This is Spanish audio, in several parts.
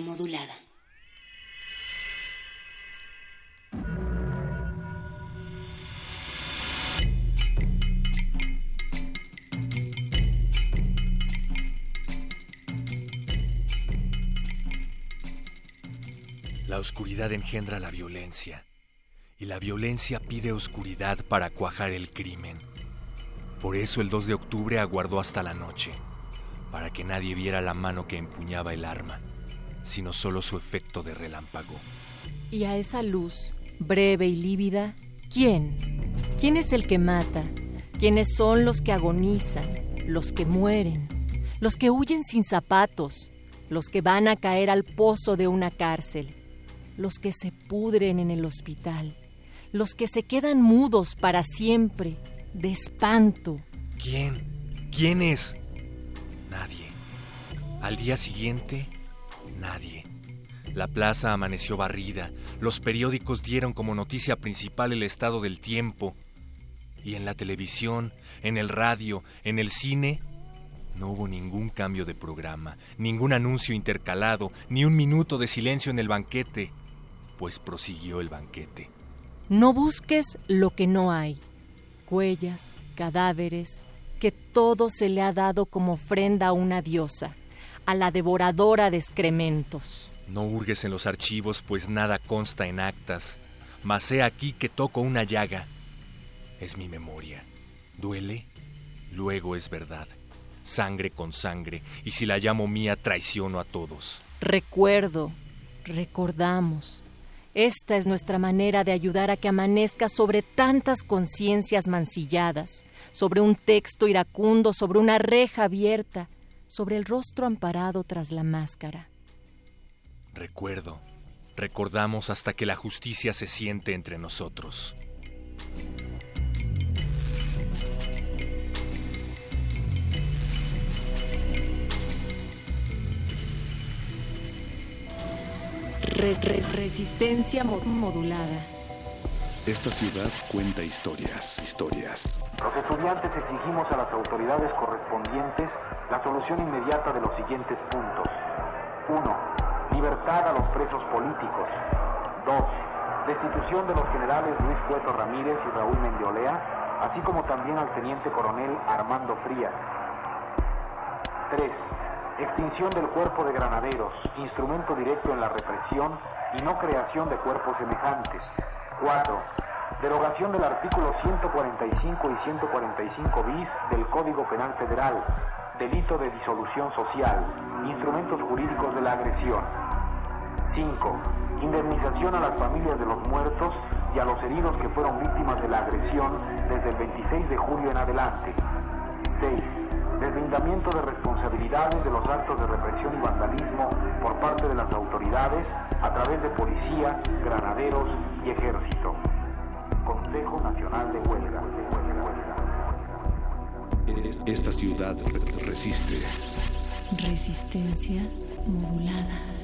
Modulada. La oscuridad engendra la violencia y la violencia pide oscuridad para cuajar el crimen. Por eso el 2 de octubre aguardó hasta la noche, para que nadie viera la mano que empuñaba el arma, sino solo su efecto de relámpago. Y a esa luz, breve y lívida, ¿quién? ¿Quién es el que mata? ¿Quiénes son los que agonizan, los que mueren, los que huyen sin zapatos, los que van a caer al pozo de una cárcel? los que se pudren en el hospital, los que se quedan mudos para siempre, de espanto. ¿Quién? ¿Quién es? Nadie. Al día siguiente, nadie. La plaza amaneció barrida, los periódicos dieron como noticia principal el estado del tiempo, y en la televisión, en el radio, en el cine, no hubo ningún cambio de programa, ningún anuncio intercalado, ni un minuto de silencio en el banquete. Pues prosiguió el banquete. No busques lo que no hay, cuellas, cadáveres, que todo se le ha dado como ofrenda a una diosa, a la devoradora de excrementos. No hurgues en los archivos, pues nada consta en actas, mas he aquí que toco una llaga. Es mi memoria. Duele, luego es verdad. Sangre con sangre, y si la llamo mía, traiciono a todos. Recuerdo, recordamos, esta es nuestra manera de ayudar a que amanezca sobre tantas conciencias mancilladas, sobre un texto iracundo, sobre una reja abierta, sobre el rostro amparado tras la máscara. Recuerdo, recordamos hasta que la justicia se siente entre nosotros. resistencia modulada. Esta ciudad cuenta historias, historias. Los estudiantes exigimos a las autoridades correspondientes la solución inmediata de los siguientes puntos. 1. Libertad a los presos políticos. 2. Destitución de los generales Luis Cueto Ramírez y Raúl Mendiolea, así como también al teniente coronel Armando Frías. 3 Extinción del cuerpo de granaderos, instrumento directo en la represión y no creación de cuerpos semejantes. 4. Derogación del artículo 145 y 145 bis del Código Penal Federal, delito de disolución social, instrumentos jurídicos de la agresión. 5. Indemnización a las familias de los muertos y a los heridos que fueron víctimas de la agresión desde el 26 de julio en adelante. 6 deslindamiento de responsabilidades de los actos de represión y vandalismo por parte de las autoridades a través de policía, granaderos y ejército. Consejo Nacional de Huelga. Esta ciudad resiste. Resistencia modulada.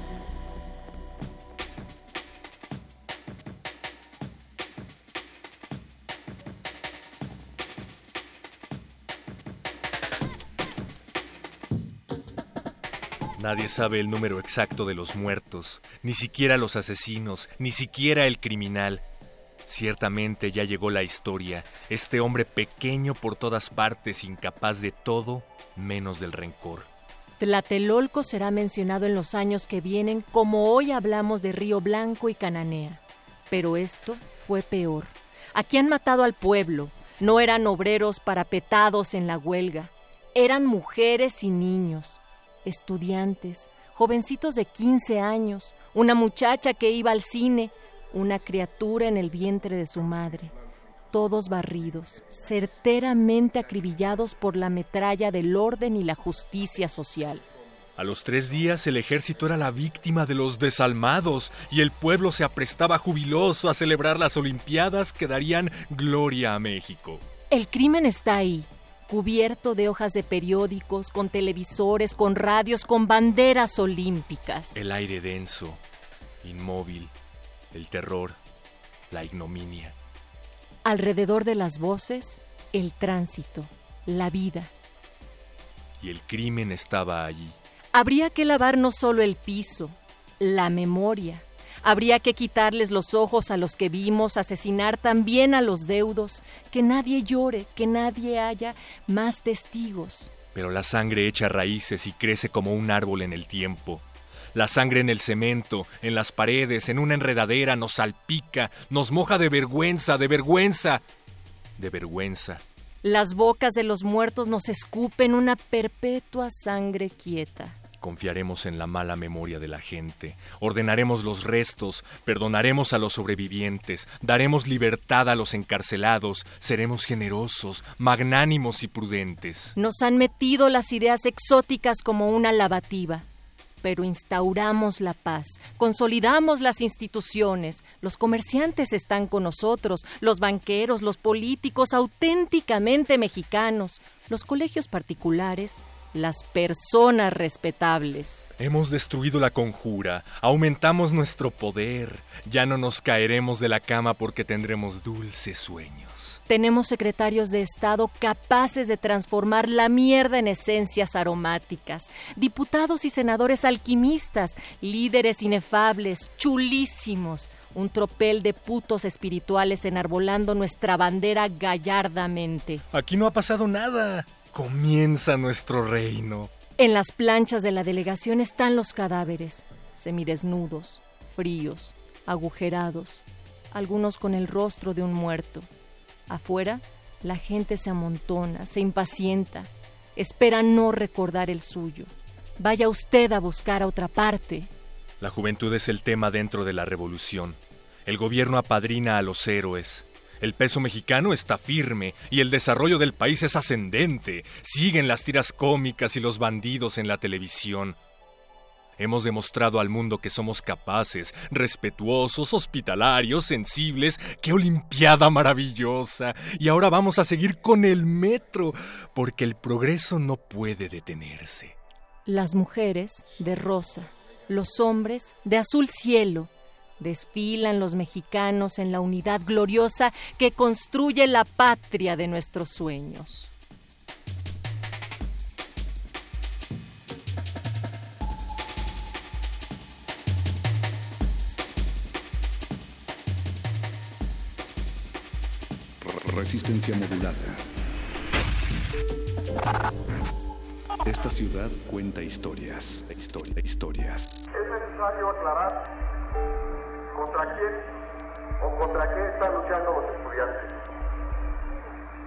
Nadie sabe el número exacto de los muertos, ni siquiera los asesinos, ni siquiera el criminal. Ciertamente ya llegó la historia, este hombre pequeño por todas partes, incapaz de todo menos del rencor. Tlatelolco será mencionado en los años que vienen como hoy hablamos de Río Blanco y Cananea. Pero esto fue peor. Aquí han matado al pueblo. No eran obreros parapetados en la huelga. Eran mujeres y niños, estudiantes, jovencitos de 15 años, una muchacha que iba al cine, una criatura en el vientre de su madre, todos barridos, certeramente acribillados por la metralla del orden y la justicia social. A los tres días el ejército era la víctima de los desalmados y el pueblo se aprestaba jubiloso a celebrar las Olimpiadas que darían gloria a México. El crimen está ahí, cubierto de hojas de periódicos, con televisores, con radios, con banderas olímpicas. El aire denso, inmóvil, el terror, la ignominia. Alrededor de las voces, el tránsito, la vida. Y el crimen estaba allí. Habría que lavar no solo el piso, la memoria. Habría que quitarles los ojos a los que vimos, asesinar también a los deudos, que nadie llore, que nadie haya más testigos. Pero la sangre echa raíces y crece como un árbol en el tiempo. La sangre en el cemento, en las paredes, en una enredadera, nos salpica, nos moja de vergüenza, de vergüenza, de vergüenza. Las bocas de los muertos nos escupen una perpetua sangre quieta. Confiaremos en la mala memoria de la gente, ordenaremos los restos, perdonaremos a los sobrevivientes, daremos libertad a los encarcelados, seremos generosos, magnánimos y prudentes. Nos han metido las ideas exóticas como una lavativa pero instauramos la paz, consolidamos las instituciones, los comerciantes están con nosotros, los banqueros, los políticos auténticamente mexicanos, los colegios particulares, las personas respetables. Hemos destruido la conjura, aumentamos nuestro poder, ya no nos caeremos de la cama porque tendremos dulces sueños. Tenemos secretarios de Estado capaces de transformar la mierda en esencias aromáticas, diputados y senadores alquimistas, líderes inefables, chulísimos, un tropel de putos espirituales enarbolando nuestra bandera gallardamente. Aquí no ha pasado nada. Comienza nuestro reino. En las planchas de la delegación están los cadáveres, semidesnudos, fríos, agujerados, algunos con el rostro de un muerto. Afuera, la gente se amontona, se impacienta, espera no recordar el suyo. Vaya usted a buscar a otra parte. La juventud es el tema dentro de la revolución. El gobierno apadrina a los héroes. El peso mexicano está firme y el desarrollo del país es ascendente. Siguen las tiras cómicas y los bandidos en la televisión. Hemos demostrado al mundo que somos capaces, respetuosos, hospitalarios, sensibles. ¡Qué Olimpiada maravillosa! Y ahora vamos a seguir con el metro, porque el progreso no puede detenerse. Las mujeres de rosa, los hombres de azul cielo, Desfilan los mexicanos en la unidad gloriosa que construye la patria de nuestros sueños. Resistencia modulada. Esta ciudad cuenta historias, historia, historias. Es necesario aclarar contra quién o contra qué están luchando los estudiantes.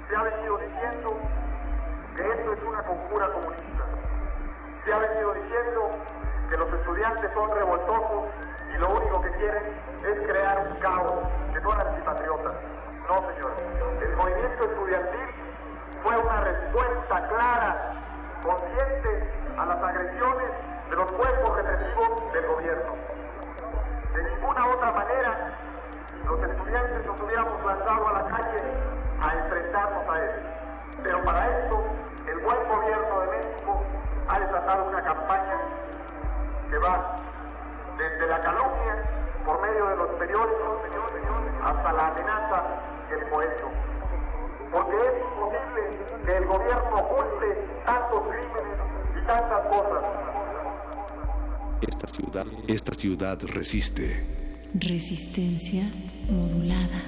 Se ha venido diciendo que esto es una conjura comunista. Se ha venido diciendo que los estudiantes son revoltosos y lo único que quieren es crear un caos, que son antipatriotas. No, señor. El movimiento estudiantil fue una respuesta clara, consciente a las agresiones de los cuerpos represivos del gobierno. De ninguna otra manera los estudiantes nos hubiéramos lanzado a la calle a enfrentarnos a él. Pero para esto, el buen gobierno de México ha desatado una campaña que va desde la calumnia por medio de los periódicos hasta la amenaza y el cohecho. Porque es imposible que el gobierno oculte tantos crímenes y tantas cosas esta ciudad, resiste. Resistencia modulada.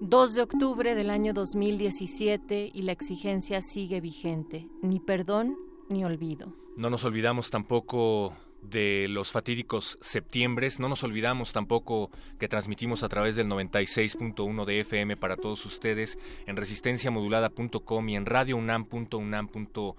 Dos de octubre del año 2017 y la exigencia sigue vigente. Ni perdón ni olvido. No nos olvidamos tampoco de los fatídicos septiembres. No nos olvidamos tampoco que transmitimos a través del 96.1 de FM para todos ustedes en resistenciamodulada.com y en radiounam.unam.mx.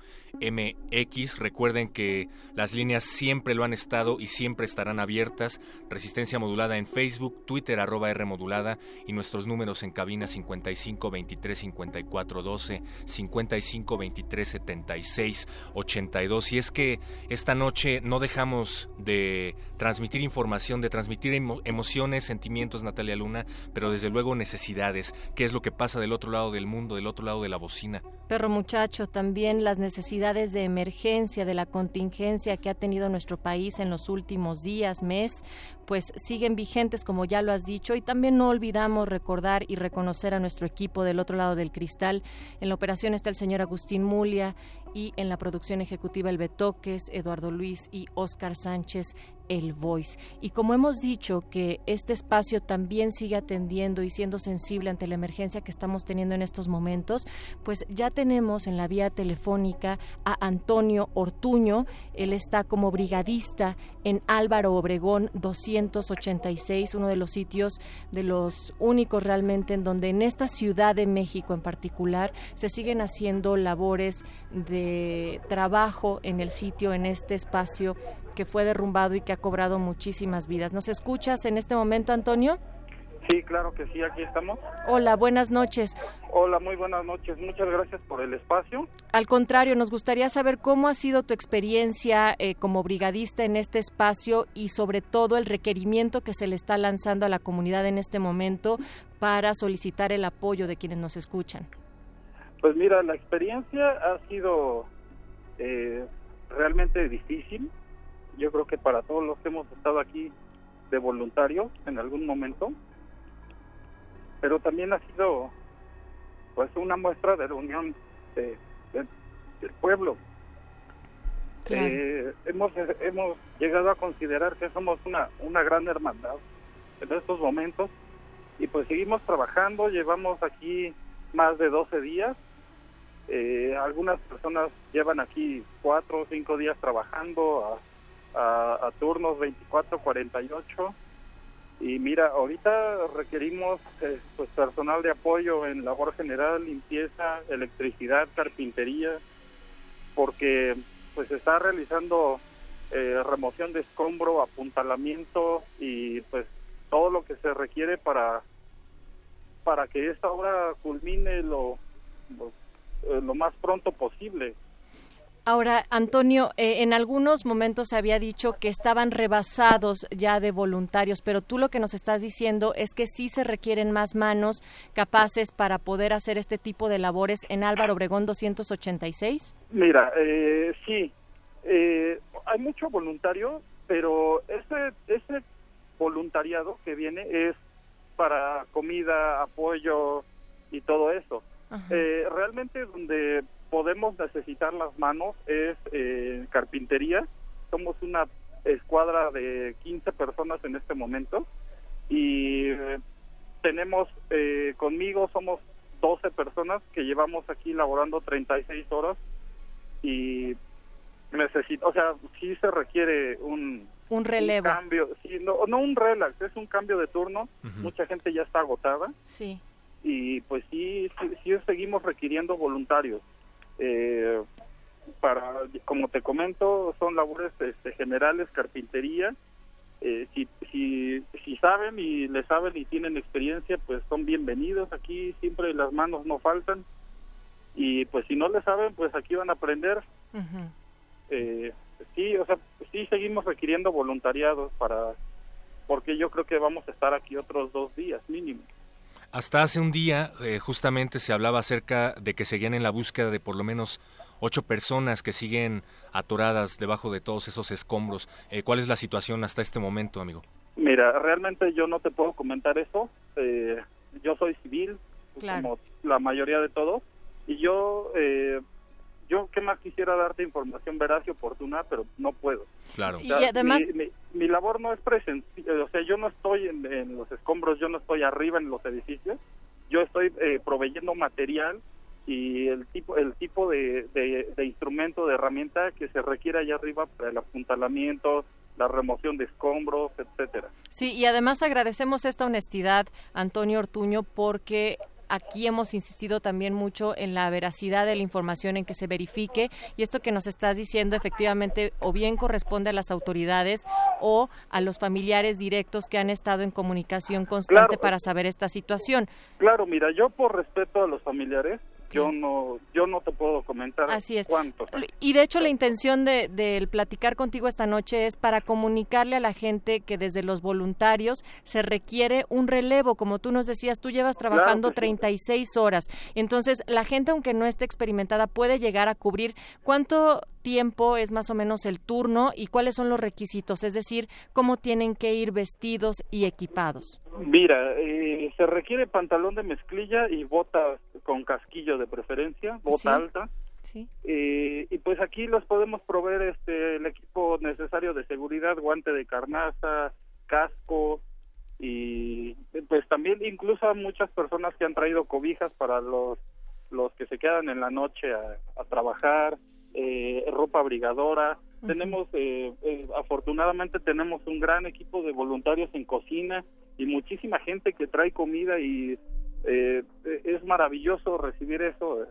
Recuerden que las líneas siempre lo han estado y siempre estarán abiertas. Resistencia modulada en Facebook, Twitter arroba R modulada y nuestros números en cabina 55 23 54 12, 55 23 76 82. Y es que esta noche no dejamos de transmitir información, de transmitir emociones, sentimientos, Natalia Luna, pero desde luego necesidades. ¿Qué es lo que pasa del otro lado del mundo, del otro lado de la bocina? Perro muchacho, también las necesidades de emergencia, de la contingencia que ha tenido nuestro país en los últimos días, mes, pues siguen vigentes, como ya lo has dicho, y también no olvidamos recordar y reconocer a nuestro equipo del otro lado del cristal. En la operación está el señor Agustín Mulia y en la producción ejecutiva el Betoques, Eduardo Luis y Oscar Sánchez el Voice. Y como hemos dicho que este espacio también sigue atendiendo y siendo sensible ante la emergencia que estamos teniendo en estos momentos, pues ya tenemos en la vía telefónica a Antonio Ortuño. Él está como brigadista en Álvaro Obregón 286, uno de los sitios de los únicos realmente en donde en esta ciudad de México en particular se siguen haciendo labores de trabajo en el sitio, en este espacio que fue derrumbado y que ha cobrado muchísimas vidas. ¿Nos escuchas en este momento, Antonio? Sí, claro que sí, aquí estamos. Hola, buenas noches. Hola, muy buenas noches. Muchas gracias por el espacio. Al contrario, nos gustaría saber cómo ha sido tu experiencia eh, como brigadista en este espacio y sobre todo el requerimiento que se le está lanzando a la comunidad en este momento para solicitar el apoyo de quienes nos escuchan. Pues mira, la experiencia ha sido eh, realmente difícil yo creo que para todos los que hemos estado aquí de voluntarios en algún momento, pero también ha sido pues una muestra de la unión del pueblo. Eh, hemos hemos llegado a considerar que somos una una gran hermandad en estos momentos y pues seguimos trabajando, llevamos aquí más de 12 días, eh, algunas personas llevan aquí cuatro o cinco días trabajando, a, turnos 24-48. Y mira, ahorita requerimos eh, pues personal de apoyo en labor general, limpieza, electricidad, carpintería, porque pues se está realizando eh, remoción de escombro, apuntalamiento y pues todo lo que se requiere para para que esta obra culmine lo, lo eh, más pronto posible. Ahora, Antonio, eh, en algunos momentos se había dicho que estaban rebasados ya de voluntarios, pero tú lo que nos estás diciendo es que sí se requieren más manos capaces para poder hacer este tipo de labores en Álvaro Obregón 286. Mira, eh, sí, eh, hay mucho voluntario, pero ese, ese voluntariado que viene es para comida, apoyo y todo eso. realmente donde podemos necesitar las manos es eh, carpintería. Somos una escuadra de 15 personas en este momento y eh, tenemos eh, conmigo somos 12 personas que llevamos aquí laborando 36 horas y necesito, o sea, sí se requiere un un relevo. cambio, sí, no, no un relax, es un cambio de turno. Mucha gente ya está agotada. Sí. Y pues sí, sí seguimos requiriendo voluntarios. Eh, para, como te comento, son labores este, generales, carpintería. Eh, si, si, si saben y le saben y tienen experiencia, pues son bienvenidos. Aquí siempre las manos no faltan. Y pues si no le saben, pues aquí van a aprender. eh, sí, o sea, sí seguimos requiriendo voluntariados para, porque yo creo que vamos a estar aquí otros dos días mínimo. Hasta hace un día eh, justamente se hablaba acerca de que seguían en la búsqueda de por lo menos ocho personas que siguen atoradas debajo de todos esos escombros. Eh, ¿Cuál es la situación hasta este momento, amigo? Mira, realmente yo no te puedo comentar eso. Eh, yo soy civil, como la mayoría de todos, y yo yo qué más quisiera darte información veraz y oportuna, pero no puedo. Claro. y además mi, labor no es presencial, o sea, yo no estoy en, los escombros, yo no estoy arriba en los edificios, yo estoy eh, proveyendo material y el tipo el tipo de, de, instrumento de herramienta que se requiere allá arriba para el apuntalamiento la remoción de escombros etcétera sí y además agradecemos esta honestidad Antonio Ortuño porque aquí hemos insistido también mucho en la veracidad de la información, en que se verifique y esto que nos estás diciendo efectivamente o bien corresponde a las autoridades o a los familiares directos que han estado en comunicación constante para saber esta situación. Claro, mira, yo por respeto a los familiares yo no yo no te puedo comentar Así es. cuántos. Y de hecho la intención de, de, platicar contigo esta noche es para comunicarle a la gente que desde los voluntarios se requiere un relevo, como tú nos decías, tú llevas trabajando 36 horas. Entonces, la gente aunque no esté experimentada puede llegar a cubrir cuánto tiempo es más o menos el turno y cuáles son los requisitos, es decir, cómo tienen que ir vestidos y equipados. Mira, eh, se requiere pantalón de mezclilla y botas con casquillo de preferencia, bota alta. Sí. Eh, y pues aquí los podemos proveer este el equipo necesario de seguridad, guante de carnaza, casco y pues también incluso a muchas personas que han traído cobijas para los los que se quedan en la noche a, a trabajar eh, ropa abrigadora. Tenemos, eh, eh, afortunadamente tenemos un gran equipo de voluntarios en cocina y muchísima gente que trae comida y eh, es maravilloso recibir eso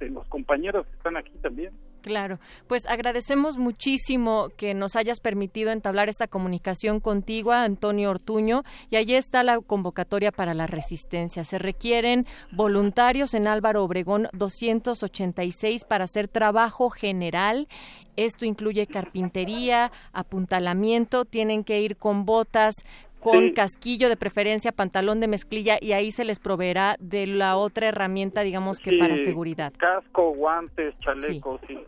los compañeros que están aquí también. Claro, pues agradecemos muchísimo que nos hayas permitido entablar esta comunicación contigo, Antonio Ortuño, y allí está la convocatoria para la resistencia. Se requieren voluntarios en Álvaro Obregón 286 para hacer trabajo general. Esto incluye carpintería, apuntalamiento, tienen que ir con botas, con casquillo de preferencia, pantalón de mezclilla y ahí se les proveerá de la otra herramienta, digamos que para seguridad. Casco, guantes, chalecos, sí.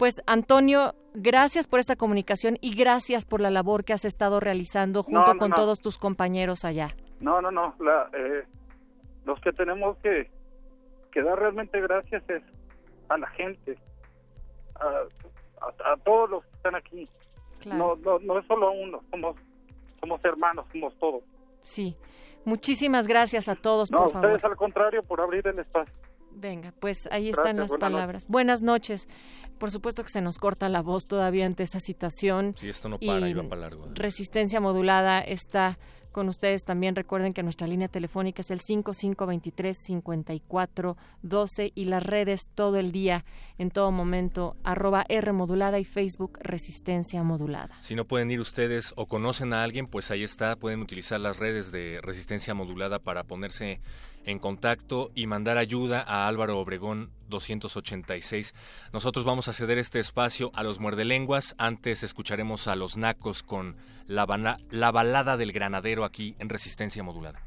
Pues Antonio, gracias por esta comunicación y gracias por la labor que has estado realizando junto con todos tus compañeros allá. No, no, no, eh, los que tenemos que, que dar realmente gracias es a la gente, a, todos los que están aquí. No, no, no es solo uno, somos somos hermanos, somos todos. Sí. Muchísimas gracias a todos, no, por favor. ustedes al contrario por abrir el espacio. Venga, pues ahí están las palabras. Buenas noches. Por supuesto que se nos corta la voz todavía ante esta situación. Sí, esto no para y, va para largo. ¿eh? Resistencia modulada está con ustedes también. Recuerden que nuestra línea telefónica es el 5523-5412 y las redes todo el día, en todo momento, arroba R modulada y Facebook Resistencia Modulada. Si no pueden ir ustedes o conocen a alguien, pues ahí está, pueden utilizar las redes de Resistencia Modulada para ponerse en contacto y mandar ayuda a Álvaro Obregón 286. Nosotros vamos a ceder este espacio a los muerdelenguas. Antes escucharemos a los nacos con la, la balada del granadero aquí en Resistencia Modulada.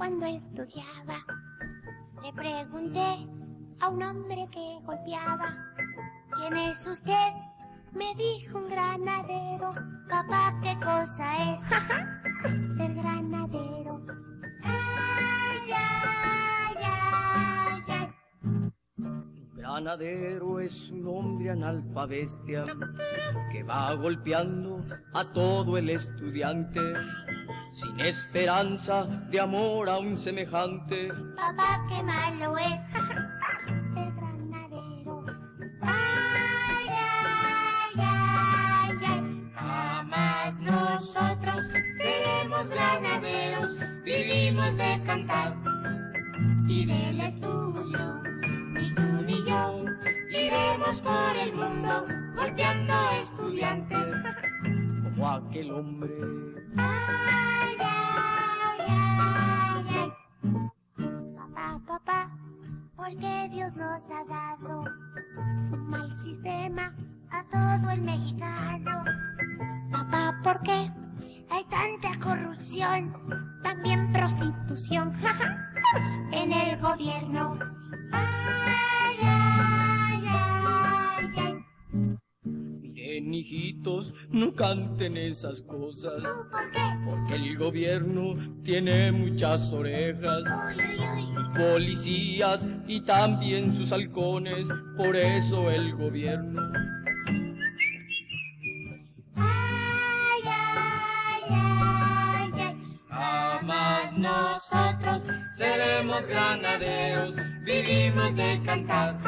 Cuando estudiaba. Le pregunté a un hombre que golpeaba, ¿quién es usted? Me dijo un granadero, papá, ¿qué cosa es ser granadero? Ay, ay, ay, ay. Granadero es un hombre analfabestia que va golpeando a todo el estudiante sin esperanza de amor a un semejante. Papá, qué malo es ser granadero. Ay, ay, ay, ay. Jamás nosotros seremos granaderos, vivimos de cantar y del estudio. Ni tú ni yo iremos por el mundo golpeando estudiantes como aquel hombre. Papá, papá, ¿por qué Dios nos ha dado un mal sistema a todo el mexicano? Papá, ¿por qué hay tanta corrupción? prostitución, jaja, en el gobierno. Miren, hijitos, no canten esas cosas. ¿Por qué? Porque el gobierno tiene muchas orejas. Sus policías y también sus halcones. Por eso el gobierno. Ay, ay, ay, ay. Jamás nosotros seremos granaderos. Vivimos de cantar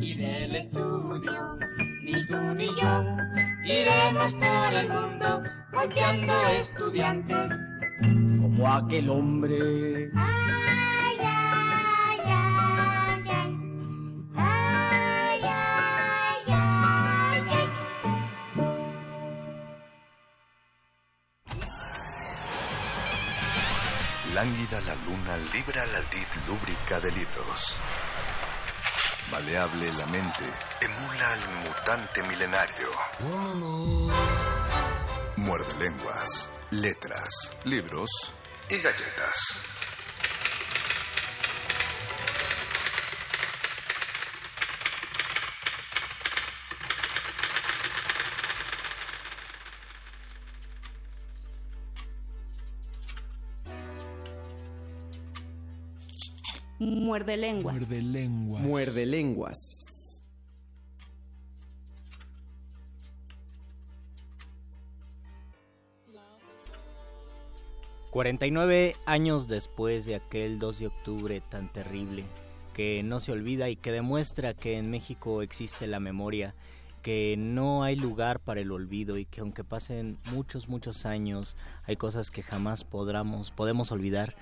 y del estudio. Ni tú ni yo iremos por el mundo golpeando estudiantes. Como aquel hombre. Ay, ay, ay, ay. Ay, ay, ay, ay. Lánguida la luna libra la lid lúbrica de libros. Maleable la mente emula al mutante milenario. Muerde lenguas, letras, libros y galletas. Muerde lenguas. Muerde lenguas. Muerde lenguas. ...49 años después de aquel 2 de octubre tan terrible... ...que no se olvida y que demuestra que en México existe la memoria... ...que no hay lugar para el olvido y que aunque pasen muchos, muchos años... ...hay cosas que jamás podremos, podemos olvidar...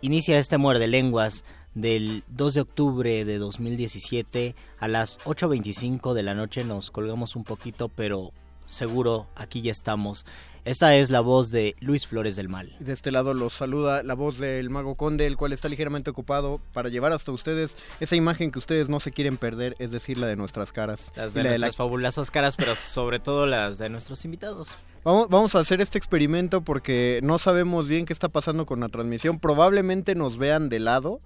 Inicia este muerde lenguas del 2 de octubre de 2017 a las 8.25 de la noche nos colgamos un poquito, pero seguro aquí ya estamos. Esta es la voz de Luis Flores del Mal. De este lado los saluda la voz del Mago Conde, el cual está ligeramente ocupado para llevar hasta ustedes esa imagen que ustedes no se quieren perder, es decir, la de nuestras caras. Las de Y la nuestras fabulosas caras, pero sobre todo las de nuestros invitados. Vamos, vamos a hacer este experimento porque no sabemos bien qué está pasando con la transmisión. Probablemente nos vean de lado,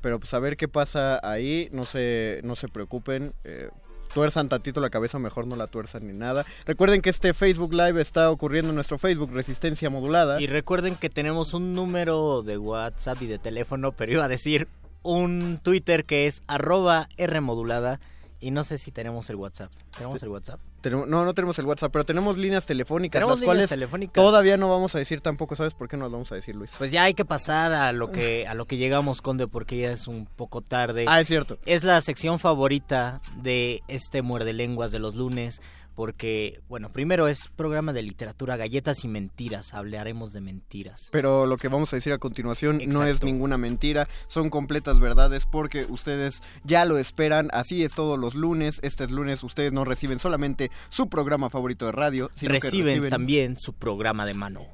pero pues a ver qué pasa ahí. No se, no se preocupen. eh, tuerzan tantito la cabeza, mejor no la tuerzan ni nada. Recuerden que este Facebook Live está ocurriendo en nuestro Facebook Resistencia Modulada. Y recuerden que tenemos un número de WhatsApp y de teléfono, pero iba a decir un Twitter que es arroba Rmodulada. Y no sé si tenemos el WhatsApp. ¿Tenemos el WhatsApp? Tenemos- no, no tenemos el WhatsApp, pero tenemos líneas telefónicas, Tenemos las líneas cuales telefónicas. todavía no vamos a decir tampoco. ¿Sabes por qué no las vamos a decir, Luis? Pues ya hay que pasar a lo que a lo que llegamos, Conde, porque ya es un poco tarde. Ah, es cierto. Es la sección favorita de este Muerde Lenguas de los lunes, porque, bueno, primero es programa de literatura, galletas y mentiras. Hablaremos de mentiras. Pero lo que vamos a decir a continuación no es ninguna mentira, son completas verdades porque ustedes ya lo esperan, así es todos los lunes, este lunes ustedes no reciben solamente su programa favorito de radio, sino Reciben, que también su programa de mano.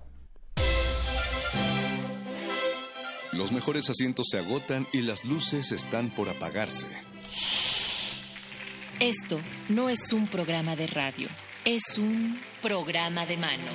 Los mejores asientos se agotan y las luces están por apagarse. Esto no es un programa de radio, es un programa de mano.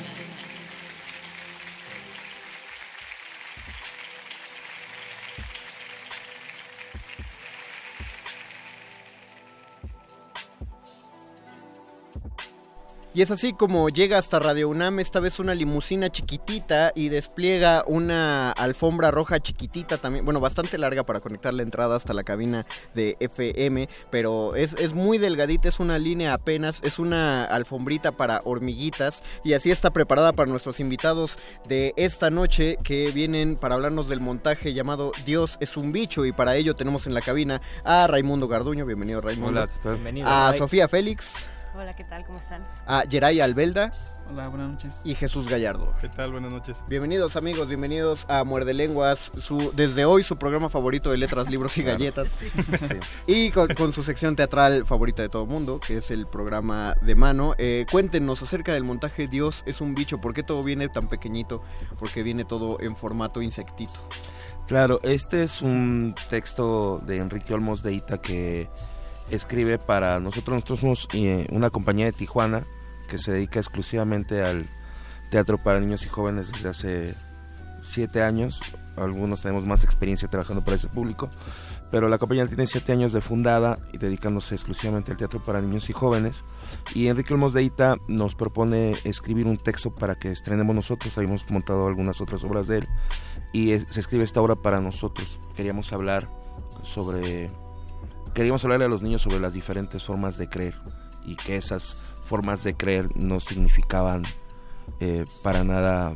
Y es así como llega hasta Radio UNAM, esta vez una limusina chiquitita y despliega una alfombra roja chiquitita también, bueno, bastante larga para conectar la entrada hasta la cabina de FM, pero es, es muy delgadita, es una línea apenas, es una alfombrita para hormiguitas y así está preparada para nuestros invitados de esta noche que vienen para hablarnos del montaje llamado Dios es un bicho y para ello tenemos en la cabina a Raimundo Garduño, bienvenido Raimundo. Hola, ¿qué tal? Bienvenido, A. Sofía Félix. Hola, ¿qué tal? ¿Cómo están? a Geray Albelda Hola, buenas noches. y Jesús Gallardo. ¿Qué tal? Buenas noches. Bienvenidos amigos, bienvenidos a Muerde Lenguas, su, desde hoy su programa favorito de letras, libros y Claro. galletas. Y con, con su sección teatral favorita de todo el mundo, que es el programa de mano. Eh, cuéntenos acerca del montaje Dios es un bicho, ¿por qué todo viene tan pequeñito? ¿Por qué viene todo en formato insectito? Claro, este es un texto de Enrique Olmos de Ita que escribe para nosotros. Nosotros somos eh, una compañía de Tijuana que se dedica exclusivamente al teatro para niños y jóvenes desde hace siete años, algunos tenemos más experiencia trabajando para ese público, pero la compañía tiene siete años de fundada y dedicándose exclusivamente al teatro para niños y jóvenes. Y Enrique Olmos de Ita nos propone escribir un texto para que estrenemos nosotros, habíamos montado algunas otras obras de él, y se escribe esta obra para nosotros. Queríamos hablar sobre queríamos hablarle a los niños sobre las diferentes formas de creer y que esas formas de creer no significaban eh, para nada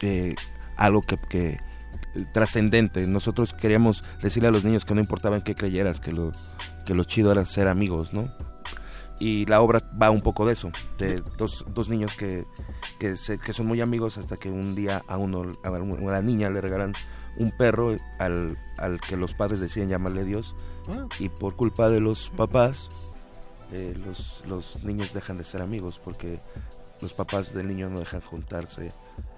eh, algo que, eh, trascendente. Nosotros queríamos decirle a los niños que no importaba en qué creyeras, que lo, chido era ser amigos, ¿no? Y la obra va un poco de eso, de dos, niños que, son muy amigos hasta que un día a uno, a la niña le regalan un perro al, al que los padres deciden llamarle Dios. Y por culpa de los papás eh, los, los niños dejan de ser amigos porque los papás del niño no dejan juntarse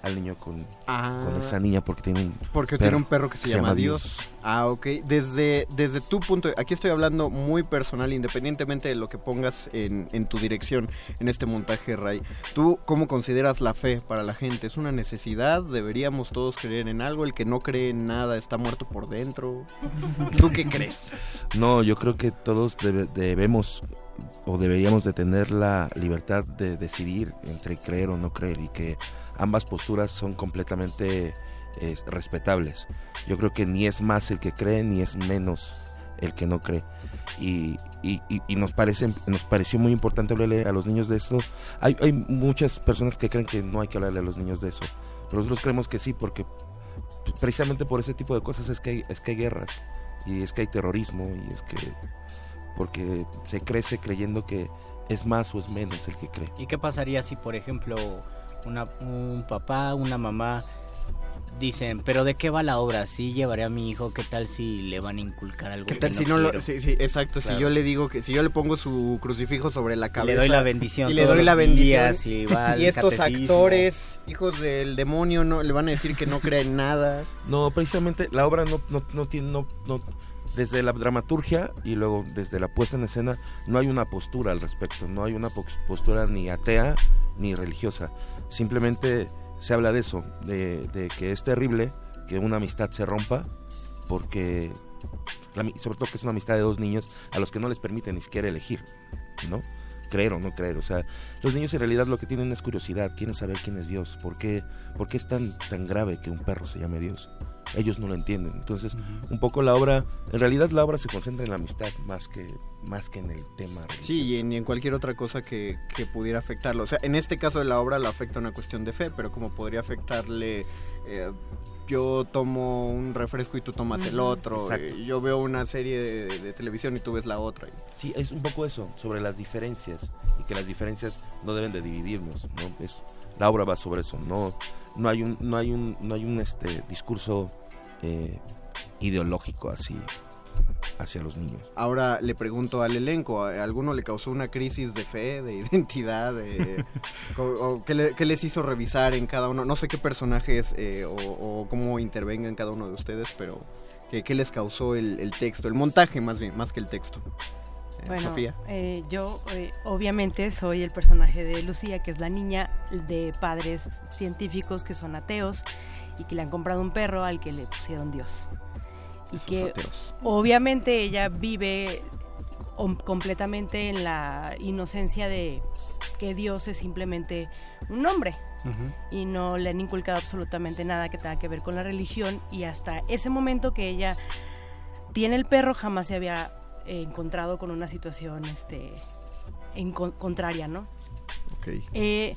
al niño con, Ah. con esa niña porque tiene un Porque tiene un perro que se, llama, Dios. Ah, ok. Desde, desde tu punto, aquí estoy hablando muy personal, independientemente de lo que pongas en, en tu dirección en este montaje, Ray. ¿Tú cómo consideras la fe para la gente? ¿Es una necesidad? ¿Deberíamos todos creer en algo? ¿El que no cree en nada está muerto por dentro? ¿Tú qué crees? No, yo creo que todos debe- debemos o deberíamos de tener la libertad de decidir entre creer o no creer y que ambas posturas son completamente eh, respetables. Yo creo que ni es más el que cree ni es menos el que no cree. Y, y- y- y nos, parece, nos pareció muy importante hablarle a los niños de esto. Hay, hay muchas personas que creen que no hay que hablarle a los niños de eso. Pero nosotros creemos que sí porque precisamente por ese tipo de cosas es que hay, es que hay guerras y es que hay terrorismo y es que porque se crece creyendo que es más o es menos el que cree. ¿Y qué pasaría si, por ejemplo, una, un papá, una mamá dicen, pero ¿de qué va la obra? ¿Sí llevaré a mi hijo? ¿Qué tal si le van a inculcar algo ¿Qué que tal no si no lo.? Sí, sí, exacto. Si yo le digo que. Si yo le pongo su crucifijo sobre la cabeza. Le doy la bendición Y le doy la bendición. días y va al y estos catecismo. actores, hijos del demonio, no le van a decir que no creen nada. No, precisamente la obra no, no, no tiene, no, no- desde la dramaturgia y luego desde la puesta en escena, no hay una postura al respecto, no hay una pos- postura ni atea ni religiosa. Simplemente se habla de eso, de, de que es terrible que una amistad se rompa porque, sobre todo que es una amistad de dos niños a los que no les permite ni siquiera elegir, ¿no? Creer o no creer, o sea, los niños en realidad lo que tienen es curiosidad, quieren saber quién es Dios, por qué, por qué es tan, tan grave que un perro se llame Dios. Ellos no lo entienden. Entonces, un poco la obra, en realidad la obra se concentra en la amistad más que, más que en el tema. Sí, y en, y en cualquier otra cosa que, que pudiera afectarlo. O sea, en este caso de la obra le afecta una cuestión de fe, pero como podría afectarle. eh, yo tomo un refresco y tú tomas el otro. Exacto. eh, yo veo una serie de, de televisión y tú ves la otra. Sí, es un poco eso, sobre las diferencias y que las diferencias no deben de dividirnos, ¿no? Es, la obra va sobre eso, no, no hay un, no hay un, no hay un este discurso eh, ideológico así hacia los niños. Ahora le pregunto al elenco, ¿a alguno le causó una crisis de fe, de identidad? De, o, o ¿qué, le- qué les hizo revisar en cada uno? No sé qué personajes eh, o, o cómo intervenga en cada uno de ustedes, pero ¿qué, qué les causó el, el texto? El montaje más bien, más que el texto. Eh, Bueno, Sofía. eh, yo eh, obviamente soy el personaje de Lucía, que es la niña de padres científicos que son ateos y que le han comprado un perro al que le pusieron Dios. Y Esos que ateos. obviamente ella vive om- completamente en la inocencia de que Dios es simplemente un nombre y no le han inculcado absolutamente nada que tenga que ver con la religión y hasta ese momento que ella tiene el perro jamás se había eh, encontrado con una situación este en con- contraria, ¿no? Eh,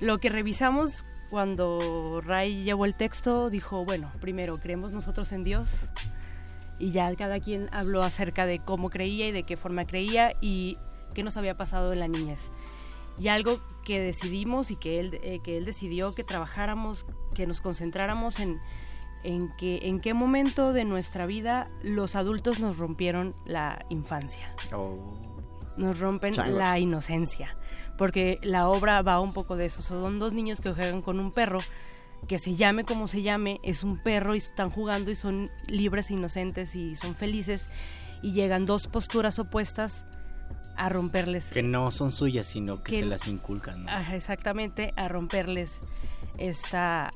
lo que revisamos cuando Ray llevó el texto dijo, bueno, primero, ¿creemos nosotros en Dios? Y ya cada quien habló acerca de cómo creía y de qué forma creía y qué nos había pasado en la niñez. Y algo que decidimos y que él, eh, que él decidió que trabajáramos, que nos concentráramos en, en, que, en qué momento de nuestra vida los adultos nos rompieron la infancia nos rompen Changos. la inocencia. Porque la obra va un poco de eso. Son dos niños que juegan con un perro que se llame como se llame, es un perro y están jugando y son libres e inocentes y son felices y llegan dos posturas opuestas a romperles Que no son suyas, sino que, Que- se las inculcan. ¿no? Ajá, exactamente, a romperles esta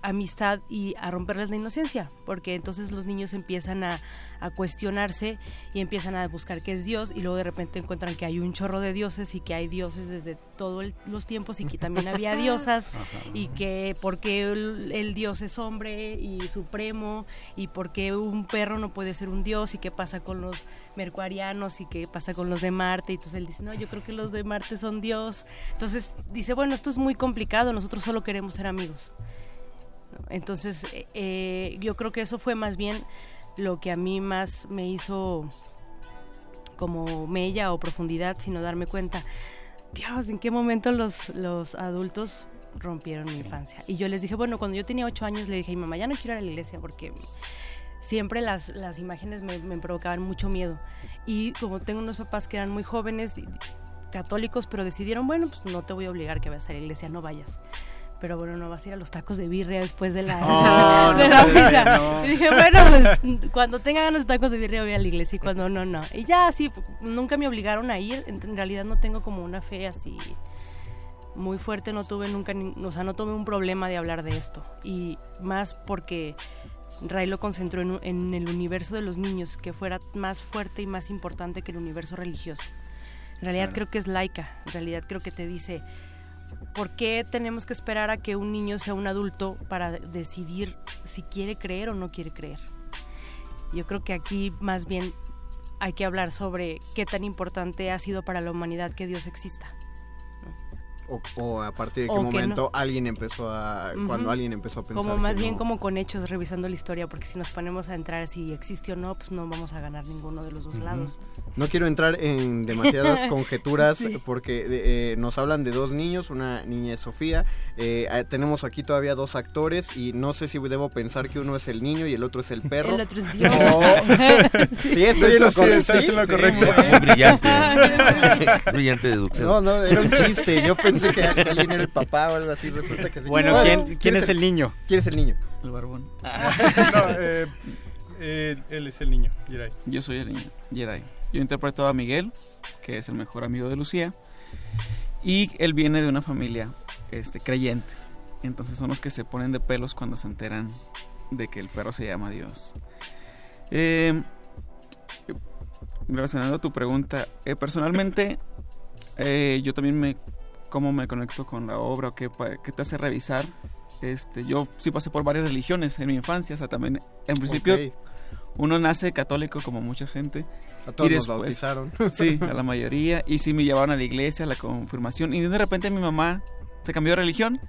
amistad y a romperles la inocencia, porque entonces los niños empiezan a, a cuestionarse y empiezan a buscar qué es Dios y luego de repente encuentran que hay un chorro de dioses y que hay dioses desde todos los tiempos y que también había diosas y que porque el, el dios es hombre y supremo y porque un perro no puede ser un dios y qué pasa con los mercuarianos y qué pasa con los de Marte. Y entonces él dice no yo creo que los de Marte son dios entonces dice bueno esto es muy complicado nosotros solo queremos ser amigos entonces eh, yo creo que eso fue más bien lo que a mí más me hizo como mella o profundidad, sino darme cuenta, Dios, ¿en qué momento los, los adultos rompieron mi infancia? Y yo les dije, bueno, cuando yo tenía ocho años le dije a mi mamá, ya no quiero ir a la iglesia porque siempre las, las imágenes me, me provocaban mucho miedo. Y como tengo unos papás que eran muy jóvenes, católicos, pero decidieron, bueno, pues no te voy a obligar que vayas a la iglesia, no vayas pero bueno, no vas a ir a los tacos de birria después de la, Oh, de no la misa. no. Y dije, bueno, pues cuando tenga ganas de tacos de birria voy a la iglesia y cuando no, no. Y ya, sí, nunca me obligaron a ir. En, realidad no tengo como una fe así muy fuerte, no tuve nunca, ni- o sea, no tuve un problema de hablar de esto. Y más porque Ray lo concentró en, el universo de los niños, que fuera más fuerte y más importante que el universo religioso. En realidad Claro. creo que es laica, en realidad creo que te dice, ¿por qué tenemos que esperar a que un niño sea un adulto para decidir si quiere creer o no quiere creer? Yo creo que aquí más bien hay que hablar sobre qué tan importante ha sido para la humanidad que Dios exista. O, o a partir de qué O que momento no. alguien empezó a... Cuando alguien empezó a pensar Como más bien no. como con hechos revisando la historia, porque si nos ponemos a entrar si existe o no, pues no vamos a ganar ninguno de los dos lados. No quiero entrar en demasiadas conjeturas Sí. porque eh, nos hablan de dos niños, una niña es Sofía, eh, eh, tenemos aquí todavía dos actores y no sé si debo pensar que uno es el niño y el otro es el perro. El otro es Dios. O- sí, estoy en lo, Sí, cor- estás sí, en lo sí, correcto. muy bien. Muy brillante. brillante deducción. No, no, era un chiste. Yo pensé que, que alguien era el papá o algo así. Resulta que sí. Bueno, ¿quién- quién es el niño? ¿Quién es el niño? El barbón. No, eh, él es el niño, Jirai. Yo soy el niño, Jedi. Yo interpreto a Miguel, que es el mejor amigo de Lucía. Y él viene de una familia este, creyente. Entonces son los que se ponen de pelos cuando se enteran de que el perro se llama Dios. Eh, relacionado a tu pregunta, eh, personalmente eh, yo también me cómo me conecto con la obra o qué, qué te hace revisar. Este, yo sí pasé por varias religiones en mi infancia, o sea, también en principio Ok. uno nace católico como mucha gente. A todos y nos después- bautizaron. Sí, a la mayoría. Y sí me llevaron a la iglesia, a la confirmación. Y de repente mi mamá se cambió de religión.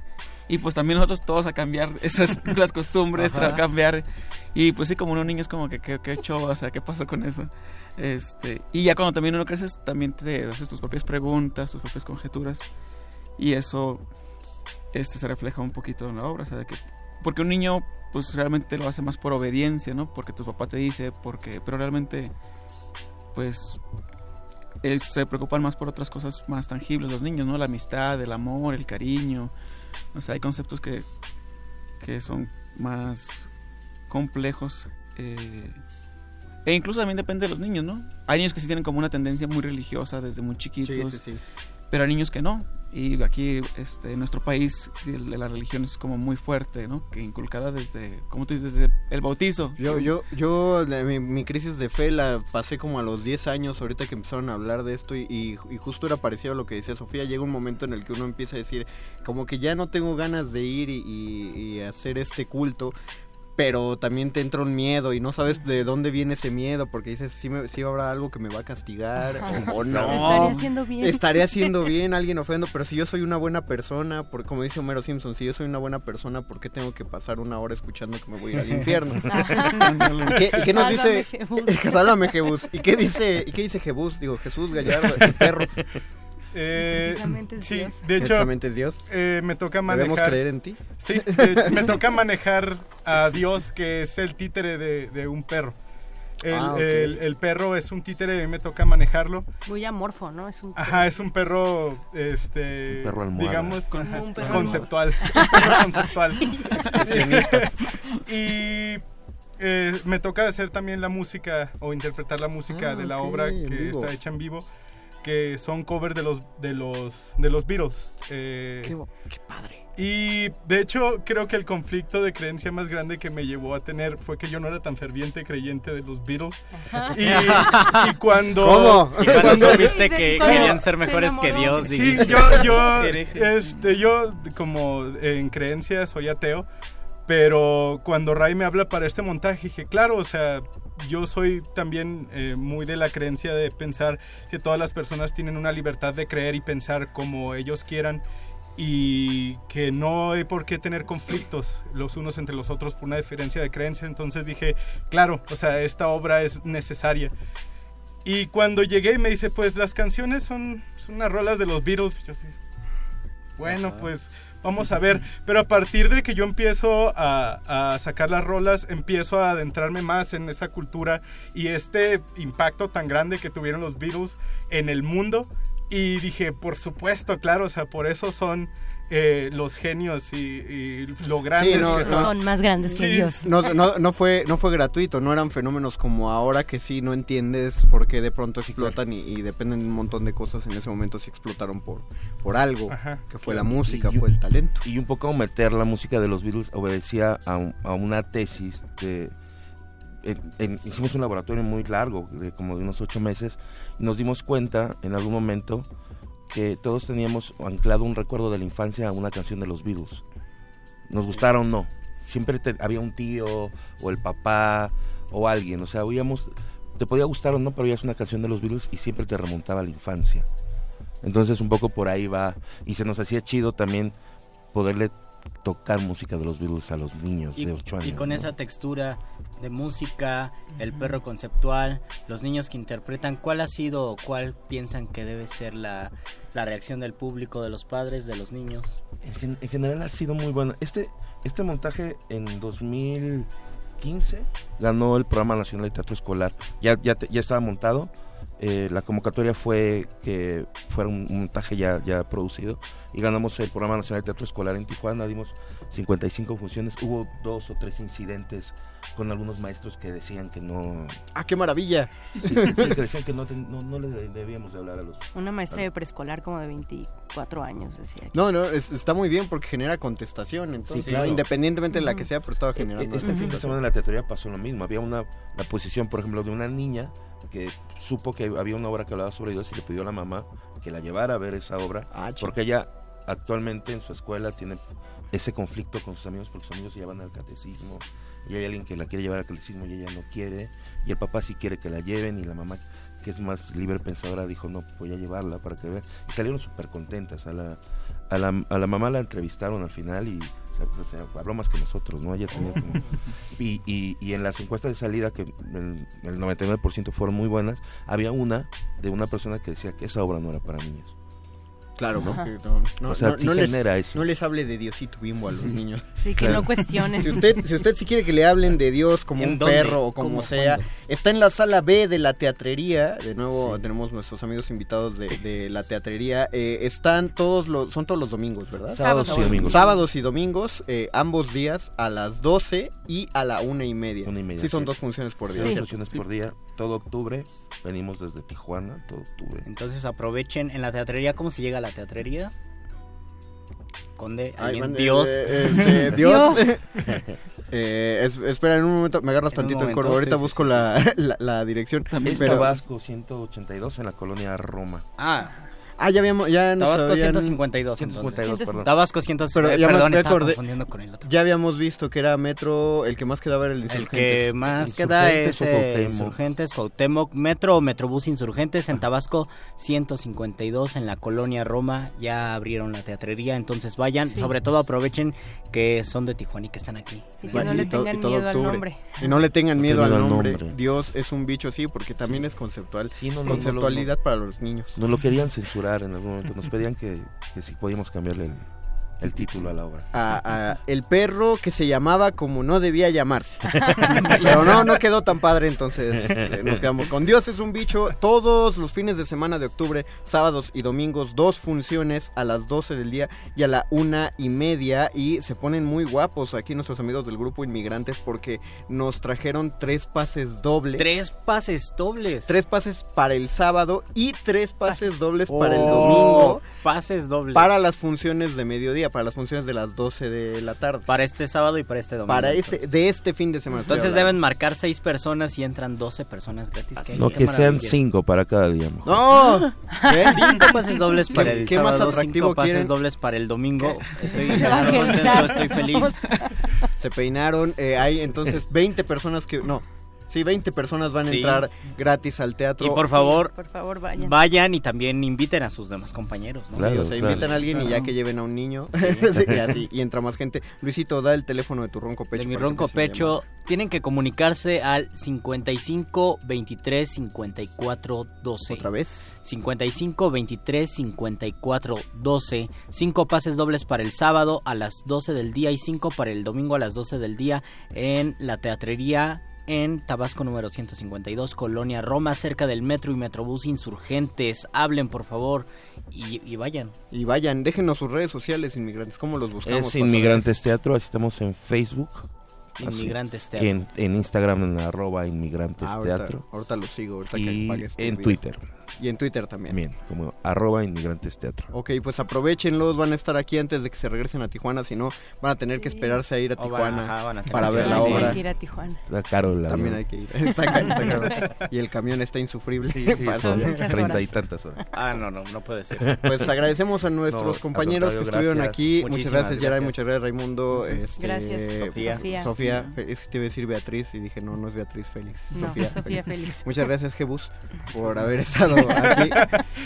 Y pues también nosotros todos a cambiar esas las costumbres, a cambiar. Y pues sí, como unos niños como que qué qué show, o sea, qué pasó con eso. Este, y ya cuando también uno creces, también te haces tus propias preguntas, tus propias conjeturas. Y eso este se refleja un poquito en la obra, o sea, de que porque un niño pues realmente lo hace más por obediencia, ¿no? Porque tu papá te dice, porque pero realmente pues se preocupan más por otras cosas más tangibles los niños, ¿no? La amistad, el amor, el cariño. O sea, hay conceptos que, que son más complejos. eh, e incluso también depende de los niños, ¿no? Hay niños que sí tienen como una tendencia muy religiosa desde muy chiquitos. Sí, sí, sí. Pero hay niños que no. Y aquí, este, en nuestro país, la religión es como muy fuerte, ¿no? Que inculcada desde, como tú dices, desde el bautizo. Yo, yo, yo, mi, mi crisis de fe la pasé como a los 10 años, ahorita que empezaron a hablar de esto, y, justo era parecido a lo que decía Sofía. Llega un momento en el que uno empieza a decir, como que ya no tengo ganas de ir y hacer este culto. Pero también te entra un miedo y no sabes de dónde viene ese miedo porque dices, si me, habrá algo que me va a castigar o, o no. Estaré haciendo bien. Estaré haciendo bien, alguien ofendo, pero si yo soy una buena persona, por, como dice Homero Simpson, si yo soy una buena persona, ¿por qué tengo que pasar una hora escuchando que me voy a ir al infierno? ¿Y qué, y qué nos Sálvame, dice? Jebús. Sálvame, Jebús. ¿Y qué dice, y qué dice Jebús? Digo, Jesús Gallardo, el perro. Eh, Precisamente es sí, Dios. de hecho, Precisamente es Dios. eh, me toca manejar. ¿Debemos creer en ti? Sí, de me toca manejar a Dios, que es el títere de, de un perro. El, Ah, ok. el- el perro es un títere, a mí me toca manejarlo. Muy amorfo, ¿no? Es un Ajá, es un perro, este, Un perro almohada. digamos. Un perro conceptual. Es un perro conceptual. Y eh, me toca hacer también la música o interpretar la música Ah, de la ok, obra que vivo. está hecha en vivo. Que son cover de los de los de los Beatles. Eh, Qué, padre. y de hecho creo que el conflicto de creencia más grande que me llevó a tener fue que yo no era tan ferviente creyente de los Beatles. Y, y cuando... ¿Cómo? Y cuando supiste que querían ser mejores que Dios, Sí, dijiste. yo, yo, este, yo como en creencia soy ateo, pero cuando Ray me habla para este montaje dije, claro, o sea, yo soy también eh, muy de la creencia de pensar que todas las personas tienen una libertad de creer y pensar como ellos quieran y que no hay por qué tener conflictos los unos entre los otros por una diferencia de creencia. Entonces dije, claro, o sea, esta obra es necesaria. Y cuando llegué me dice, pues las canciones son, son unas rolas de los Beatles. Y yo así, bueno, pues vamos a ver. Pero a partir de que yo empiezo a, a sacar las rolas, empiezo a adentrarme más en esa cultura y este impacto tan grande que tuvieron los Beatles en el mundo. Y dije, por supuesto, claro, o sea, por eso son eh, los genios y, y lo grandes no, que no. Son más grandes que Sí. Dios. No, no, no, fue, no fue gratuito, no eran fenómenos como ahora que sí no entiendes por qué de pronto explotan y, y dependen de un montón de cosas. En ese momento sí explotaron por, por algo, Ajá. que fue la música, y- fue el talento. Y un poco meter la música de los Beatles obedecía a, un- a una tesis de... en- en- hicimos un laboratorio muy largo, de como de unos ocho meses, y nos dimos cuenta en algún momento que todos teníamos anclado un recuerdo de la infancia a una canción de los Beatles. Nos gustara o no. Siempre había un tío o el papá o alguien. O sea, oíamos, te podía gustar o no, pero oías una canción de los Beatles y siempre te remontaba a la infancia. Entonces un poco por ahí va. Y se nos hacía chido también poderle tocar música de los Beatles a los niños Y, de 8 años. y con ¿no? esa textura de música, el perro conceptual, los niños que interpretan, ¿cuál ha sido o cuál piensan que debe ser la, la reacción del público, de los padres, de los niños? En, en general ha sido muy bueno. Este, este montaje en 2015 ganó el Programa Nacional de Teatro Escolar. Ya, ya, te- ya estaba montado. Eh, la convocatoria fue que fuera un, montaje ya, ya producido y ganamos el Programa Nacional de Teatro Escolar en Tijuana. Dimos 55 funciones. Hubo dos o tres incidentes con algunos maestros que decían que no... ¡Ah, qué maravilla! Sí, sí, que decían que no, no, no le debíamos de hablar a los... Una maestra de preescolar como de 24 años, decía. No, no, es- está muy bien porque genera contestación, entonces, claro. independientemente de la que sea, pero estaba E- generando. Este fin de semana en la teatrería pasó lo mismo. Había una la posición, por ejemplo, de una niña que supo que había una obra que hablaba sobre Dios y le pidió a la mamá que la llevara a ver esa obra, Ah, porque ella actualmente en su escuela tiene ese conflicto con sus amigos porque sus amigos se llevan al catecismo y hay alguien que la quiere llevar al catecismo y ella no quiere y el papá sí quiere que la lleven y la mamá que es más libre pensadora dijo no voy a llevarla para que vea y salieron súper contentas a la, a la a la mamá la entrevistaron al final y o o sea, habló más que nosotros no ella tenía como y, y, y en las encuestas de salida, que el, el 99% fueron muy buenas, había una de una persona que decía que esa obra no era para niños. Claro, ¿no? porque no, no, o sea, no- sí no les, eso. no les hable de Diosito bimbo a los niños. Sí, que no cuestionen. Si usted, si usted sí quiere que le hablen de Dios como ¿En un dónde? perro o como ¿Cómo? sea, ¿Cuándo? está en la sala B de la teatrería. De nuevo tenemos nuestros amigos invitados de, de la teatrería. Eh, están todos los, son todos los domingos, ¿verdad? Sábados y domingos. Sábados y domingos, eh, ambos días a las 12 y a la una y media. Una y media, sí, son sí. dos funciones por día. Dos funciones por día, todo octubre. Venimos desde Tijuana, todo octubre. Entonces aprovechen en la teatrería, ¿cómo se llega a la teatrería? Conde, Ay, alguien, man, Dios. eh, este, Dios. Dios. Eh, es- espera, en un momento me agarras En tantito el córdoba. Ahorita sí, sí, busco sí, la, la, la dirección. Es pero- Tabasco 182 en la colonia Roma. Ah, Ah, ya habíamos, ya nos Tabasco habían- 152. entonces. 152, perdón. Tabasco 100, Pero eh, ya me- perdón, me estaba acordé. confundiendo con el otro. Ya habíamos visto que era metro, el que más quedaba era el El Insurgentes. que más queda Insurgentes es eh, Cuauhtémoc. Insurgentes, Cuauhtémoc, Metro o Metrobús Insurgentes en Tabasco 152 en la colonia Roma. Ya abrieron la teatrería, entonces vayan. Sí. Sobre todo aprovechen que son de Tijuana y que están aquí. Y que no le tengan y todo miedo al octubre. nombre. Y no le tengan No miedo al nombre. nombre. Dios es un bicho, sí, porque también es conceptual. Sí, no, no, Conceptualidad para los niños. Nos lo querían censurar en algún momento. Nos pedían que, que si podíamos cambiarle el, el título a la obra. a- a el perro que se llamaba como no debía llamarse. Pero no, no quedó tan padre, entonces eh, nos quedamos con Dios es un bicho. Todos los fines de semana de octubre, sábados y domingos, dos funciones a las 12 del día y a la una y media. Y se ponen muy guapos aquí nuestros amigos del grupo Inmigrantes porque nos trajeron tres pases dobles. Tres pases dobles. Tres pases para el sábado y tres pases dobles para el Oh, domingo. Pases dobles. Para las funciones de mediodía, para las funciones de las 12 de la tarde. Para este sábado y para este domingo. Para este, de este fin de semana. Entonces deben marcar seis personas y entran 12 personas gratis. ¿Qué- No, qué que sean maravilla. cinco para cada día. mejor. ¡No! ¿Qué? Cinco pases dobles para ¿Qué- el qué más sábado, atractivo cinco pases quieren? dobles para el domingo. Estoy, Se estoy contento, estoy feliz. Se peinaron. eh, hay entonces 20 personas que. No. Sí, 20 personas van a Sí. entrar gratis al teatro. Y por favor, Por favor, vayan. vayan y también inviten a sus demás compañeros. ¿no? Sí, o sea, invitan a alguien y ya que lleven a un niño. Sí, y así, y entra más gente. Luisito, da el teléfono de tu ronco pecho. De mi ronco pecho, tienen que comunicarse al 55 23 54 12. ¿Otra vez? 55 23 54 12. Cinco pases dobles para el sábado a las 12 del día y cinco para el domingo a las 12 del día en la teatrería en Tabasco número 152, Colonia Roma, cerca del metro y metrobús insurgentes. Hablen, por favor, y, y vayan. Y vayan, déjenos sus redes sociales, inmigrantes. ¿Cómo los buscamos? Es Inmigrantes Teatro, así estamos en Facebook. así, Inmigrantes Teatro. En, en Instagram en arroba Inmigrantes Ah, ahorita, Teatro. ahorita lo sigo, ahorita que y apague este en video. Twitter. Y en Twitter también. Bien, como arroba Inmigrantes Teatro. Ok, pues aprovechenlos, van a estar aquí antes de que se regresen a Tijuana, si no van a tener que esperarse a ir a O van- Tijuana ajá, van a tener para ver la Sí. obra. Hay que ir a Tijuana. Está caro También hay que ir. Está caro, está caro. Y el camión está insufrible. Sí, sí, son treinta y tantas horas. Ah, no, no, no puede ser. Pues agradecemos a nuestros No, compañeros que estuvieron gracias. aquí. Muchas gracias, Yaray, gracias. muchas gracias, Raimundo. Este, Gracias. Sofía. Sofía. Sofía, es que te iba a decir Beatriz y dije, no, no es Beatriz Félix. No, Sofía, Sofía Félix. Muchas gracias, Jebus, por haber estado aquí.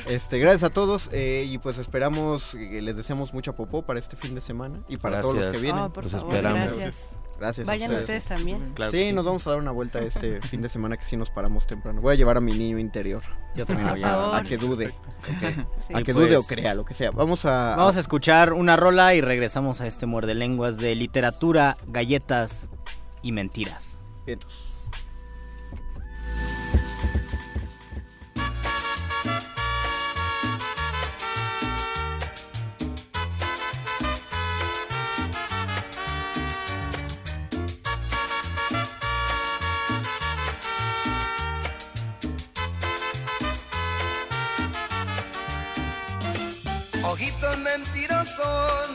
Este, gracias a todos eh, y pues esperamos, eh, les deseamos mucha popó para este fin de semana y para todos los que vienen. Oh, por Los favor, esperamos. gracias. Gracias. a Vayan ustedes también. Claro sí, nos vamos a dar una vuelta este fin de semana que sí nos paramos temprano. Voy a llevar a mi niño interior. Yo también a, voy a- a... que dude. Sí. A que pues- dude o crea, lo que sea. Vamos a. Vamos a escuchar una rola y regresamos a este muerde lenguas de literatura, galletas y mentiras. Vientos.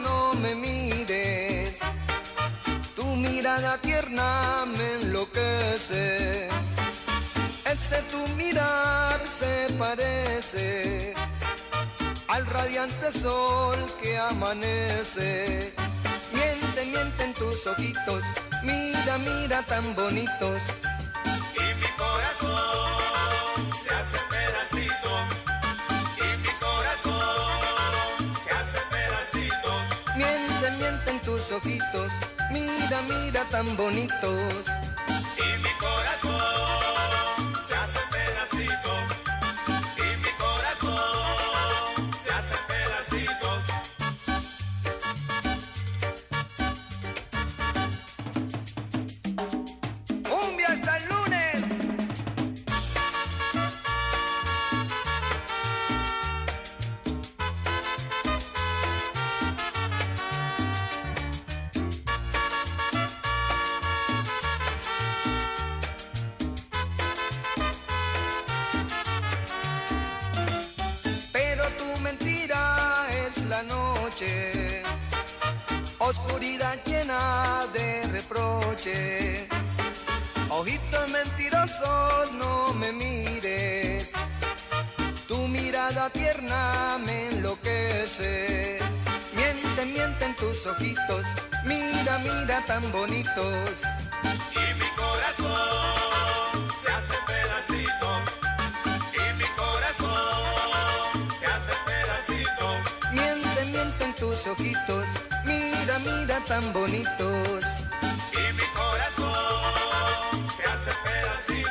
No me mires. Tu mirada tierna me enloquece. Ese tu mirar se parece al radiante sol que amanece. Miente, miente en tus ojitos, mira, mira tan bonitos. Mira, mira tan bonitos. Tan bonitos. Y mi corazón se hace pedacitos. Y mi corazón se hace pedacitos. Miente, miente en tus ojitos. Mira, mira tan bonitos. Y mi corazón se hace pedacitos.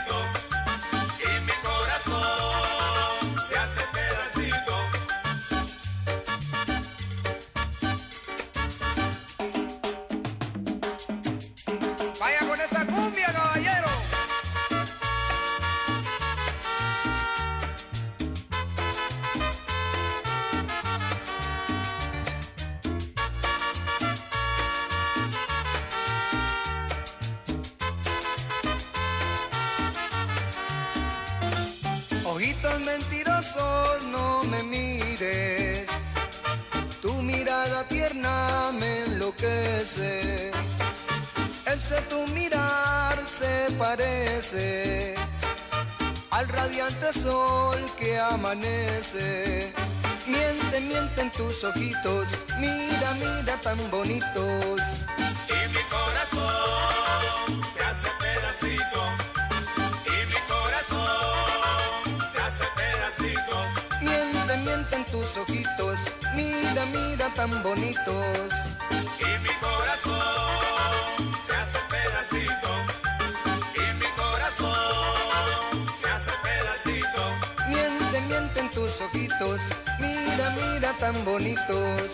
Tan bonitos. Y mi corazón se hace pedacito. Y mi corazón se hace pedacito. Miente, miente en tus ojitos, mira, mira tan bonitos. Y mi corazón se hace pedacito. Y mi corazón se hace pedacito. Miente, miente en tus ojitos, mira, mira tan bonitos.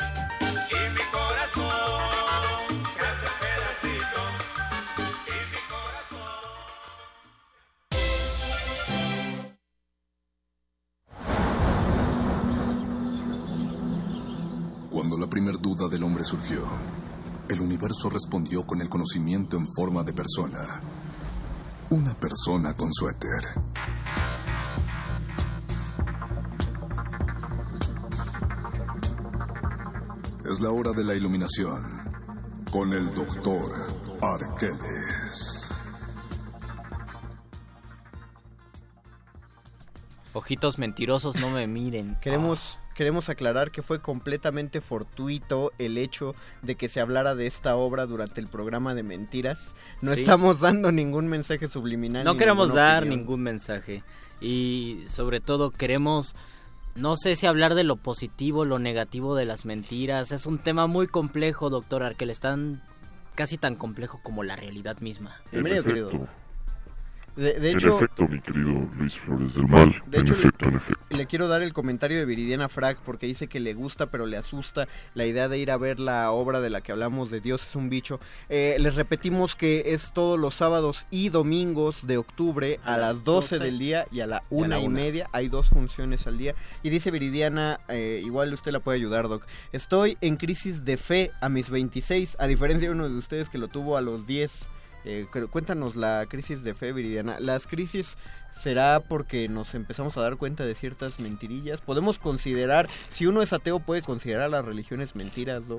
Conocimiento en forma de persona. Una persona con suéter. Es la hora de la iluminación con el doctor Arqueles. Ojitos mentirosos, no me miren. Queremos, queremos aclarar que fue completamente fortuito el hecho de que se hablara de esta obra durante el programa de mentiras. No Sí. estamos dando ningún mensaje subliminal. No ni queremos dar opinión. ningún mensaje. Y sobre todo queremos, no sé si hablar de lo positivo, lo negativo de las mentiras. Es un tema muy complejo, doctor Arquel. Es tan, casi tan complejo como la realidad misma. Bienvenido, En querido. De, de en hecho, efecto, mi querido Luis Flores del Mal. de en hecho, efecto, en efecto. le quiero dar el comentario de Viridiana Frag porque dice que le gusta pero le asusta la idea de ir a ver la obra de la que hablamos de Dios es un bicho. Eh, les repetimos que es todos los sábados y domingos de octubre a, las 12, 12 del día y a la y una la y media. Hay dos funciones al día. Y dice Viridiana, eh, igual usted la puede ayudar, Doc. Estoy en crisis de fe a mis 26, a diferencia de uno de ustedes que lo tuvo a los 10. Eh, pero cuéntanos la crisis de fe, Viridiana. ¿Las crisis será porque nos empezamos a dar cuenta de ciertas mentirillas? ¿Podemos considerar, si uno es ateo, puede considerar las religiones mentiras, ¿no?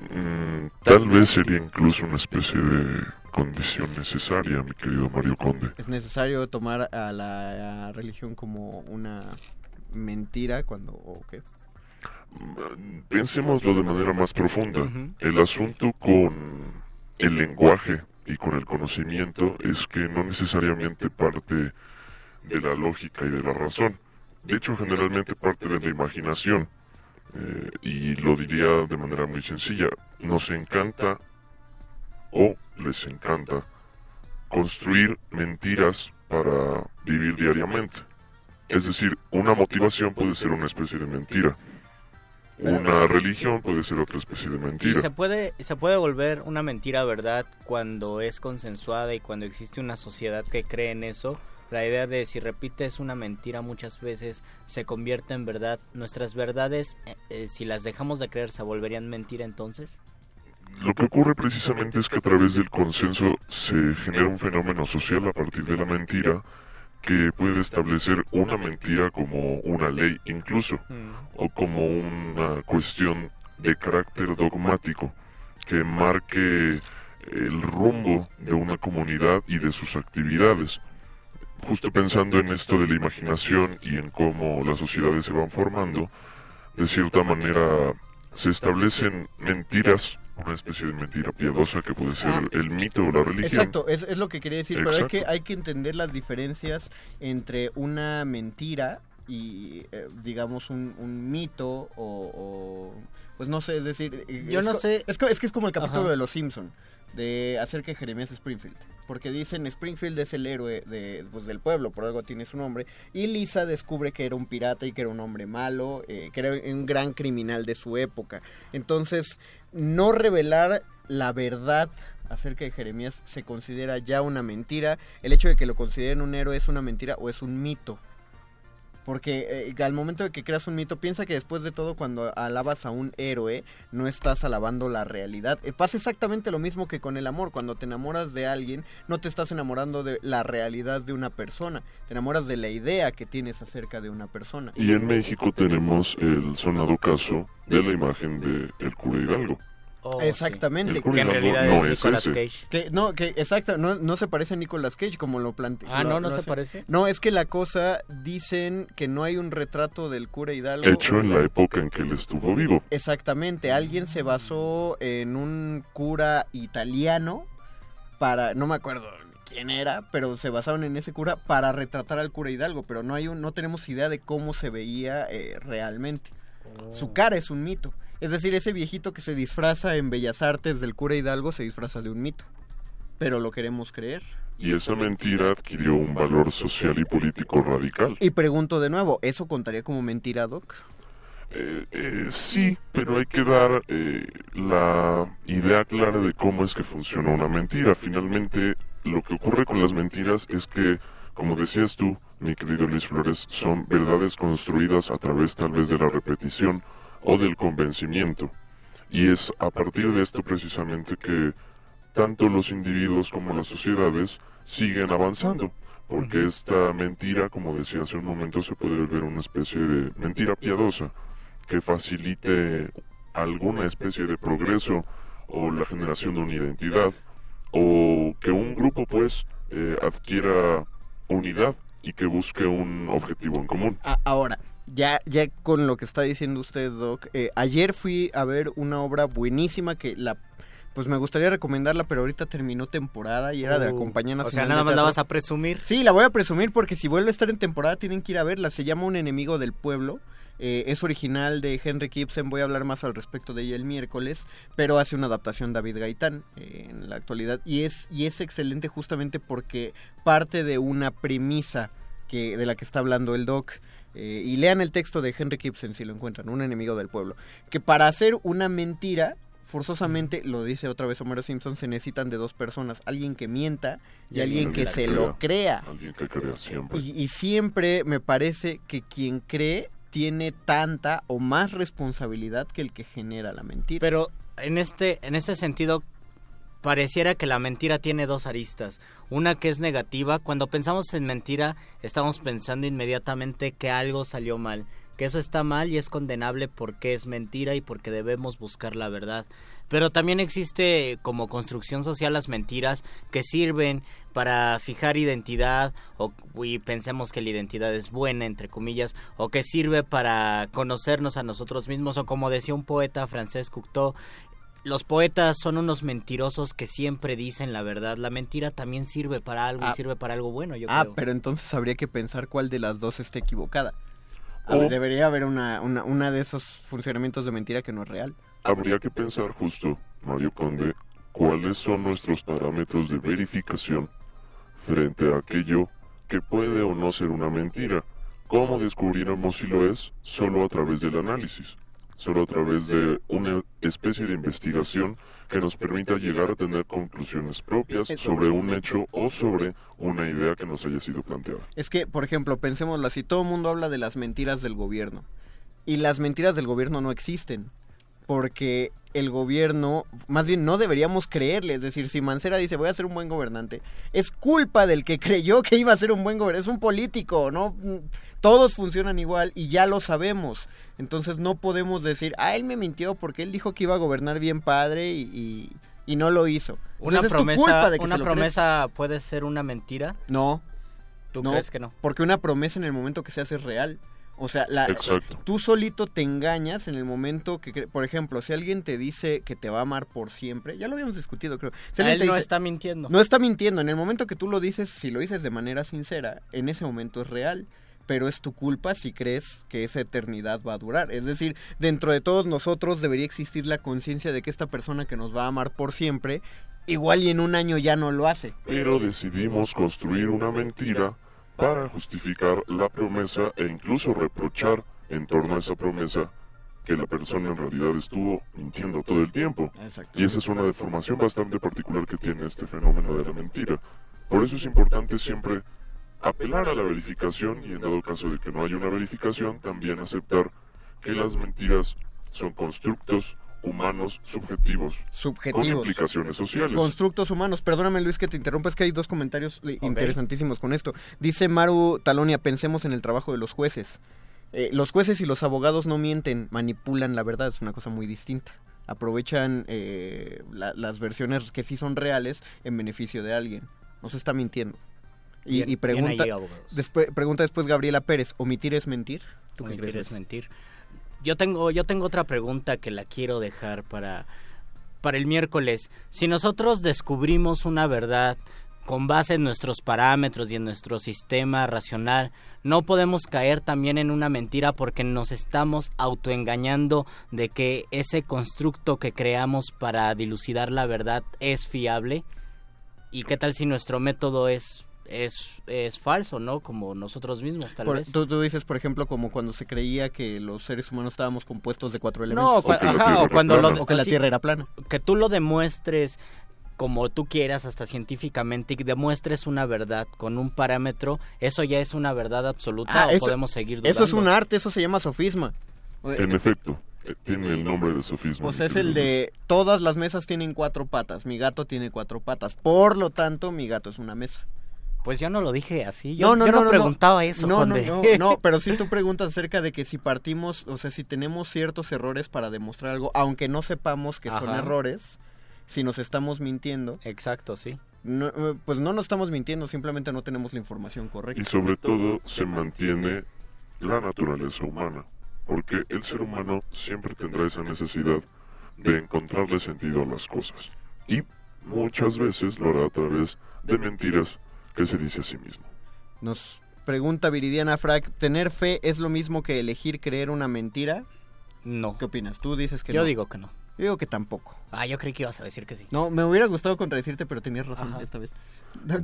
Mm, tal vez sería incluso una especie de condición necesaria, mi querido Mario Conde. ¿Es necesario tomar a la religión como una mentira cuando... o qué? Pensémoslo de manera más profunda. El asunto con el lenguaje y con el conocimiento es que no necesariamente parte de la lógica y de la razón. De hecho, generalmente parte de la imaginación. Eh, y lo diría de manera muy sencilla. Nos encanta o les encanta construir mentiras para vivir diariamente. Es decir, una motivación puede ser una especie de mentira. Una religión puede ser otra especie de Y mentira. se puede, se puede volver una mentira verdad cuando es consensuada y cuando existe una sociedad que cree en eso. La idea de si repites una mentira muchas veces se convierte en verdad. Nuestras verdades, eh, eh, si las dejamos de creer, se volverían mentira entonces. Lo que ocurre precisamente es que a través del consenso se genera un fenómeno social a partir de la mentira que puede establecer una mentira como una ley incluso o como una cuestión de carácter dogmático que marque el rumbo de una comunidad y de sus actividades. Justo pensando en esto de la imaginación y en cómo las sociedades se van formando, de cierta manera se establecen mentiras, una especie de mentira piadosa que puede ser Ah. el mito o la religión. Exacto, es, es lo que quería decir, pero hay que, hay que entender las diferencias entre una mentira y, eh, digamos, un, un mito o, o, Pues no sé, es decir... Yo es no sé- Es, es que es como el capítulo Ajá. de Los Simpson de acerca de Jeremías Springfield. Porque dicen Springfield es el héroe de, pues, del pueblo, por algo tiene su nombre. Y Lisa descubre que era un pirata y que era un hombre malo, eh, que era un gran criminal de su época. Entonces, no revelar la verdad acerca de Jeremías se considera ya una mentira. El hecho de que lo consideren un héroe es una mentira o es un mito. Porque eh, al momento de que creas un mito, piensa que después de todo, cuando alabas a un héroe, no estás alabando la realidad. Eh, pasa exactamente lo mismo que con el amor. Cuando te enamoras de alguien, no te estás enamorando de la realidad de una persona. Te enamoras de la idea que tienes acerca de una persona. Y en México tenemos el sonado caso de la imagen de el cura Hidalgo. Exactamente. El cura Que en realidad no es es Nicolas ese. Cage. Que, no, que exacto, no, no se parece a Nicolas Cage como lo plantea. Ah, ¿no? ¿No se parece? No, es que la cosa, dicen que no hay un retrato del cura Hidalgo. Hecho en la época en que él estuvo vivo. Exactamente, alguien se basó en un cura italiano para, no me acuerdo quién era, pero se basaron en ese cura para retratar al cura Hidalgo, pero no hay un, no tenemos idea de cómo se veía eh, realmente. Su cara es un mito. Es decir, ese viejito que se disfraza en Bellas Artes del cura Hidalgo se disfraza de un mito. Pero lo queremos creer. Y esa mentira adquirió un valor social y político radical. Y pregunto de nuevo, ¿eso contaría como mentira, Doc? Eh, eh, sí, pero hay que dar eh, la idea clara de cómo es que funciona una mentira. Finalmente, lo que ocurre con las mentiras es que, como decías tú, mi querido Luis Flores, son verdades construidas a través tal vez de la repetición o del convencimiento. Y es a partir de esto precisamente que tanto los individuos como las sociedades siguen avanzando. Porque esta mentira, como decía hace un momento, se puede volver una especie de mentira piadosa que facilite alguna especie de progreso o la generación de una identidad o que un grupo pues eh, adquiera unidad y que busque un objetivo en común. Ahora, ya, ya con lo que está diciendo usted, Doc, eh, ayer fui a ver una obra buenísima que la... Pues me gustaría recomendarla, pero ahorita terminó temporada y era de la Uh, Compañía o Nacional sea, de nada más la vas a presumir. Sí, la voy a presumir porque si vuelve a estar en temporada tienen que ir a verla. Se llama Un enemigo del pueblo. Eh, es original de Henry Gibson. Voy a hablar más al respecto de ella el miércoles. Pero hace una adaptación David Gaitán eh, en la actualidad. Y es, y es excelente justamente porque parte de una premisa que, de la que está hablando el doc. Eh, y lean el texto de Henry Gibson si lo encuentran, un enemigo del pueblo. Que para hacer una mentira, forzosamente, lo dice otra vez Homero Simpson, se necesitan de dos personas, alguien que mienta y, alguien que se lo crea. Alguien que crea siempre. Y, y siempre me parece que quien cree tiene tanta o más responsabilidad que el que genera la mentira. Pero en este, en este sentido, pareciera que la mentira tiene dos aristas. Una que es negativa. Cuando pensamos en mentira, estamos pensando inmediatamente que algo salió mal. Que eso está mal y es condenable porque es mentira y porque debemos buscar la verdad. Pero también existe como construcción social las mentiras que sirven para fijar identidad o y pensemos que la identidad es buena entre comillas o que sirve para conocernos a nosotros mismos o como decía un poeta francés Cocteau los poetas son unos mentirosos que siempre dicen la verdad. La mentira también sirve para algo Ah. y sirve para algo bueno, yo ah, creo. pero entonces habría que pensar cuál de las dos esté equivocada. A O- ver, debería haber una, una, una de esos funcionamientos de mentira que no es real. Habría que pensar justo, Mario Conde, cuáles son nuestros parámetros de verificación frente a aquello que puede o no ser una mentira. ¿Cómo descubriremos si lo es? Solo a través del análisis, solo a través de una especie de investigación que nos permita llegar a tener conclusiones propias sobre un hecho o sobre una idea que nos haya sido planteada. Es que, por ejemplo, pensémoslo así, todo el mundo habla de las mentiras del gobierno. Y las mentiras del gobierno no existen. Porque el gobierno, más bien no deberíamos creerle. Es decir, si Mancera dice voy a ser un buen gobernante, es culpa del que creyó que iba a ser un buen gobernante. Es un político, ¿no? Todos funcionan igual y ya lo sabemos. Entonces no podemos decir, ah, él me mintió porque él dijo que iba a gobernar bien padre y, y- y no lo hizo. Una Entonces, es tu promesa, culpa de que una se lo crees. promesa puede ser una mentira. No. ¿Tú No, crees que no? Porque una promesa en el momento que se hace es real. O sea, la, Exacto. tú solito te engañas en el momento que, por ejemplo, si alguien te dice que te va a amar por siempre, ya lo habíamos discutido, creo. Si A él te no dice- está mintiendo. No está mintiendo. En el momento que tú lo dices, si lo dices de manera sincera, en ese momento es real. Pero es tu culpa si crees que esa eternidad va a durar. Es decir, dentro de todos nosotros debería existir la conciencia de que esta persona que nos va a amar por siempre, igual y en un año ya no lo hace. pero decidimos construir una mentira para justificar la promesa e incluso reprochar en torno a esa promesa que la persona en realidad estuvo mintiendo todo el tiempo. Y esa es una deformación bastante particular que tiene este fenómeno de la mentira. Por eso es importante siempre apelar a la verificación y en dado caso de que no haya una verificación, también aceptar que las mentiras son constructos humanos subjetivos, con implicaciones sociales. Constructos humanos. Perdóname, Luis, que te interrumpa. Es que hay dos comentarios eh, interesantísimos con esto. Dice Maru Talonia, pensemos en el trabajo de los jueces. Eh, los jueces y los abogados no mienten, manipulan la verdad. Es una cosa muy distinta. Aprovechan eh, la- las versiones que sí son reales en beneficio de alguien. No se está mintiendo. Y, Bien- y pregunta, después, pregunta después Gabriela Pérez, ¿omitir es mentir? ¿Tú qué Mentir crees? es mentir. Yo tengo, yo tengo otra pregunta que la quiero dejar para, para el miércoles. Si nosotros descubrimos una verdad con base en nuestros parámetros y en nuestro sistema racional, no podemos caer también en una mentira porque nos estamos autoengañando de que ese constructo que creamos para dilucidar la verdad es fiable. ¿Y qué tal si nuestro método es es, es falso, ¿no? Como nosotros mismos, tal Por- vez. tú, tú dices, por ejemplo, como cuando se creía que los seres humanos estábamos compuestos de cuatro elementos. No, cua- ajá, o cuando lo o que la Tierra era plana. Que tú lo demuestres como tú quieras, hasta científicamente, y demuestres una verdad con un parámetro, eso ya es una verdad absoluta Ah, o eso- podemos seguir dudando. Eso es un arte, eso se llama sofisma. En efecto, eh, tiene el nombre de sofisma. O sea, es el de todas las mesas tienen cuatro patas, mi gato tiene cuatro patas, por lo tanto mi gato es una mesa. Pues yo no lo dije así, yo yo no, preguntaba eso. No, no, no, no, pero sí tú preguntas acerca de que si partimos, o sea, si tenemos ciertos errores para demostrar algo, aunque no sepamos que son errores, si nos estamos mintiendo. Exacto, sí. no, eh, pues no nos estamos mintiendo, simplemente no tenemos la información correcta. Y sobre todo se mantiene la naturaleza humana, porque el ser humano siempre tendrá esa necesidad de encontrarle sentido a las cosas. Y muchas veces lo hará a través de mentiras que se dice a sí mismo. Nos pregunta Viridiana Frack, ¿tener fe es lo mismo que elegir creer una mentira? No. ¿Qué opinas? Tú dices que Yo no. digo que no. Yo digo que tampoco. Ah, yo creí que ibas a decir que sí. No, me hubiera gustado contradecirte, pero tenías razón esta vez.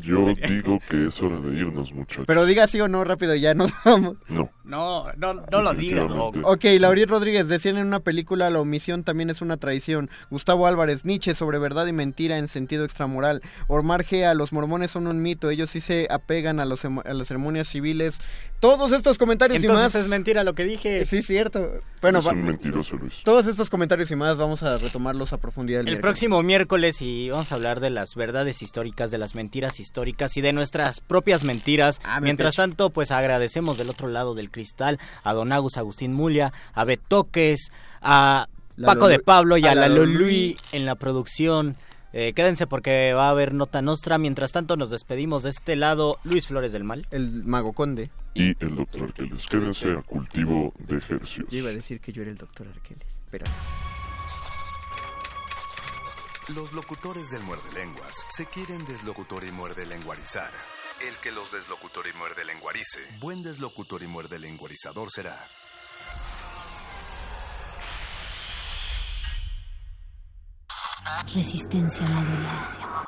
Yo digo que es hora de irnos, muchachos. Pero diga sí o no rápido, ya nos vamos. No. No, no, no lo digas, Doc. Ok, Laurier Rodríguez, decían en una película, la omisión también es una traición. Gustavo Álvarez, Nietzsche sobre verdad y mentira en sentido extramoral. Ormar Gea, los mormones son un mito, ellos sí se apegan a, los, a las ceremonias civiles. Todos estos comentarios y Entonces más... es mentira lo que dije. Sí, cierto. Bueno, es un mentiroso, Luis. todos estos comentarios y más vamos a retomarlos a profundidad el, El miércoles. próximo miércoles y vamos a hablar de las verdades históricas, de las mentiras históricas y de nuestras propias mentiras. Ah, me Mientras pecho. tanto, pues agradecemos del otro lado del cristal a Don Agus Agustín Mulia, a Betoques, a La Paco de Pablo y a, a la en la producción. Eh, quédense porque va a haber nota nostra. Mientras tanto, nos despedimos de este lado, Luis Flores del Mal. El mago conde. Y el doctor Arqueles. Quédense a cultivo de ejercicios. Yo iba a decir que yo era el doctor Arqueles, pero... Los locutores del muerde lenguas se quieren deslocutor y muerde lenguarizar. El que los deslocutor y muerde lenguarice, buen deslocutor y muerde lenguarizador será. Resistencia modulada.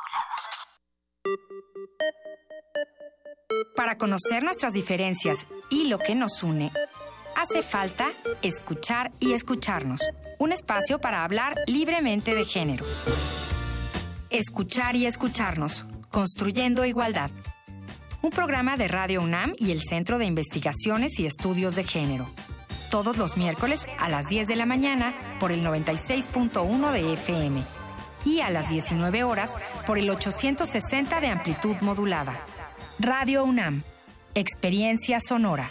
Para conocer nuestras diferencias y lo que nos une, hace falta escuchar y escucharnos. Un espacio para hablar libremente de género. Escuchar y escucharnos, construyendo igualdad. Un programa de Radio UNAM y el Centro de Investigaciones y Estudios de Género. Todos los miércoles a las 10 de la mañana por el 96.1 de FM y a las 19 horas por el 860 de amplitud modulada. Radio UNAM. Experiencia sonora.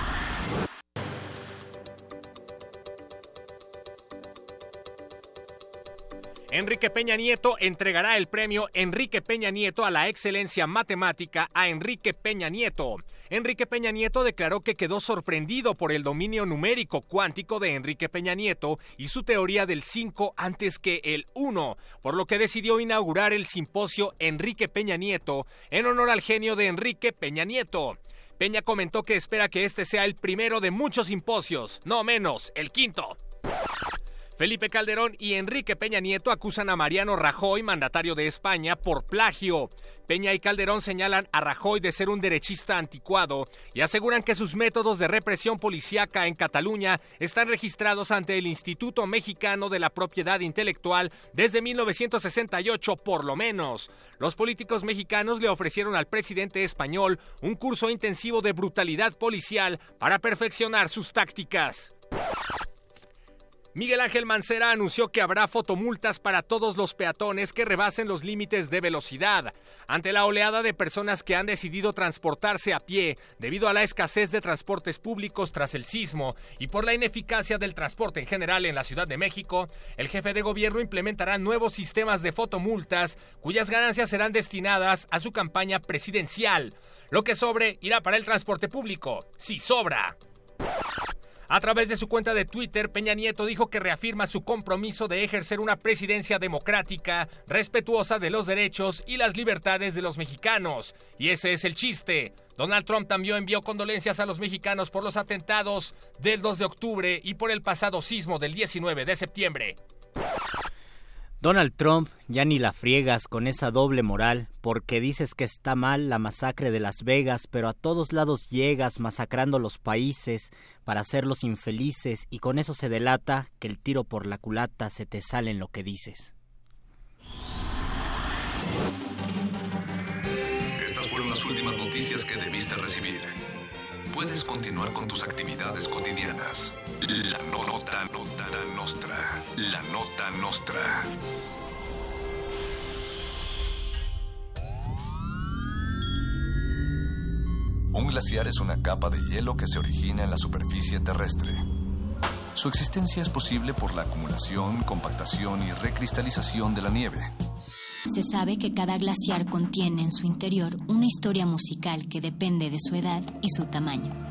Enrique Peña Nieto entregará el premio Enrique Peña Nieto a la excelencia matemática a Enrique Peña Nieto. Enrique Peña Nieto declaró que quedó sorprendido por el dominio numérico cuántico de Enrique Peña Nieto y su teoría del 5 antes que el 1, por lo que decidió inaugurar el simposio Enrique Peña Nieto en honor al genio de Enrique Peña Nieto. Peña comentó que espera que este sea el primero de muchos simposios, no menos, el quinto. Felipe Calderón y Enrique Peña Nieto acusan a Mariano Rajoy, mandatario de España, por plagio. Peña y Calderón señalan a Rajoy de ser un derechista anticuado y aseguran que sus métodos de represión policíaca en Cataluña están registrados ante el Instituto Mexicano de la Propiedad Intelectual desde 1968 por lo menos. Los políticos mexicanos le ofrecieron al presidente español un curso intensivo de brutalidad policial para perfeccionar sus tácticas. Miguel Ángel Mancera anunció que habrá fotomultas para todos los peatones que rebasen los límites de velocidad. Ante la oleada de personas que han decidido transportarse a pie debido a la escasez de transportes públicos tras el sismo y por la ineficacia del transporte en general en la Ciudad de México, el jefe de gobierno implementará nuevos sistemas de fotomultas cuyas ganancias serán destinadas a su campaña presidencial. Lo que sobre irá para el transporte público, si sobra. A través de su cuenta de Twitter, Peña Nieto dijo que reafirma su compromiso de ejercer una presidencia democrática, respetuosa de los derechos y las libertades de los mexicanos. Y ese es el chiste. Donald Trump también envió condolencias a los mexicanos por los atentados del 2 de octubre y por el pasado sismo del 19 de septiembre. Donald Trump, ya ni la friegas con esa doble moral, porque dices que está mal la masacre de Las Vegas, pero a todos lados llegas masacrando los países para hacerlos infelices y con eso se delata que el tiro por la culata se te sale en lo que dices. Estas fueron las últimas noticias que debiste recibir. Puedes continuar con tus actividades cotidianas. La no- nota, nota nostra. La nota nostra. Un glaciar es una capa de hielo que se origina en la superficie terrestre. Su existencia es posible por la acumulación, compactación y recristalización de la nieve. Se sabe que cada glaciar contiene en su interior una historia musical que depende de su edad y su tamaño.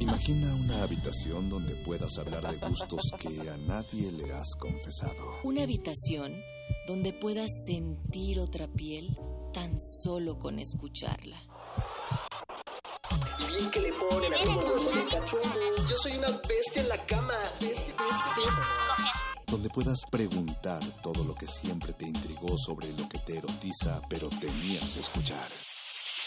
Imagina una habitación donde puedas hablar de gustos que a nadie le has confesado. Una habitación donde puedas sentir otra piel tan solo con escucharla. Y bien que le ponen a todos los. Yo soy una bestia en la cama. Bestia, bestia, bestia. Donde puedas preguntar todo lo que siempre te intrigó sobre lo que te erotiza, pero temías escuchar.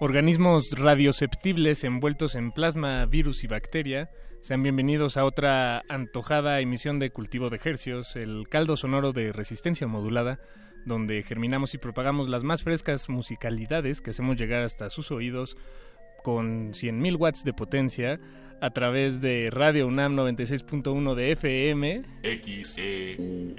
Organismos radioceptibles envueltos en plasma, virus y bacteria, sean bienvenidos a otra antojada emisión de Cultivo de Hercios, el caldo sonoro de resistencia modulada, donde germinamos y propagamos las más frescas musicalidades que hacemos llegar hasta sus oídos con 100.000 watts de potencia a través de Radio UNAM 96.1 de FM, XEUN.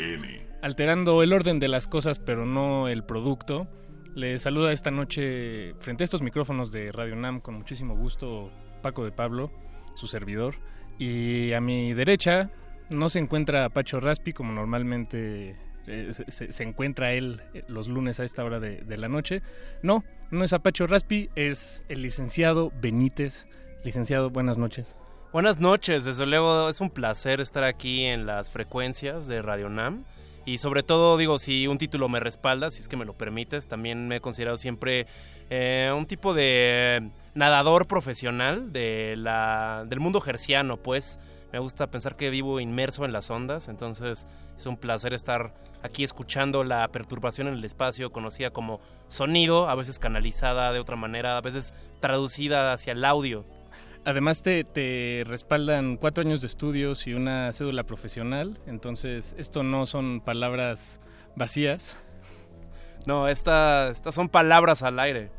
alterando el orden de las cosas pero no el producto. Les saluda esta noche frente a estos micrófonos de Radio UNAM con muchísimo gusto Paco de Pablo, su servidor. Y a mi derecha no se encuentra Pacho Raspi como normalmente eh, se encuentra él eh, los lunes a esta hora de, de la noche. No, no es Apacho Raspi, es el licenciado Benítez. Licenciado, buenas noches. Buenas noches, desde luego es un placer estar aquí en las frecuencias de Radio Nam. Y sobre todo, digo, si un título me respalda, si es que me lo permites, también me he considerado siempre eh, un tipo de nadador profesional de la, del mundo gerciano, pues. Me gusta pensar que vivo inmerso en las ondas, entonces es un placer estar aquí escuchando la perturbación en el espacio, conocida como sonido, a veces canalizada de otra manera, a veces traducida hacia el audio. Además te, te respaldan cuatro años de estudios y una cédula profesional, entonces esto no son palabras vacías. No, esta- estas son palabras al aire.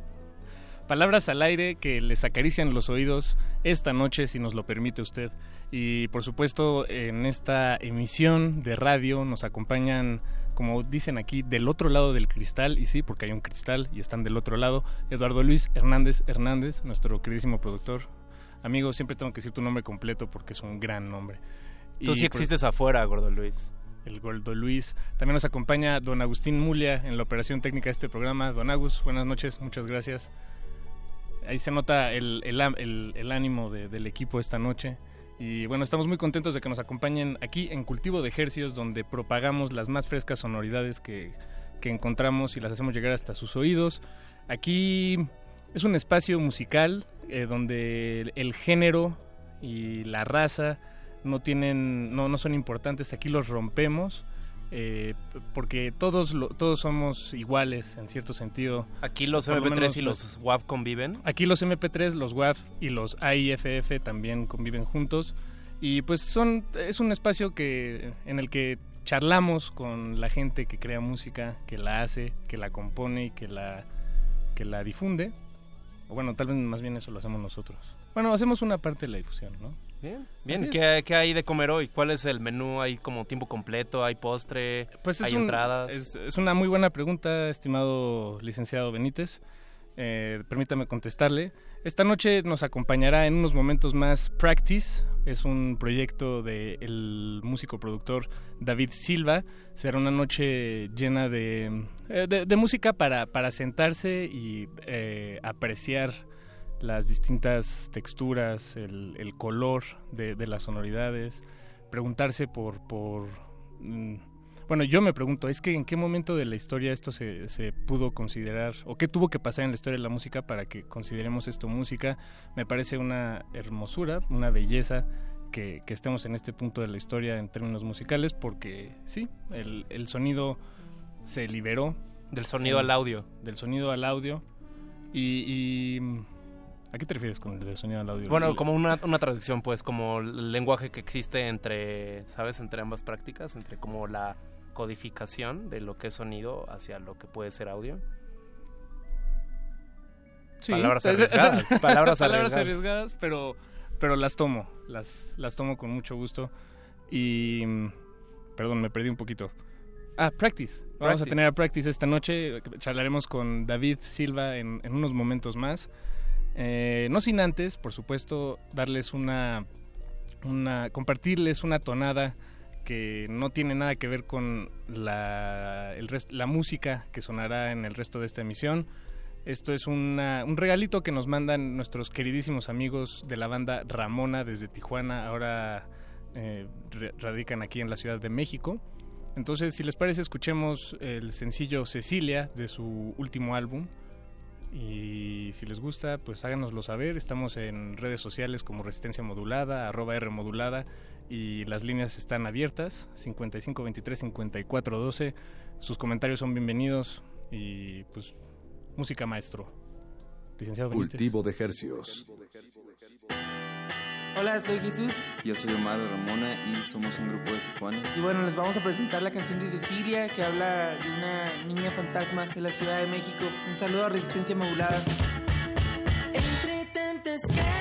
Palabras al aire que les acarician los oídos esta noche, si nos lo permite usted. Y por supuesto, en esta emisión de radio nos acompañan, como dicen aquí, del otro lado del cristal, y sí, porque hay un cristal y están del otro lado, Eduardo Luis Hernández Hernández, nuestro queridísimo productor. Amigo, siempre tengo que decir tu nombre completo porque es un gran nombre. Tú Y sí por- existes afuera, Gordo Luis. el Gordo Luis. También nos acompaña don Agustín Mulia en la operación técnica de este programa. Don Agus, buenas noches, muchas gracias. Ahí se nota el, el, el- el ánimo de- del equipo esta noche. Y bueno, estamos muy contentos de que nos acompañen aquí en Cultivo de Ejercios, donde propagamos las más frescas sonoridades que, que encontramos y las hacemos llegar hasta sus oídos. Aquí es un espacio musical eh, donde el, el género y la raza no tienen, no, no son importantes. Aquí los rompemos eh, porque todos lo- todos somos iguales en cierto sentido. Aquí los Por lo MP3 menos y los WAV conviven. Aquí los MP3, los WAV y los AIFF también conviven juntos y pues son es un espacio que en el que charlamos con la gente que crea música, que la hace, que la compone y que la que la difunde. Bueno, tal vez más bien eso lo hacemos nosotros. Bueno, hacemos una parte de la difusión, ¿no? Bien, bien. ¿Qué, qué hay de comer hoy? ¿Cuál es el menú? ¿Hay como tiempo completo? ¿Hay postre? Pues es, ¿Hay un- entradas? es, es una muy buena pregunta, estimado licenciado Benítez. Eh, permítame contestarle. Esta noche nos acompañará en unos momentos más Practice. Es un proyecto del músico productor David Silva. Será una noche llena de, eh, de, de música para, para sentarse y eh, apreciar las distintas texturas, el, el color de, de las sonoridades, preguntarse por, por mm, bueno, yo me pregunto, es que en qué momento de la historia esto se, se pudo considerar, o qué tuvo que pasar en la historia de la música para que consideremos esto música. Me parece una hermosura, una belleza que, que estemos en este punto de la historia en términos musicales, porque sí, el, el sonido se liberó. Del sonido al audio. Del sonido al audio. Y, y, ¿A qué te refieres con el del sonido al audio? Bueno, como una, una traducción, pues, como el lenguaje que existe entre, ¿sabes? Entre ambas prácticas, entre como la codificación de lo que es sonido hacia lo que puede ser audio. Sí, Palabras es- es- arriesgadas. es- Palabras palabras arriesgadas. arriesgadas, pero, pero las tomo, las, las tomo con mucho gusto. Y, mm, perdón, me perdí un poquito. Ah, Practice. Vamos a tener a Practice esta noche. Charlaremos con David Silva en, en unos momentos más. Eh, no sin antes, por supuesto, darles una, una, compartirles una tonada que no tiene nada que ver con la, música que sonará en el resto de esta emisión. Esto es un regalito que nos mandan nuestros queridísimos amigos de la banda Ramona desde Tijuana. Ahora eh, radican aquí en la Ciudad de México. Entonces, si les parece, escuchemos el sencillo Cecilia de su último álbum. Y si les gusta, pues háganoslo saber. Estamos en redes sociales como Resistencia Modulada, arroba R Modulada. Y las líneas están abiertas, 55 23 54 12. Sus comentarios son bienvenidos. Y pues, música maestro. Licenciado Benítez. Cultivo de hercios. Hola, soy Jesús Yo soy Omar Ramona y somos un grupo de Tijuana. y bueno, les vamos a presentar la canción de Cecilia que habla de una niña fantasma de la Ciudad de México. Un saludo a Resistencia Modulada. Entre tantas calles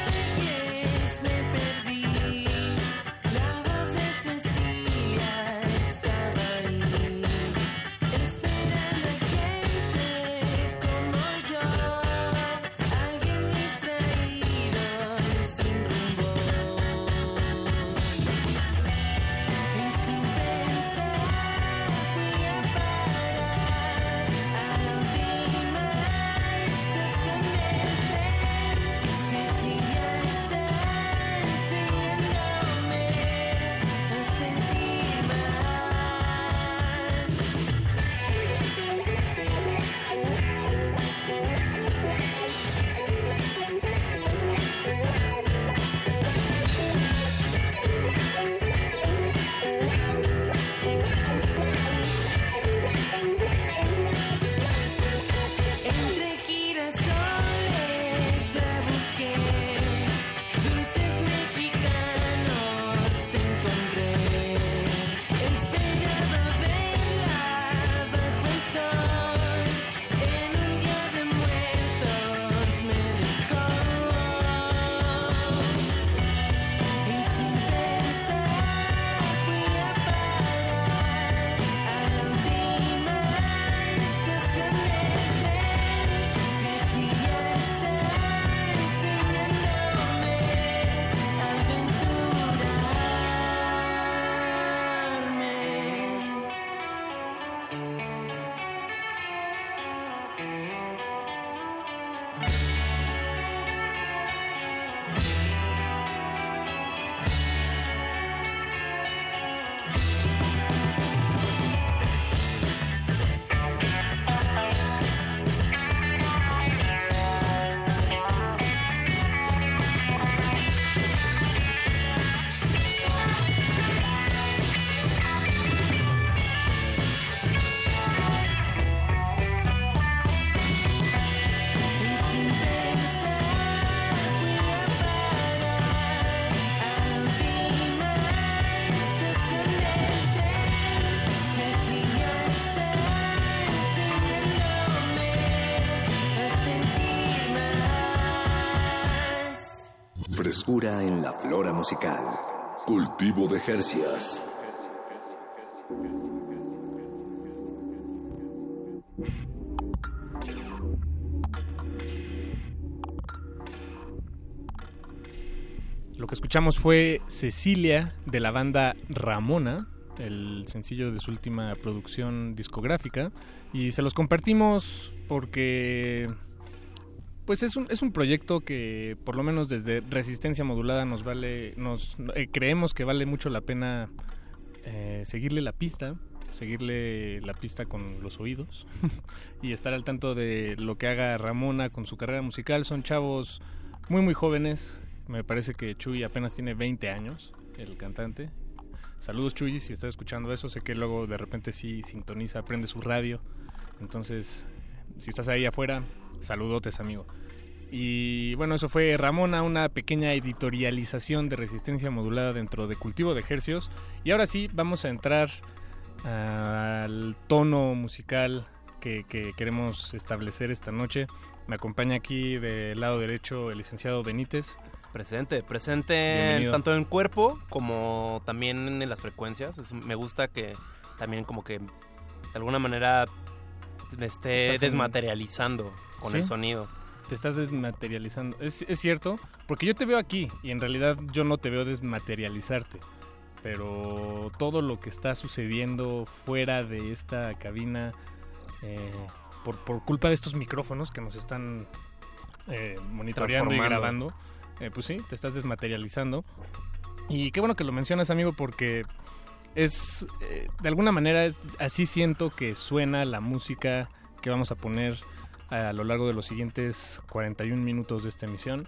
Frescura en la flora musical. Cultivo de hercios. Lo que escuchamos fue Cecilia de la banda Ramona, el sencillo de su última producción discográfica. Y se los compartimos porque pues es un, es un proyecto que por lo menos desde Resistencia Modulada nos vale, nos eh, creemos que vale mucho la pena eh, seguirle la pista, seguirle la pista con los oídos y estar al tanto de lo que haga Ramona con su carrera musical. Son chavos muy muy jóvenes. Me parece que Chuy apenas tiene 20 años, el cantante. Saludos Chuy, si estás escuchando eso, sé que luego de repente sí sintoniza, prende su radio. Entonces, si estás ahí afuera, saludotes amigo. Y bueno, eso fue Ramona, una pequeña editorialización de resistencia modulada dentro de cultivo de ejercios. Y ahora sí, vamos a entrar al tono musical que, que queremos establecer esta noche. Me acompaña aquí del lado derecho el licenciado Benítez. Presente, presente tanto en cuerpo como también en las frecuencias. Es- me gusta que también como que de alguna manera me esté Estás en- desmaterializando con el sonido. Te estás desmaterializando. Es, es cierto, porque yo te veo aquí y en realidad yo no te veo desmaterializarte. Pero todo lo que está sucediendo fuera de esta cabina, eh, por, por culpa de estos micrófonos que nos están eh, monitoreando y grabando, eh, pues sí, te estás desmaterializando. Y qué bueno que lo mencionas, amigo, porque es, eh, de alguna manera, así siento que suena la música que vamos a poner a lo largo de los siguientes 41 minutos de esta emisión.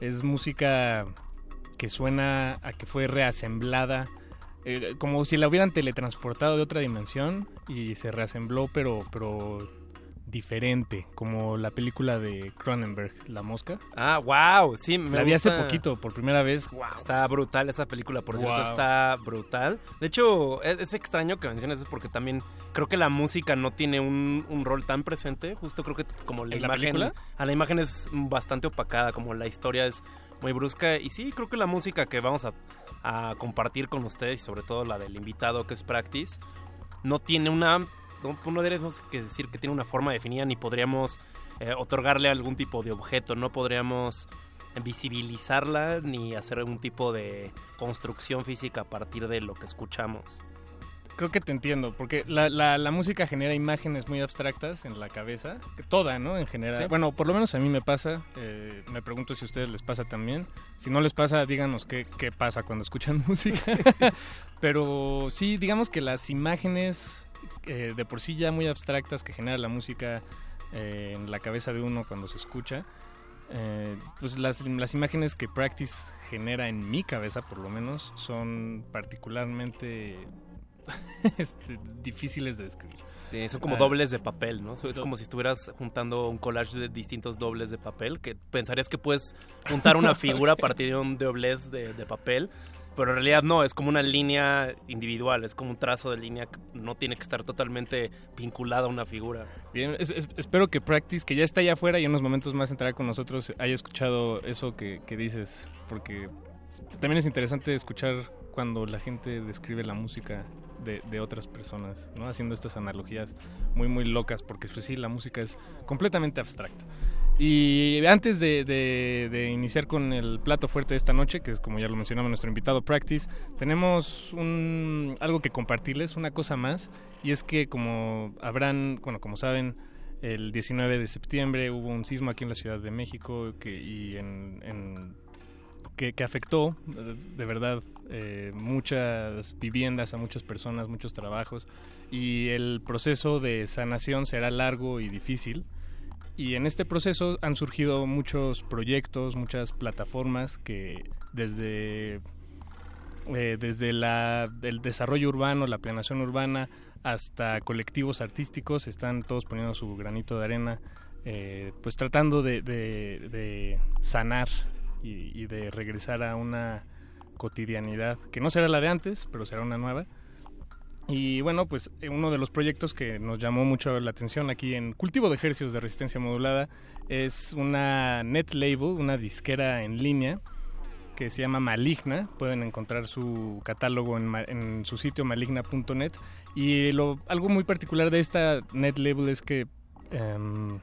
Es música que suena a que fue reasemblada, eh, como si la hubieran teletransportado de otra dimensión y se reasembló, pero, pero diferente, como la película de Cronenberg, La Mosca. Ah, wow, sí, me La vi hace poquito, por primera vez. Wow. Está brutal esa película, por cierto, está brutal. De hecho, es, es extraño que menciones eso porque también creo que la música no tiene un, un rol tan presente. Justo creo que como la ¿En la imagen. película? a la imagen es bastante opacada, como la historia es muy brusca. Y sí, creo que la música que vamos a, a compartir con ustedes, y sobre todo la del invitado que es Practice, no tiene una. No, no tenemos que decir que tiene una forma definida, ni podríamos eh, otorgarle algún tipo de objeto, no podríamos visibilizarla ni hacer algún tipo de construcción física a partir de lo que escuchamos. Creo que te entiendo, porque la, la, la música genera imágenes muy abstractas en la cabeza, toda, ¿no? En general. Sí. Bueno, por lo menos a mí me pasa, eh, me pregunto si a ustedes les pasa también. Si no les pasa, díganos qué, qué pasa cuando escuchan música. Pero sí, digamos que las imágenes eh, de por sí ya muy abstractas que genera la música eh, en la cabeza de uno cuando se escucha, eh, pues las, las imágenes que Practice genera en mi cabeza, por lo menos, son particularmente este, difíciles de describir. Sí, son como Ah, dobles de papel, ¿no? Es como si estuvieras juntando un collage de distintos dobles de papel, que pensarías que puedes juntar una figura a partir de un doblez de, de papel, pero en realidad no, es como una línea individual, es como un trazo de línea que no tiene que estar totalmente vinculada a una figura. Bien, es- es- espero que Practice, que ya está allá afuera y en unos momentos más entrará con nosotros, haya escuchado eso que, que dices, porque también es interesante escuchar cuando la gente describe la música de, otras personas, ¿no? Haciendo estas analogías muy, muy locas, porque pues, sí, la música es completamente abstracta. Y antes de, iniciar con el plato fuerte de esta noche, que es como ya lo mencionaba nuestro invitado Practice, tenemos un, algo que compartirles, una cosa más, y es que como habrán, bueno, como saben, el 19 de septiembre hubo un sismo aquí en la Ciudad de México que, y en- que, que afectó de verdad eh, muchas viviendas, a muchas personas, muchos trabajos, y el proceso de sanación será largo y difícil. Y en este proceso han surgido muchos proyectos, muchas plataformas que desde, eh, desde la, el desarrollo urbano, la planeación urbana, hasta colectivos artísticos están todos poniendo su granito de arena, eh, pues tratando de, de- de sanar y, de regresar a una cotidianidad que no será la de antes, pero será una nueva. Y bueno, pues eh, uno de los proyectos que nos llamó mucho la atención aquí en Cultivo de Ejercicios de Resistencia Modulada es una net label, una disquera en línea que se llama Maligna. Pueden encontrar su catálogo en, su sitio maligna.net. Y algo muy particular de esta net label es que em,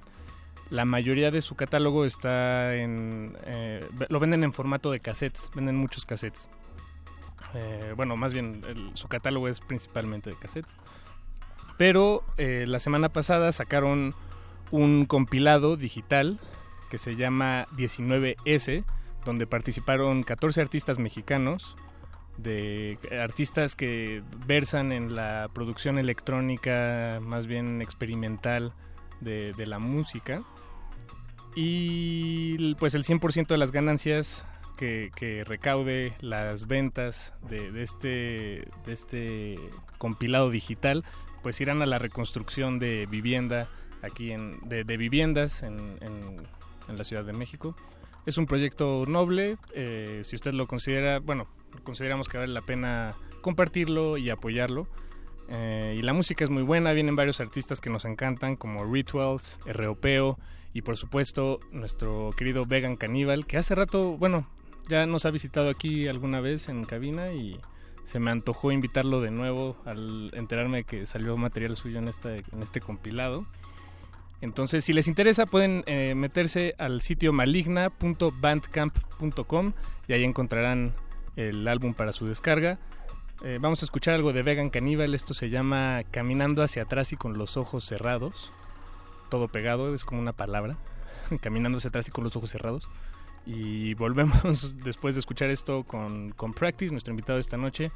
la mayoría de su catálogo está en... eh, lo venden en formato de cassettes, venden muchos cassettes. Eh, bueno, más bien su catálogo es principalmente de cassettes. Pero eh, la semana pasada sacaron un compilado digital que se llama 19S, donde participaron 14 artistas mexicanos, de artistas que versan en la producción electrónica más bien experimental de la música. Y pues el 100% de las ganancias que, que recaude las ventas de, de este, de este compilado digital, pues irán a la reconstrucción de vivienda aquí en, de, de viviendas en, en- en la Ciudad de México. Es un proyecto noble, eh, si usted lo considera, bueno, consideramos que vale la pena compartirlo y apoyarlo. Eh, y la música es muy buena, vienen varios artistas que nos encantan, como Rituals, ROPO y por supuesto nuestro querido Vegan Cannibal, que hace rato, bueno, ya nos ha visitado aquí alguna vez en cabina y se me antojó invitarlo de nuevo al enterarme que salió material suyo en este, en este compilado. Entonces, si les interesa, pueden eh, meterse al sitio maligna.bandcamp.com y ahí encontrarán el álbum para su descarga. Eh, vamos a escuchar algo de Vegan Cannibal. Esto se llama Caminando hacia atrás y con los ojos cerrados. Todo pegado, es como una palabra. Caminando hacia atrás y con los ojos cerrados. Y volvemos después de escuchar esto con, con Practice, nuestro invitado de esta noche.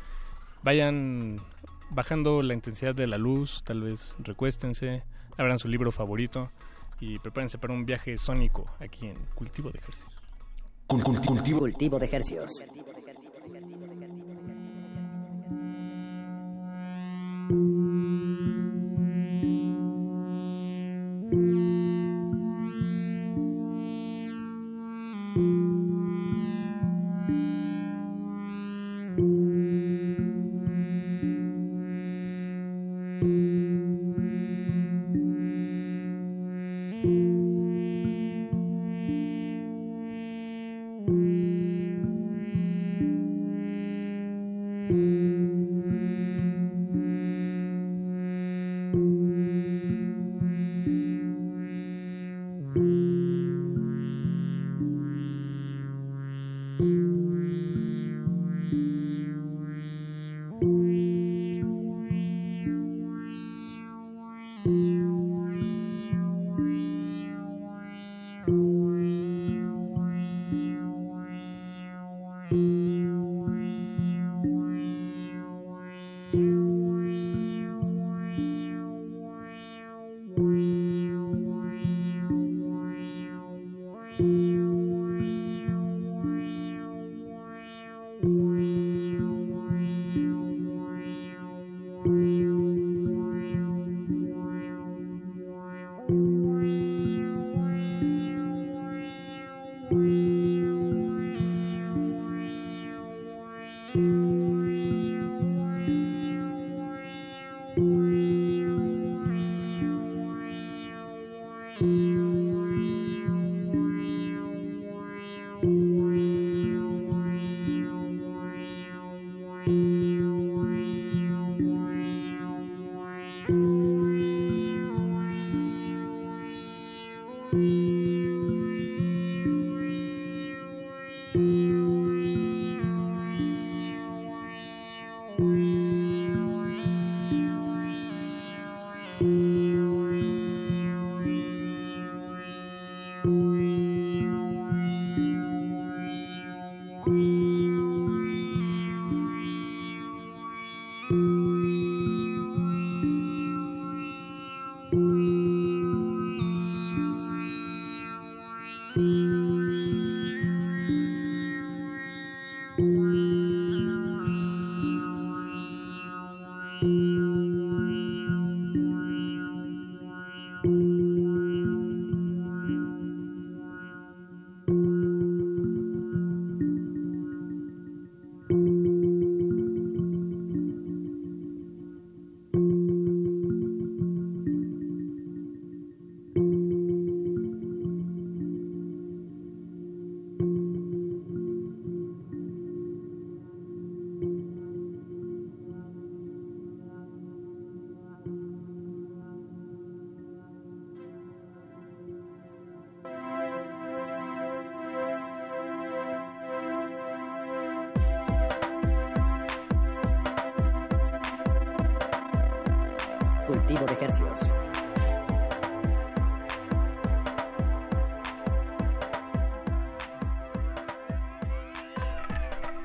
Vayan bajando la intensidad de la luz, tal vez recuéstense, abran su libro favorito y prepárense para un viaje sónico aquí en Cultivo de Ejercicios. Cultivo. Cultivo de ejercicios. Cultivo de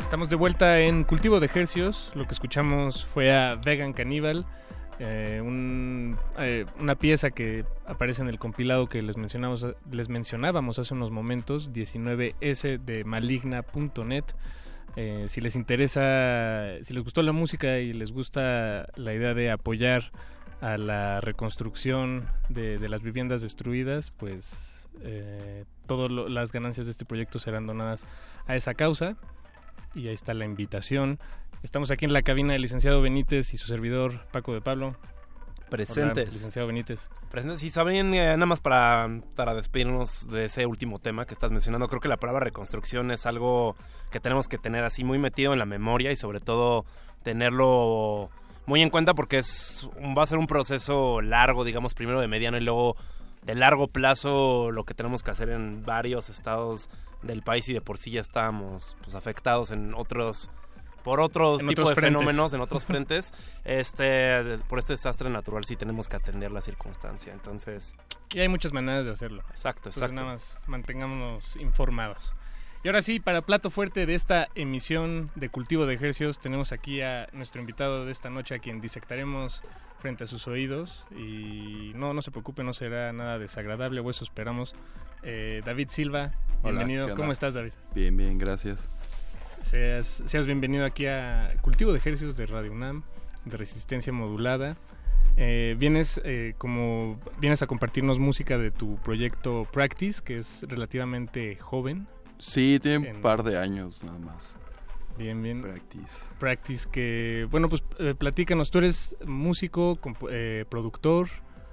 Estamos de vuelta en Cultivo de Ejercios. Lo que escuchamos fue a Vegan Cannibal, eh, eh, una pieza que aparece en el compilado que les mencionábamos hace unos momentos, 19S de maligna.net. Eh, si les interesa, si les gustó la música y les gusta la idea de apoyar a la reconstrucción de, de las viviendas destruidas, pues eh, todas las ganancias de este proyecto serán donadas a esa causa y ahí está la invitación. Estamos aquí en la cabina del licenciado Benítez y su servidor Paco de Pablo. Presentes. Hola, licenciado Benítez. Presentes. Y saben, eh, nada más para, para despedirnos de ese último tema que estás mencionando, creo que la palabra reconstrucción es algo que tenemos que tener así muy metido en la memoria y sobre todo tenerlo muy en cuenta porque es va a ser un proceso largo, digamos, primero de mediano y luego de largo plazo lo que tenemos que hacer en varios estados del país y de por sí ya estábamos pues afectados en otros por otros tipos de frentes. fenómenos en otros frentes este por este desastre natural sí tenemos que atender la circunstancia entonces Y hay muchas maneras de hacerlo. Exacto, Entonces, exacto. nada más mantengámonos informados. Y ahora sí, para plato fuerte de esta emisión de Cultivo de Ejercios, tenemos aquí a nuestro invitado de esta noche, a quien disectaremos frente a sus oídos. Y no, no se preocupe, no será nada desagradable, o eso esperamos. Eh, David Silva, Hola, bienvenido. ¿Cómo estás, David? Bien, bien, gracias. Seas, seas bienvenido aquí a Cultivo de Ejercicios de Radio UNAM, de resistencia modulada. Eh, vienes eh, como vienes a compartirnos música de tu proyecto Practice, que es relativamente joven. Sí, tiene En- un par de años nada más. Bien, bien. Practice. Practice, que bueno, pues eh, platícanos. Tú eres músico, eh, productor.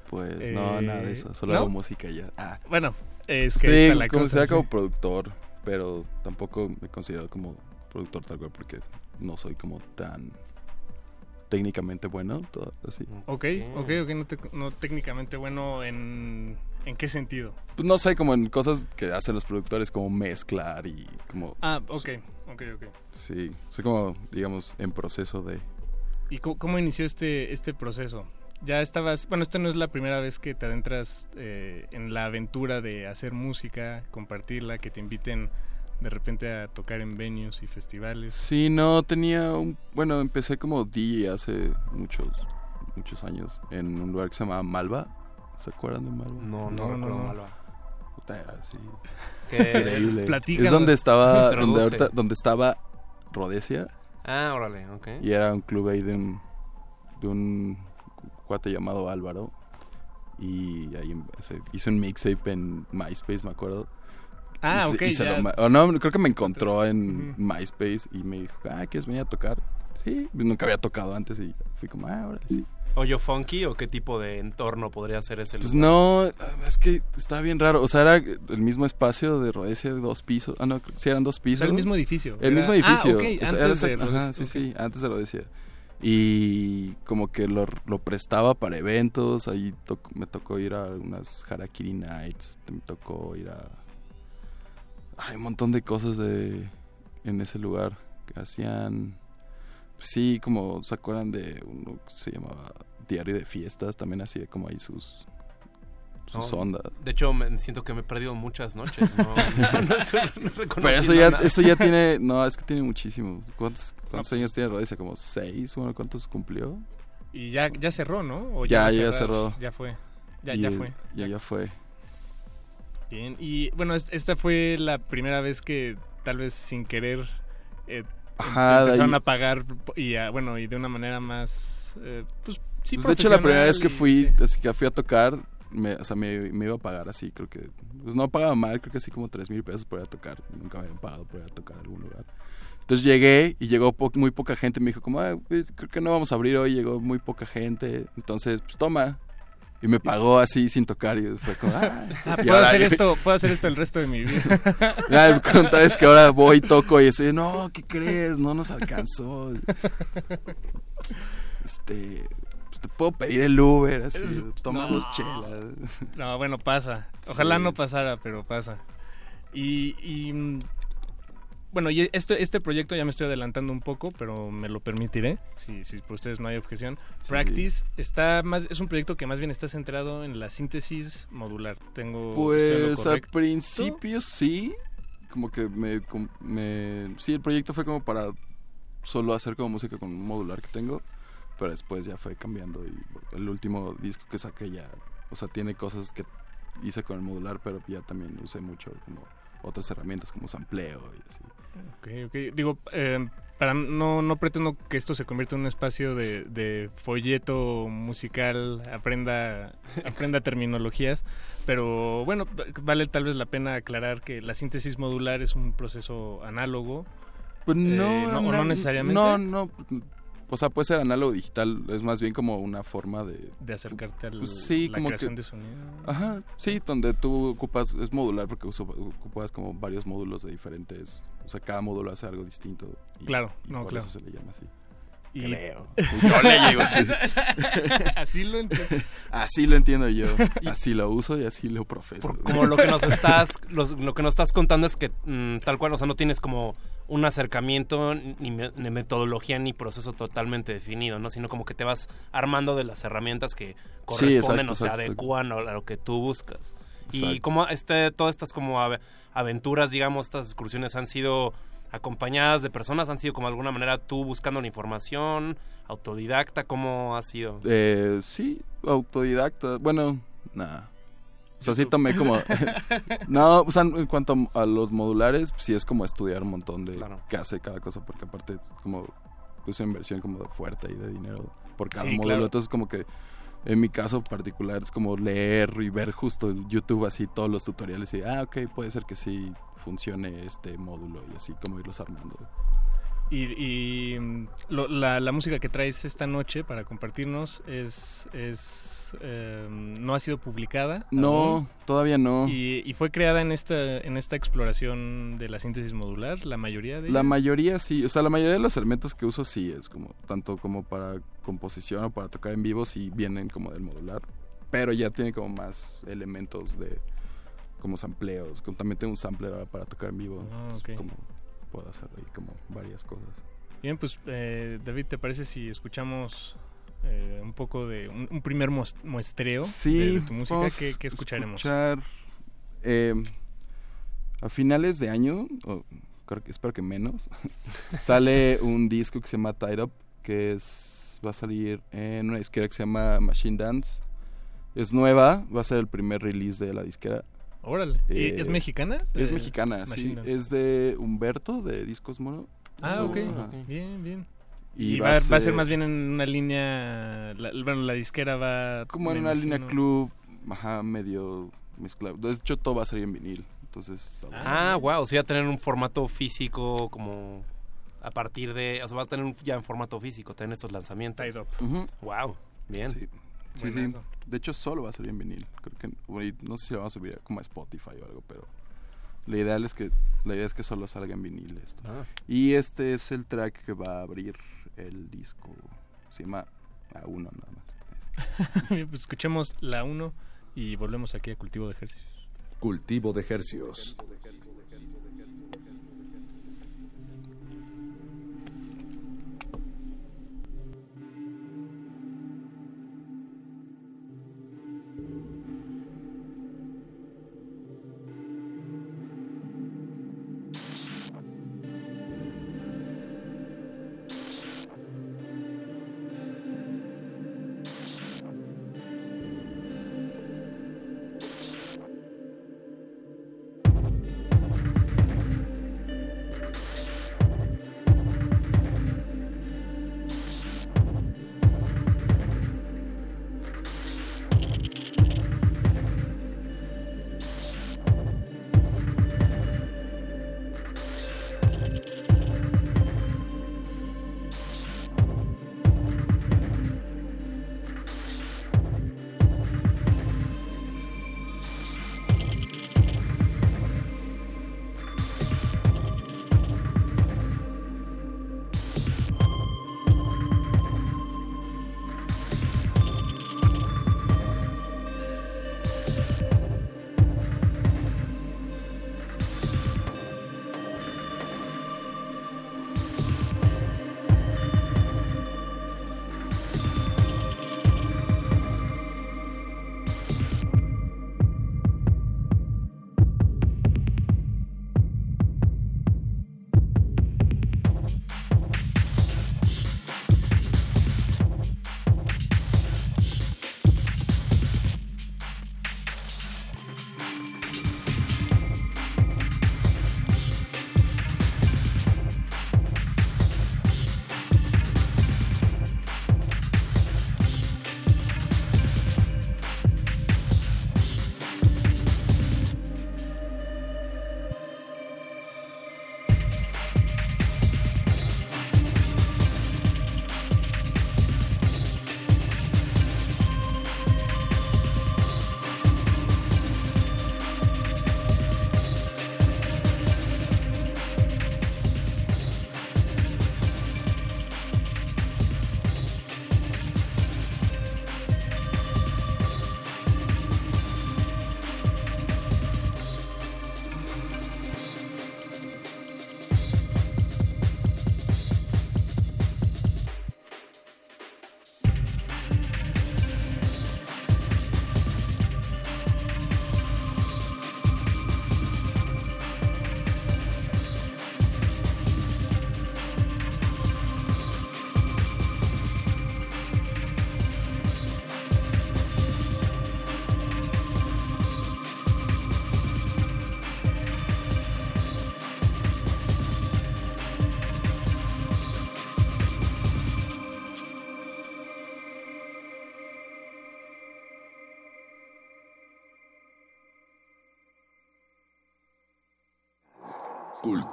Pues no, nada de eso, solo ¿no? hago música ya. Ah. Bueno, es que sí, está la cosa, sí. como productor, pero tampoco me considero como productor tal cual porque no soy como tan técnicamente bueno, todo así. Ok, ok, ok, no, te- no técnicamente bueno en, en qué sentido. Pues no sé, como en cosas que hacen los productores como mezclar y como... Ah, ok, ok, ok. Sí, soy como, digamos, en proceso de... ¿Y cómo, cómo inició este, este proceso? Ya estabas, bueno, esta no es la primera vez que te adentras eh, en la aventura de hacer música, compartirla, que te inviten de repente a tocar en venues y festivales. Sí, no, tenía un... Bueno, empecé como DJ hace muchos, muchos años en un lugar que se llamaba Malva. ¿Se acuerdan de Malva? No, no No, recuerdo no, no. Malva. Puta, era así. ¿Qué? Increíble. Platícanos. Es donde estaba, donde, Introduce. ahorita- donde estaba Rodesia. Ah, órale, ok. Y era un club ahí de un, de un cuate llamado Álvaro. Y ahí em- se- hice un mixtape en MySpace, me acuerdo. Ah, Y se- ok, y se ya. lo ma- o no, creo que me encontró en MySpace y me dijo, ah, ¿quieres venir a tocar? Sí, nunca había tocado antes y fui como, ah, ahora sí. ¿Hoyo funky o qué tipo de entorno podría ser ese Pues lugar? no, es que estaba bien raro. O sea, era el mismo espacio de Rodesia de dos pisos. Ah, no, sí eran dos pisos. el mismo edificio. El Era- mismo Ah, edificio. ok, O sea, antes era de exact- Rodesia, Ajá, sí, sí, antes de Rodesia. Y como que lo, lo prestaba para eventos. Ahí me tocó ir a unas Harakiri Nights. Me tocó ir a. Hay un montón de cosas de en ese lugar que hacían. Sí, como se acuerdan de uno que se llamaba Diario de Fiestas. También hacía como ahí sus, sus No, ondas. De hecho, me siento que me he perdido muchas noches. No, no, no estoy Pero eso ya, nada. eso ya tiene, no, es que tiene muchísimo. ¿Cuántos, cuántos No, años tiene Rodesia? ¿Como seis? Bueno, ¿cuántos cumplió? Y ya, ya cerró, ¿no? ¿O ya, ya cerró. Ya fue. Ya, Y, ya fue. Ya, ya fue. Bien, y bueno, es- esta fue la primera vez que tal vez sin querer eh, Ajá, empezaron ahí- a pagar y a- bueno, y de una manera más, eh, pues sí, Pues, de hecho, la primera vez que fui, así que fui a tocar, me, o sea, me, me iba a pagar así, creo que... Pues no pagaba mal, creo que así como tres mil pesos por ir a tocar. Nunca me habían pagado por ir a tocar a algún lugar. Entonces llegué y llegó po- muy poca gente. Me dijo como, "Ah, creo que no vamos a abrir hoy. Llegó muy poca gente. Entonces, pues toma. Y me pagó así sin tocar y fue como, ah. Ah, puedo ahora- hacer esto, puedo hacer esto el resto de mi vida. Ya, el contar es que ahora voy, toco y estoy, no, ¿qué crees? No nos alcanzó. Este, pues, te puedo pedir el Uber, así, toma No. chelas. No, bueno, pasa. Ojalá Sí. no pasara, pero pasa. Y, y, mm, bueno, y este, este proyecto ya me estoy adelantando un poco, pero me lo permitiré, si, si por ustedes no hay objeción. Sí. Practice está más, es un proyecto que más bien está centrado en la síntesis modular. Tengo Pues al principio sí, como que me, me... Sí, el proyecto fue como para solo hacer como música con un modular que tengo, pero después ya fue cambiando y el último disco que saqué ya, o sea, tiene cosas que hice con el modular, pero ya también usé mucho como otras herramientas como sampleo y así. Ok, ok. Digo, eh, para no, no pretendo que esto se convierta en un espacio de, de folleto musical, aprenda, aprenda terminologías, pero bueno, vale tal vez la pena aclarar que la síntesis modular es un proceso análogo Pues no, Eh, no, necesariamente. No, no. O sea, puede ser análogo digital. Es más bien como una forma de. De acercarte a Pues sí, la como creación que- de sonido. Ajá, sí, donde tú ocupas. Es modular porque uso- ocupas como varios módulos de diferentes. O sea, cada módulo hace algo distinto. y- Claro, y no, por claro. eso se le llama así. Y- Creo. Yo le así. Así lo entiendo. Así lo entiendo yo. Así lo uso y así lo profeso. Como lo que nos estás, los- lo que nos estás contando es que mm, tal cual, o sea, no tienes como un acercamiento, ni, me- ni metodología, ni proceso totalmente definido, ¿no? Sino como que te vas armando de las herramientas que corresponden exacto, o se adecuan a lo que tú buscas. Y como este, todas estas como ave- aventuras, digamos, estas excursiones han sido acompañadas de personas, han sido como de alguna manera tú buscando la información, autodidacta, ¿cómo ha sido? Eh, sí, autodidacta. Bueno, nada. O sea, sí tomé como... no, o sea, en cuanto a los modulares, sí es como estudiar un montón de qué hace cada cosa, porque aparte es como pues una inversión como de fuerte y de dinero por cada Sí, módulo. claro. Entonces como que en mi caso particular es como leer y ver justo en YouTube así todos los tutoriales y, ah, ok, puede ser que sí funcione este módulo y así como irlos armando. Y, y, mm, lo- la, música que traes esta noche para compartirnos es, es eh, no ha sido publicada. No, aún. todavía no. Y, y fue creada en esta en esta exploración de la síntesis modular, la mayoría de La mayoría sí, o sea, la mayoría de los elementos que uso sí es como, tanto como para composición o para tocar en vivo, sí vienen como del modular, pero ya tiene como más elementos de, como sampleos, como también tengo un sampler ahora para tocar en vivo, Ah, entonces, ok. como puedo hacer ahí como varias cosas. Bien, pues eh, David, ¿te parece si escuchamos eh, un poco de un, un primer muestreo Sí, de, de tu música? ¿Qué, qué escucharemos? escuchar, eh, a finales de año, o creo que espero que menos, sale un disco que se llama Tied Up, que es va a salir en una disquera que se llama Machine Dance. Es nueva, va a ser el primer release de la disquera. Órale. ¿Y Eh, ¿Es mexicana? Es mexicana, sí. Dance. Es de Humberto, de Discos Mono. Ah, ok. Bien, bien. Y Y, va va, a va a ser más bien en una línea. la- bueno, la disquera va. Como en una línea club, ajá, medio mezclado. De hecho, todo va a salir en vinil. Entonces, Ah, wow, o sea, tener un formato físico como a partir de, o sea, va a tener un- ya en formato físico, tener estos lanzamientos. Tied up. Wow, bien. Sí, sí. De hecho, solo va a salir en vinil. Creo que no sé si lo vamos a subir como a Spotify o algo, pero la idea es que la idea es que solo salga en vinil esto. Ah. Y este es el track que va a abrir el disco. Se llama A1 nada más. Pues escuchemos la 1 y volvemos aquí a Cultivo de Ejercicios. Cultivo de Hercios. Thank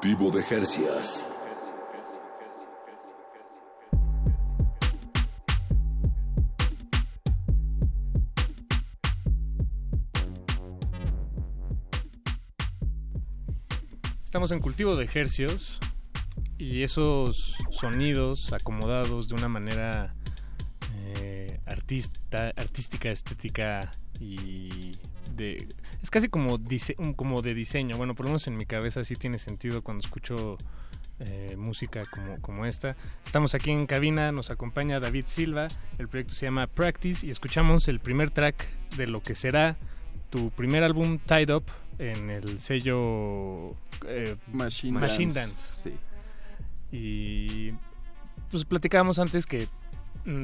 Cultivo de Jercias. Estamos en cultivo de hercios y esos sonidos acomodados de una manera eh, artista, artística, estética y de es casi como dise- como de diseño. Bueno, por lo menos en mi cabeza sí tiene sentido cuando escucho eh, música como, como esta. Estamos aquí en cabina, nos acompaña David Silva, el proyecto se llama Practice y escuchamos el primer track de lo que será tu primer álbum Tied Up en el sello eh, Machine Dance. Dance, sí. Y pues platicábamos antes que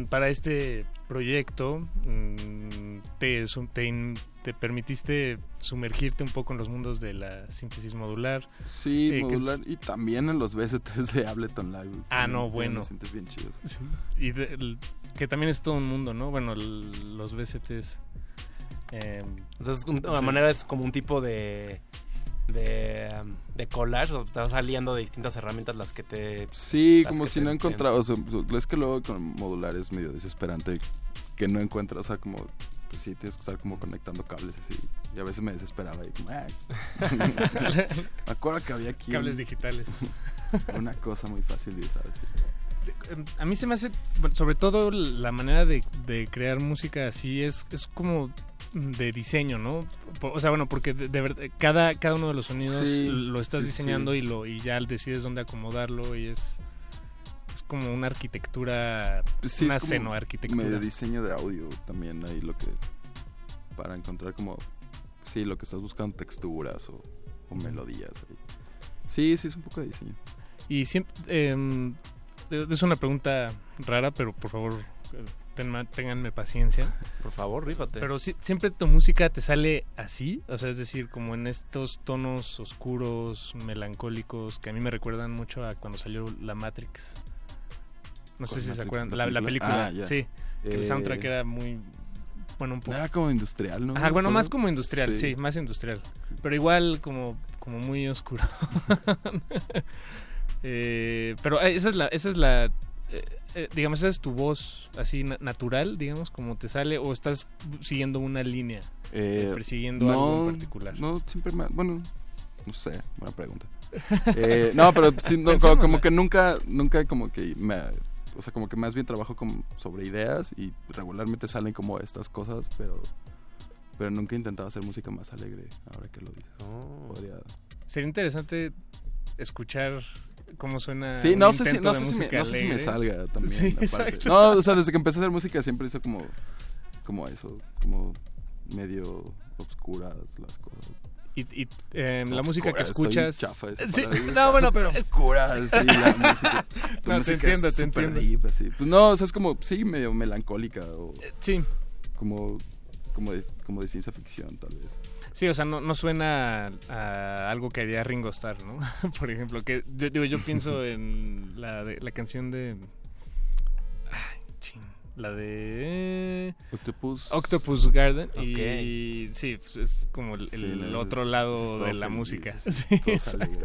para este proyecto mm, te, te, te permitiste sumergirte un poco en los mundos de la síntesis modular. Sí, Eh, es- modular. Y también en los VSTs de Ableton Live. Ah, También no, bueno. bien chidos. Y de- el- que también es todo un mundo, ¿no? Bueno, el- los VSTs. eh, Entonces, un- de sí. manera es como un tipo de de, de collage, o te vas saliendo de distintas herramientas las que te... Sí, como si no te- encontraba, o sea, es que luego con modular es medio desesperante que no encuentras, o sea, como, pues sí, tienes que estar como conectando cables así, y a veces me desesperaba y como, me acuerdo que había aquí Cables un- digitales. una cosa muy fácil de usar, sí. A mí se me hace, sobre todo la manera de, de crear música así es, es como de diseño, ¿no? O sea, bueno, porque de, de verdad, cada, cada uno de los sonidos Sí, lo estás diseñando sí. y lo y ya decides dónde acomodarlo y es es como una arquitectura, Pues sí, una como senoarquitectura. medio diseño de audio también ahí lo que para encontrar como sí lo que estás buscando texturas o, o melodías ahí. sí sí es un poco de diseño Y siempre, em, es una pregunta rara, pero por favor, tenma- ténganme paciencia. Por favor, rífate. Pero sí- siempre tu música te sale así, o sea, es decir, como en estos tonos oscuros, melancólicos, que a mí me recuerdan mucho a cuando salió la Matrix. No sé ¿Cuál si se acuerdan, ¿La la, la película? Ah, sí. que el Eh, soundtrack era muy, bueno, un poco... era como industrial no Ajá, bueno, más como industrial, sí. más industrial. Pero igual como, como muy oscuro. Eh, pero eh, esa es la, esa es la eh, eh, digamos, esa es tu voz así na- natural, digamos, como te sale, o estás siguiendo una línea, Eh, persiguiendo algo en particular. No, siempre me... Bueno, no sé, buena pregunta. Eh, no, pero sí, no, como, que nunca, nunca como que me... O sea, como que más bien trabajo como sobre ideas y regularmente salen como estas cosas, pero... Pero nunca he intentado hacer música más alegre, ahora que lo dices. Oh. Podría... Sería interesante escuchar cómo suena. Sí, no sé, si, no, sé si me, música no sé si me alegre. salga también. Sí, la parte. exacto. No, o sea, desde que empecé a hacer música siempre hizo como, como eso, como medio obscuras las cosas. Y, y, eh, la música que escuchas. chafa esa Sí, no, bueno, súper es- obscura, sí, la música. Tu No, te entiendo, es te entiendo. deep, así. Pues no, o sea, es como, sí, medio melancólica o... Sí. Como, como, de, como de ciencia ficción, tal vez. Sí, o sea, no, no suena a algo que haría Ringo Starr, ¿no? Por ejemplo, que yo, pienso en la, de, la canción de... Ay, ching, la de... Octopus. Octopus Garden. Ok. Y sí, pues es como el, Sí, el no, otro es- lado de la feliz, música. es- Sí, exacto.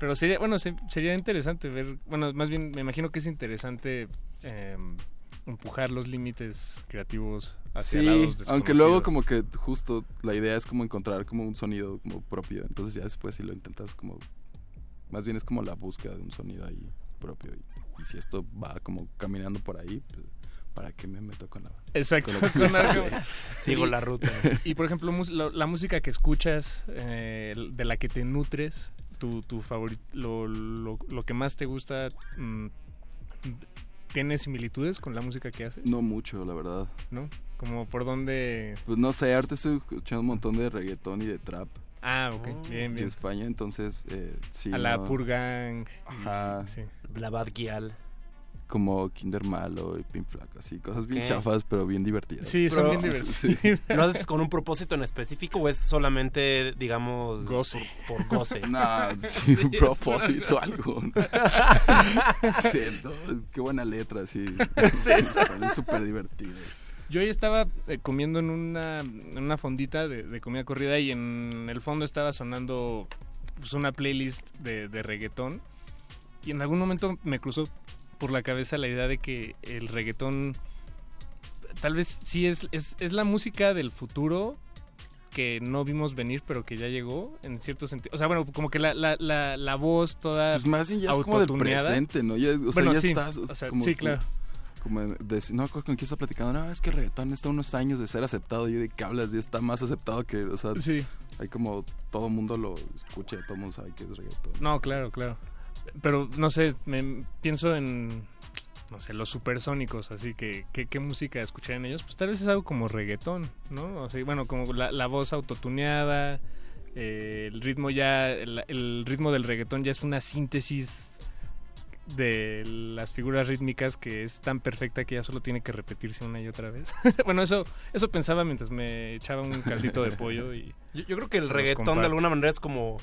Pero sería, bueno, se- sería interesante ver, bueno, más bien me imagino que es interesante eh, empujar los límites creativos hacia Sí, lados aunque luego como que justo la idea es como encontrar como un sonido como propio, entonces ya después si lo intentas como más bien es como la búsqueda de un sonido ahí propio y, y si esto va como caminando por ahí, pues, ¿para qué me meto con la Exacto, con con? Sigo la ruta. Y por ejemplo, la, la música que escuchas, eh, de la que te nutres, tu, tu favorito, lo, lo, lo que más te gusta, mm, ¿tiene similitudes con la música que haces? No mucho, la verdad. ¿No? Como por dónde... Pues no sé, ahorita estoy escuchando un montón de reggaetón y de trap. Ah, ok, bien, De bien. España, entonces eh, sí. a la no, Purgang. Ajá. Sí. La Bad Gyal. Como Kinder Malo y Pin Flaco, así, cosas bien chafas, pero bien divertidas. Sí, son Pero- bien divertidos. Sí. ¿Lo haces con un propósito en específico o es solamente, digamos, Goce. Por, por goce? No, sí, un propósito algo. Sí, no, qué buena letra, sí. Es súper divertido. Yo hoy estaba eh, comiendo en una, en una fondita de, de comida corrida y en el fondo estaba sonando pues, una playlist de, de reggaetón y en algún momento me cruzó por la cabeza la idea de que el reggaetón tal vez sí es, es, es la música del futuro que no vimos venir pero que ya llegó en cierto sentido. O sea, bueno, como que la, la, la, la voz toda Pues más bien ya es como del presente, ¿no? Ya, o sea, Bueno, ya sí, estás. o sea, como sí, que- claro. Como de, no con quién está platicando. No, es que el reggaetón está unos años de ser aceptado. Y yo de qué hablas, ya está más aceptado que. O sea, Sí. hay como. Todo mundo lo escucha, todo mundo sabe que es reggaetón. No, claro, claro. Pero no sé, me pienso en no sé, los supersónicos, así que ¿qué, qué música escucharían ellos? Pues tal vez es algo como reggaetón, ¿no? O sea, bueno, como la, la voz autotuneada, eh, el ritmo ya, el, el ritmo del reggaetón ya es una síntesis de las figuras rítmicas que es tan perfecta que ya solo tiene que repetirse una y otra vez. bueno, eso eso pensaba mientras me echaba un caldito de pollo y Yo, yo creo que el reggaetón de alguna manera es como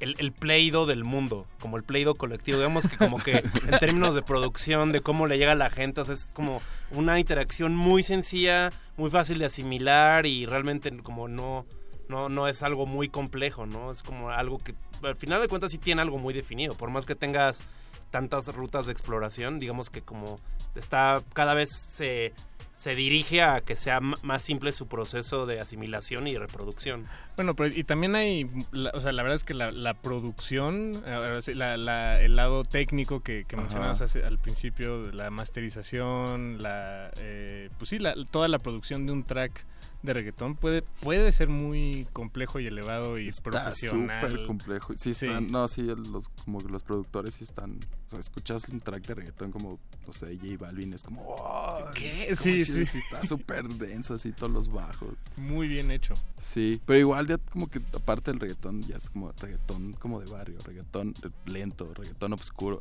el, el pleido del mundo, como el pleido colectivo. Digamos que como que en términos de producción, de cómo le llega a la gente, o sea, es como una interacción muy sencilla, muy fácil de asimilar y realmente como no, no, no es algo muy complejo, ¿no? Es como algo que al final de cuentas sí tiene algo muy definido, por más que tengas tantas rutas de exploración, digamos que como está cada vez se, se dirige a que sea más simple su proceso de asimilación y reproducción. Bueno, pero y también hay, la- o sea, la verdad es que la, la producción, ahora sí, la- la- el lado técnico que, que mencionabas hace- al principio, la masterización, la, eh, pues sí, la- toda la producción de un track de reggaetón puede, puede ser muy complejo y elevado y Está profesional. súper complejo. Sí, Sí. están, no, sí, los, como que los productores sí están, o sea, escuchas un track de reggaetón como, no sé, J Balvin, es como, "Oh, ¿Qué? como Sí, si- sí. está súper denso, así, todos los bajos. Muy bien hecho. Sí, pero igual ya como que aparte del reggaetón, ya es como reggaetón como de barrio, reggaetón lento, reggaetón oscuro.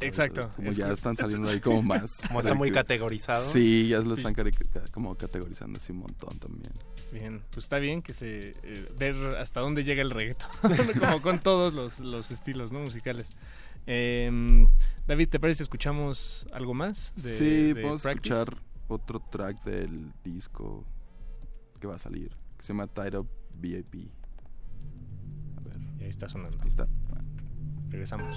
Exacto. Como Es ya que- están saliendo ahí como más. Como está muy categorizado. Sí, ya lo están como categorizando así un montón también. Bien, pues está bien que se eh, ver hasta dónde llega el reggaetón, como con todos los, los estilos ¿no? musicales. Em, David, ¿te parece si escuchamos algo más? De, sí, de podemos Practice? escuchar otro track del disco que va a salir, que se llama Tide Up VIP. A ver. Y ahí está sonando. Ahí está. Regresamos.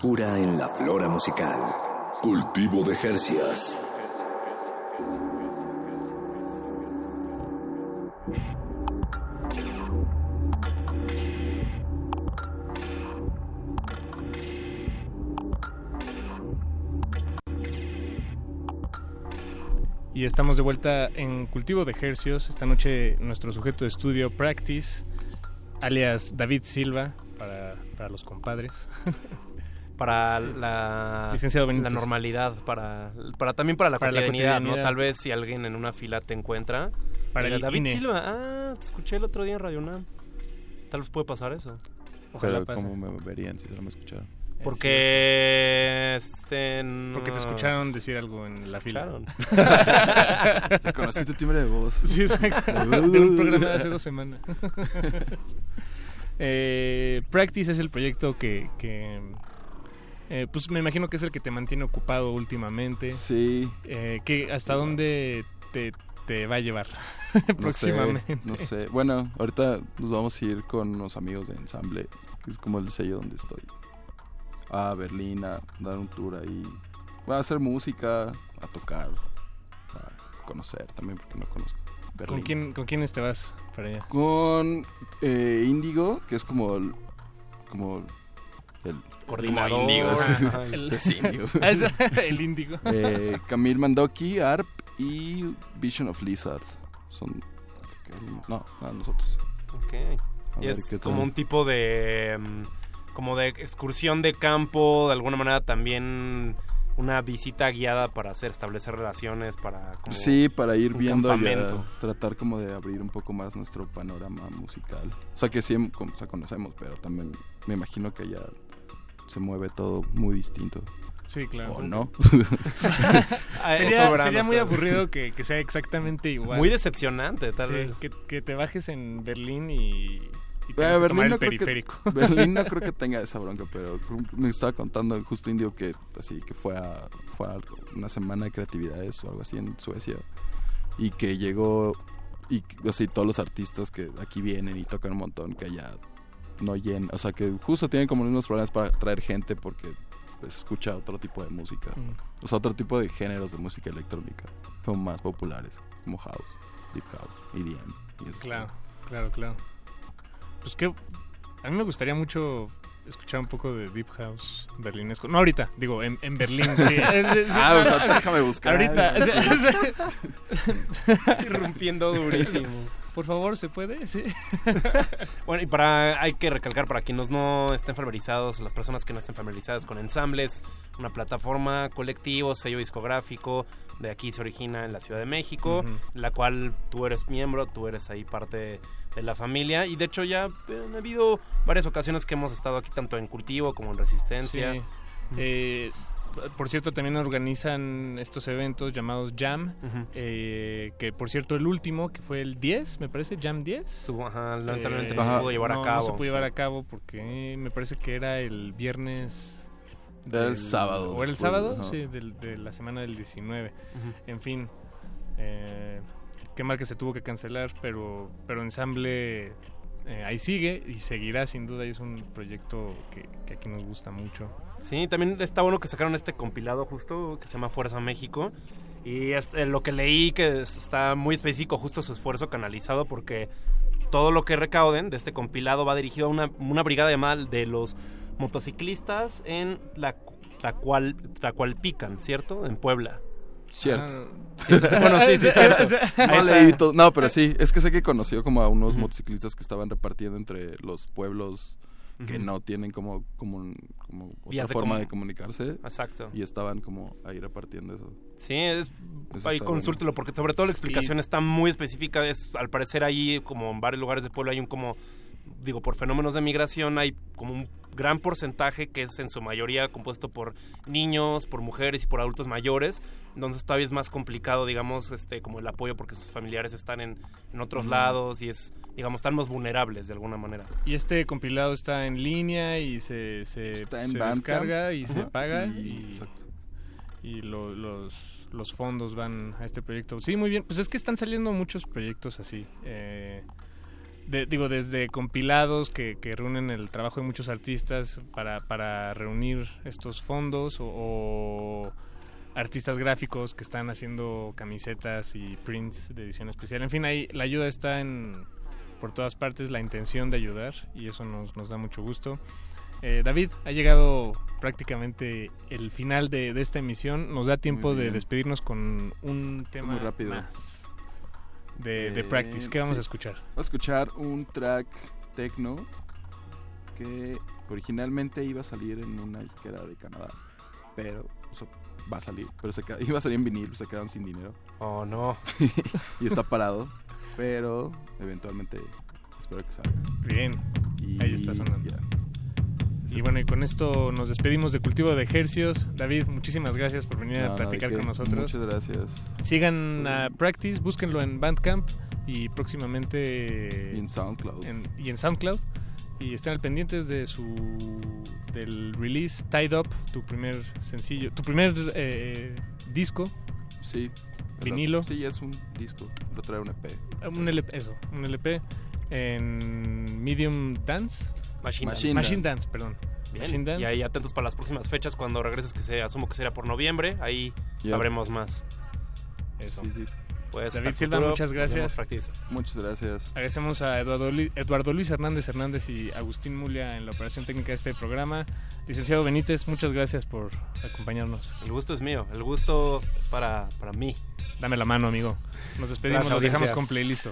Frescura en la flora musical. Cultivo de Jercias. Y estamos de vuelta en Cultivo de Hercios. Esta noche nuestro sujeto de estudio Practice, alias David Silva, para, para los compadres. Para la, Licenciado la Benítez. normalidad, para, para también para la Para la cotidianidad, ¿no? Tal vez si alguien en una fila te encuentra. Para el David INE". Silva, ah, te escuché el otro día en Radio UNAM. Tal vez puede pasar eso. Pero ¿cómo me verían si solo me escucharan? Porque este no- Porque te escucharon decir algo en Te la fila. escucharon. Reconocí tu timbre de voz. Sí, exacto. de un programa de hace dos semanas. Eh, Practice es el proyecto que, que, eh, pues me imagino que es el que te mantiene ocupado últimamente. Sí. Eh, que ¿Hasta dónde te, te va a llevar No sé, próximamente? No sé. Bueno, ahorita nos vamos a ir con unos amigos de ensamble, que es como el sello donde estoy. A Berlín a dar un tour ahí. Bueno, a hacer música, a tocar, a conocer también, porque no conozco. Berlín. ¿Con, quién, ¿Con quiénes te vas para allá? Con eh, Índigo, que es como como el Coordinador. como el, es Índigo. Es el Índigo. Eh, Camille Mandoki, ARP y Vision of Lizard. Son no, no, nosotros. Ok. A Y es como tal. un tipo de mm, como de excursión de campo, de alguna manera también una visita guiada para hacer establecer relaciones para como Sí, para ir viendo campamento. tratar como de abrir un poco más nuestro panorama musical. O sea que sí, como- o sea, conocemos, pero también me imagino que ya se mueve todo muy distinto. Sí, claro. ¿O no? Sería sería muy aburrido que, que sea exactamente igual. Muy decepcionante, tal Sí, vez. Que, que te bajes en Berlín y, y Eh, tomar Berlín el no, creo periférico. que, Berlín no creo que tenga esa bronca, pero me estaba contando justo Indio que así que fue a, fue a una semana de creatividades o algo así en Suecia y que llegó y así todos los artistas que aquí vienen y tocan un montón que allá no llenan, o sea que justo tienen como unos problemas para traer gente porque pues escucha otro tipo de música, Mm. o sea otro tipo de géneros de música electrónica, son más populares como house, deep house, EDM y eso. Claro, claro, claro. Pues que a mí me gustaría mucho escuchar un poco de Deep House berlinesco. No ahorita, digo, en, en Berlín. Sí. Ah, o sea, déjame buscar. Ahorita. Irrumpiendo durísimo. Por favor, ¿se puede? Sí. Bueno, y para hay que recalcar para quienes no estén familiarizados, las personas que no estén familiarizadas con ensambles, una plataforma colectivo, sello discográfico, de aquí se origina en la Ciudad de México, la cual tú eres miembro, tú eres ahí parte de la familia y de hecho ya han habido varias ocasiones que hemos estado aquí tanto en cultivo como en resistencia. Sí. Eh, por cierto, también organizan estos eventos llamados Jam, eh, que por cierto el último, que fue el 10, me parece, Jam 10. Tuvo- ajá, lamentablemente no Eh, se pudo llevar a cabo. No se pudo llevar sí. a cabo porque me parece que era el viernes... Era el sábado, ¿O era el sábado? ajá. Sí, del- de la semana del 19. Ujú. En fin, eh, qué mal que se tuvo que cancelar, pero, pero Ensamble eh, ahí sigue y seguirá sin duda y es un proyecto que, que aquí nos gusta mucho. Sí, también está bueno que sacaron este compilado justo que se llama Fuerza México. Y este, lo que leí que es- está muy específico justo su esfuerzo canalizado porque todo lo que recauden de este compilado va dirigido a una, una brigada llamada de los motociclistas en la, la cual la cual pican, ¿cierto? En Puebla. Cierto. Ah, Sí, bueno, sí, sí, cierto. No leí todo- No, pero sí, es que sé que conoció como a unos motociclistas que estaban repartiendo entre los pueblos que no tienen como, como, un- como otra de forma de comunicarse. Exacto. Y estaban como ahí repartiendo eso. Sí, es, Eso ahí consúltelo porque sobre todo la explicación está muy específica. Es al parecer ahí como en varios lugares de Puebla hay un como digo por fenómenos de migración hay como un gran porcentaje que es en su mayoría compuesto por niños, por mujeres y por adultos mayores. Entonces todavía es más complicado, digamos, este como el apoyo porque sus familiares están en, en otros lados y es digamos están más vulnerables de alguna manera. Y este compilado está en línea y se, se, Está en se descarga y se paga Y- y, exacto. y lo- los, los fondos van a este proyecto. Sí, muy bien. Pues es que están saliendo muchos proyectos así. Eh, de- digo, desde compilados que, que reúnen el trabajo de muchos artistas para, para reunir estos fondos o, o artistas gráficos que están haciendo camisetas y prints de edición especial. En fin, ahí la ayuda está en por todas partes, la intención de ayudar y eso nos, nos da mucho gusto. Eh, David, ha llegado prácticamente el final de, de esta emisión. Nos da tiempo de despedirnos con un tema Muy rápido. más de, de Eh, Practice. ¿Qué vamos sí. a escuchar? Vamos a escuchar un track techno que originalmente iba a salir en una disquera de Canadá, pero o sea, va a salir, pero se queda- iba a salir en vinil, se quedaron sin dinero. Oh, no. y está parado, pero eventualmente espero que salga. Bien, Y ahí está sonando. ya. Y bueno, y con esto nos despedimos de Cultivo de Ejercios. David, muchísimas gracias por venir No, a platicar con nosotros. Muchas gracias. Sigan a Practice, búsquenlo en Bandcamp y próximamente Y en SoundCloud. en- y en SoundCloud. Y estén al pendientes de su del release Tied Up, tu primer sencillo, tu primer eh, disco. Sí. Vinilo. Sí, es un disco, lo trae un EP. Un LP, eso, un LP en Medium Dance. Machine, Machine Dance. Machine Dance, perdón. Bien, Machine Dance. y ahí atentos para las próximas fechas cuando regreses, que se asumo que será por noviembre. Ahí sabremos más. Eso. Sí, sí. Pues, David Silva, futuro. muchas gracias. Muchas gracias. Agradecemos a Eduardo, Lu- Eduardo Luis Hernández Hernández y Agustín Mulia en la operación técnica de este programa. Licenciado Benítez, muchas gracias por acompañarnos. El gusto es mío, el gusto es para, para mí. Dame la mano, amigo. Nos despedimos, Gracias, nos dejamos con playlist.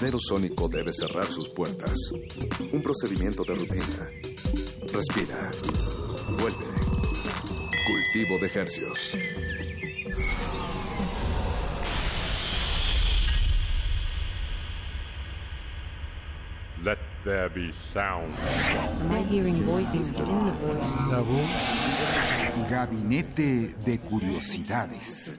Invernadero sónico debe cerrar sus puertas. Un procedimiento de rutina. Respira. Vuelve. Cultivo de hercios. Let there be sound. Am I hearing voices? Get in the voice. La voz. Gabinete de Curiosidades.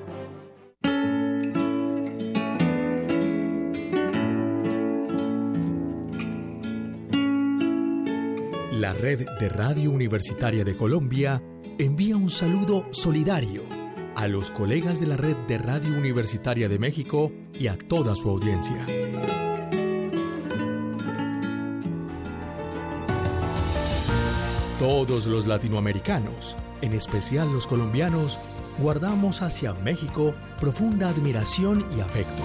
La red de Radio Universitaria de Colombia envía un saludo solidario a los colegas de la red de Radio Universitaria de México y a toda su audiencia. Todos los latinoamericanos, en especial los colombianos, guardamos hacia México profunda admiración y afecto.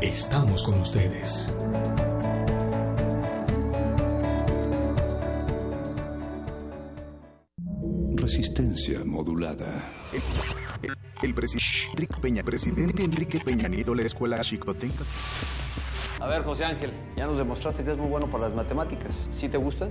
Estamos con ustedes. Resistencia modulada. El, el presidente Enrique Peña, presidente Enrique Peña Nieto, la escuela Chicotenca. A ver, José Ángel, ya nos demostraste que es muy bueno para las matemáticas. ¿Sí te gustan?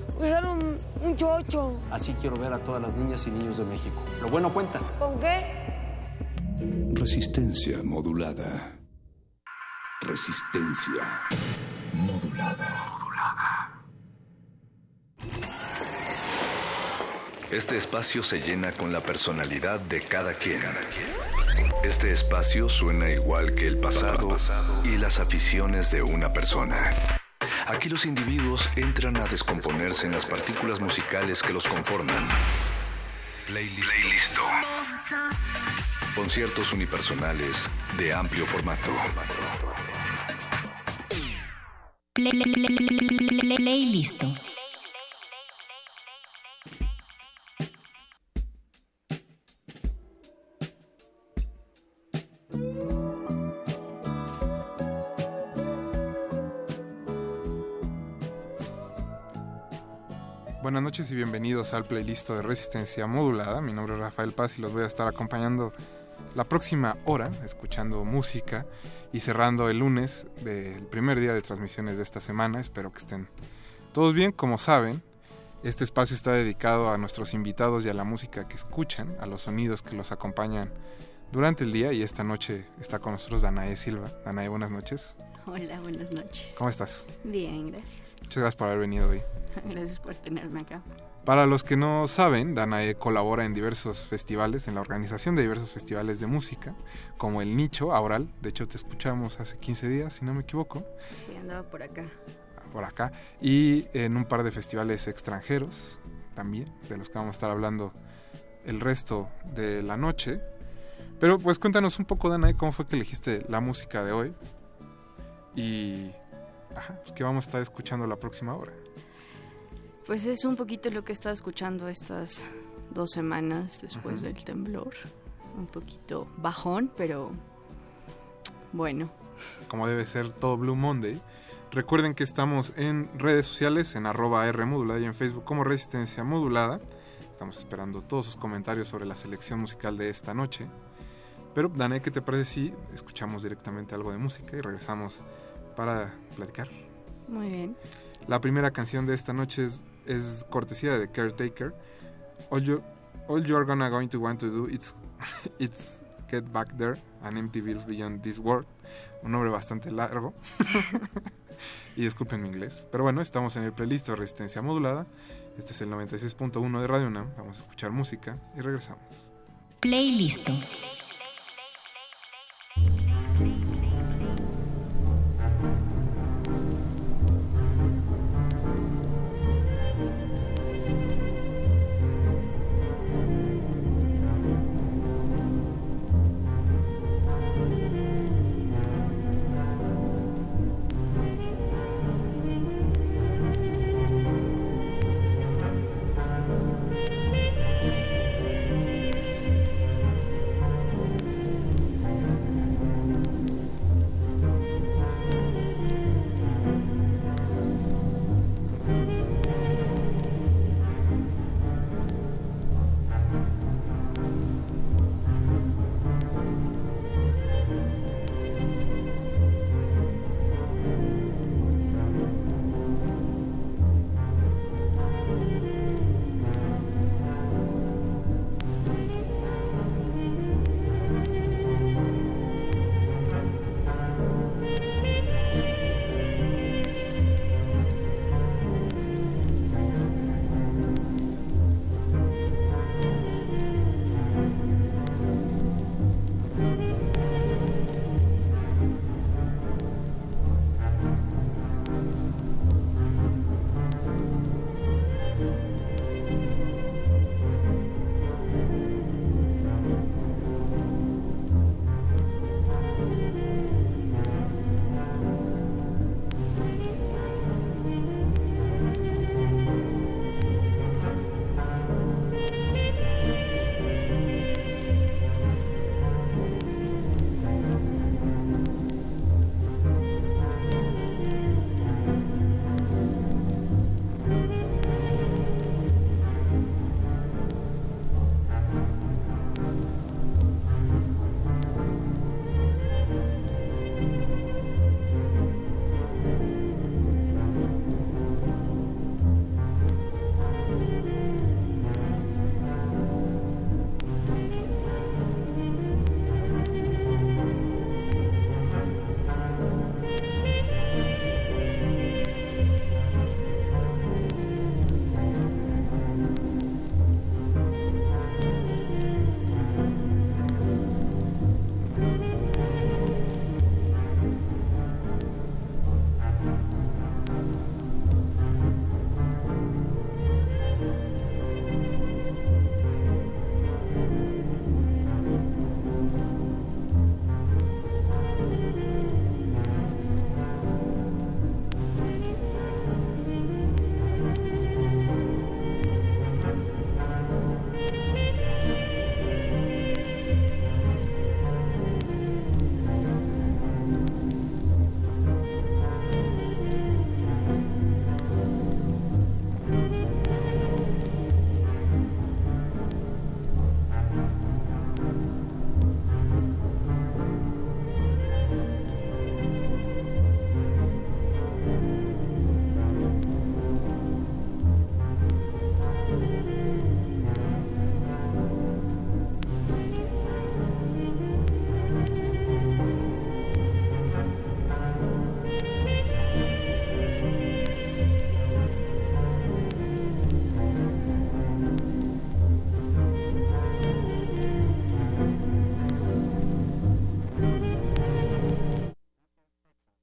usar un, un chocho. Así quiero ver a todas las niñas y niños de México. Lo bueno cuenta. ¿Con qué? Resistencia modulada. Resistencia modulada. Este espacio se llena con la personalidad de cada quien. Este espacio suena igual que el pasado y las aficiones de una persona. Aquí los individuos entran a descomponerse en las partículas musicales que los conforman. Playlist. Conciertos unipersonales de amplio formato. Playlist. Noches y bienvenidos al playlist de Resistencia Modulada. Mi nombre es Rafael Paz y los voy a estar acompañando la próxima hora, escuchando música y cerrando el lunes del primer día de transmisiones de esta semana. Espero que estén todos bien. Como saben, este espacio está dedicado a nuestros invitados y a la música que escuchan, a los sonidos que los acompañan durante el día. Y esta noche está con nosotros Danae Silva. Danae, buenas noches. Hola, buenas noches. ¿Cómo estás? Bien, gracias. Muchas gracias por haber venido hoy. Gracias por tenerme acá. Para los que no saben, Danae colabora en diversos festivales, en la organización de diversos festivales de música, como el Nicho, Aural. De hecho, te escuchamos hace 15 días, si no me equivoco, Sí, andaba por acá. por acá. Y en un par de festivales extranjeros también, de los que vamos a estar hablando el resto de la noche. Pero pues cuéntanos un poco, Danae, cómo fue que elegiste la música de hoy. Y... Ajá, pues, ¿qué vamos a estar escuchando la próxima hora? Pues es un poquito lo que he estado escuchando estas dos semanas después del temblor. Un poquito bajón, pero bueno. Como debe ser todo Blue Monday. Recuerden que estamos en redes sociales, en arroba R modulada y en Facebook como Resistencia Modulada. Estamos esperando todos sus comentarios sobre la selección musical de esta noche. Pero, Dane, ¿qué te parece si escuchamos directamente algo de música y regresamos para platicar? Muy bien. La primera canción de esta noche es, es cortesía de Caretaker. All, you, all you're gonna going to want to do is it's get back there and empty bills beyond this world. Un nombre bastante largo. y disculpen mi inglés. Pero bueno, estamos en el playlist de Resistencia Modulada. Este es el 96.1 de Radio UNAM. Vamos a escuchar música y regresamos. Playlist.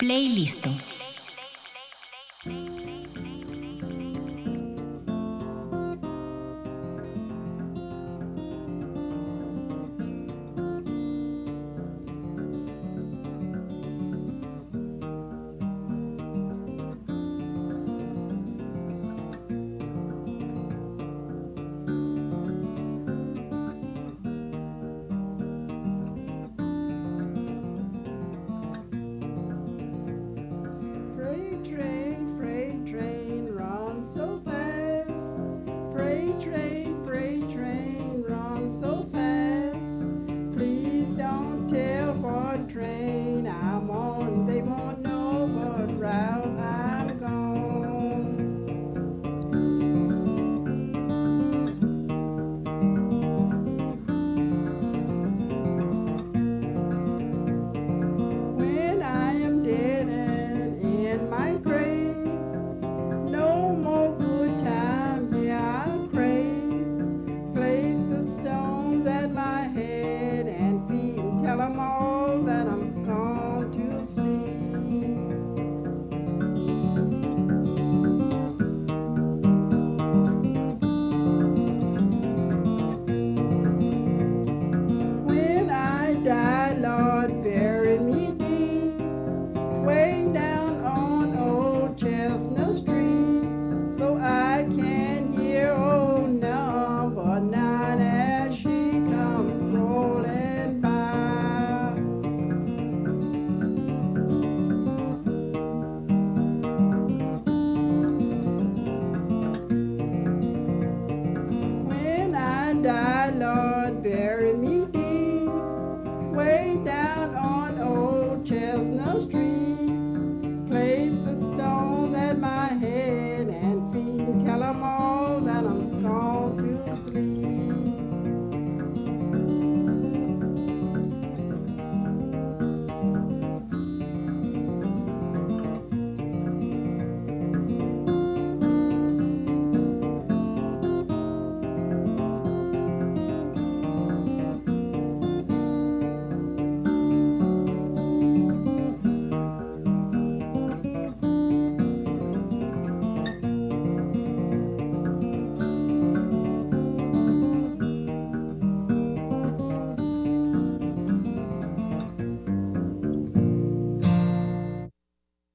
Playlist. Play,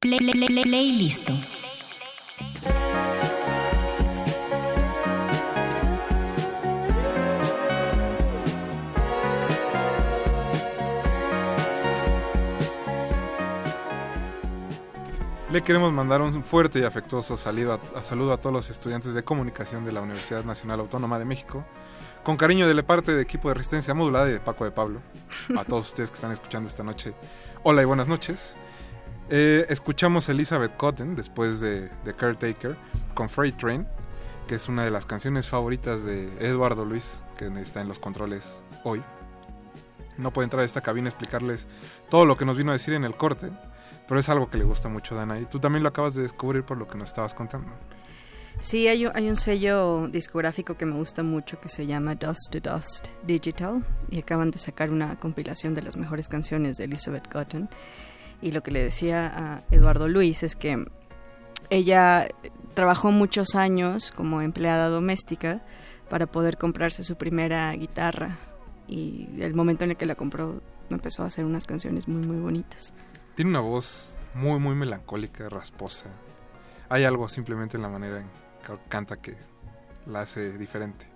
play, play, play, play, listo. Le queremos mandar un fuerte y afectuoso saludo a, saludo a todos los estudiantes de comunicación de la Universidad Nacional Autónoma de México. Con cariño de la parte de equipo de resistencia modulada y de Paco de Pablo. A todos ustedes que están escuchando esta noche. Hola y buenas noches. Eh, escuchamos Elizabeth Cotton después de, de Caretaker con Freight Train, que es una de las canciones favoritas de Eduardo Luis, que está en los controles hoy. No puede entrar a esta cabina a explicarles todo lo que nos vino a decir en el corte, pero es algo que le gusta mucho a Dana y tú también lo acabas de descubrir por lo que nos estabas contando. Sí, hay un, hay un sello discográfico que me gusta mucho que se llama Dust to Dust Digital y acaban de sacar una compilación de las mejores canciones de Elizabeth Cotton. Y lo que le decía a Eduardo Luis es que ella trabajó muchos años como empleada doméstica para poder comprarse su primera guitarra y el momento en el que la compró empezó a hacer unas canciones muy muy bonitas. Tiene una voz muy muy melancólica, rasposa. Hay algo simplemente en la manera en que canta que la hace diferente.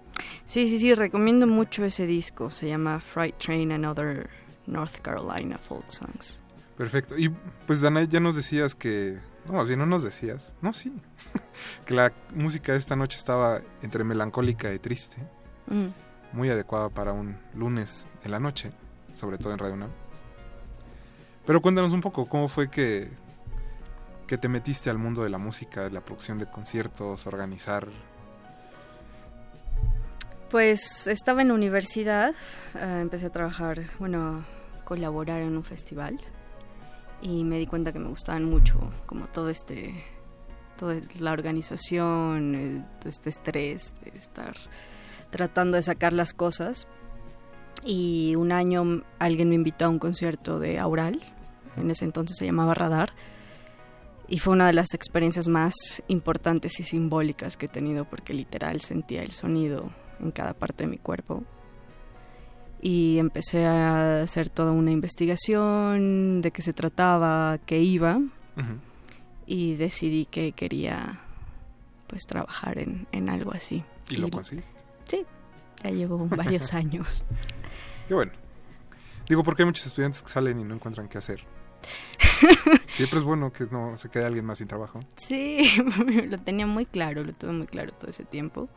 Sí, sí, sí, recomiendo mucho ese disco. Se llama Fright Train and Other North Carolina Folk Songs. Perfecto. Y pues Dana, ya nos decías que... No, más bien no nos decías. No, sí. que la música de esta noche estaba entre melancólica y triste. Mm. Muy adecuada para un lunes en la noche, sobre todo en Radio Nam. Pero cuéntanos un poco, ¿cómo fue que, que te metiste al mundo de la música, de la producción de conciertos, organizar? Pues estaba en universidad, eh, empecé a trabajar, bueno, a colaborar en un festival y me di cuenta que me gustaban mucho como todo este toda la organización eh, este estrés de estar tratando de sacar las cosas. Y un año alguien me invitó a un concierto de Aural en ese entonces se llamaba Radar y fue una de las experiencias más importantes y simbólicas que he tenido porque literal sentía el sonido en cada parte de mi cuerpo y empecé a hacer toda una investigación de qué se trataba, qué iba y decidí que quería pues trabajar en, en algo así. ¿Y lo conseguiste? Sí, ya llevo varios años. Qué bueno. Digo, porque hay muchos estudiantes que salen y no encuentran qué hacer. Siempre es bueno que no se quede alguien más sin trabajo. Sí, lo tenía muy claro, lo tuve muy claro todo ese tiempo.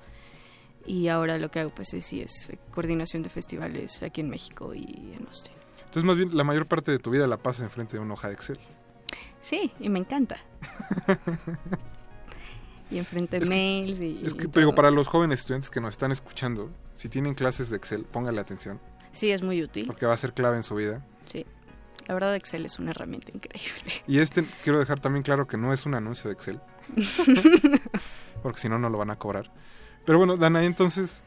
Y ahora lo que hago pues es, sí es coordinación de festivales aquí en México y en Austin. Entonces, más bien, la mayor parte de tu vida la pasas enfrente de una hoja de Excel. Sí, y me encanta. y enfrente Es que- mails y... Es que, y digo, para los jóvenes estudiantes que nos están escuchando, si tienen clases de Excel, póngale atención, Sí, es muy útil. porque va a ser clave en su vida. Sí. La verdad Excel es una herramienta increíble. Y este, quiero dejar también claro que no es un anuncio de Excel, porque si no, no lo van a cobrar. Pero bueno, Dana, entonces,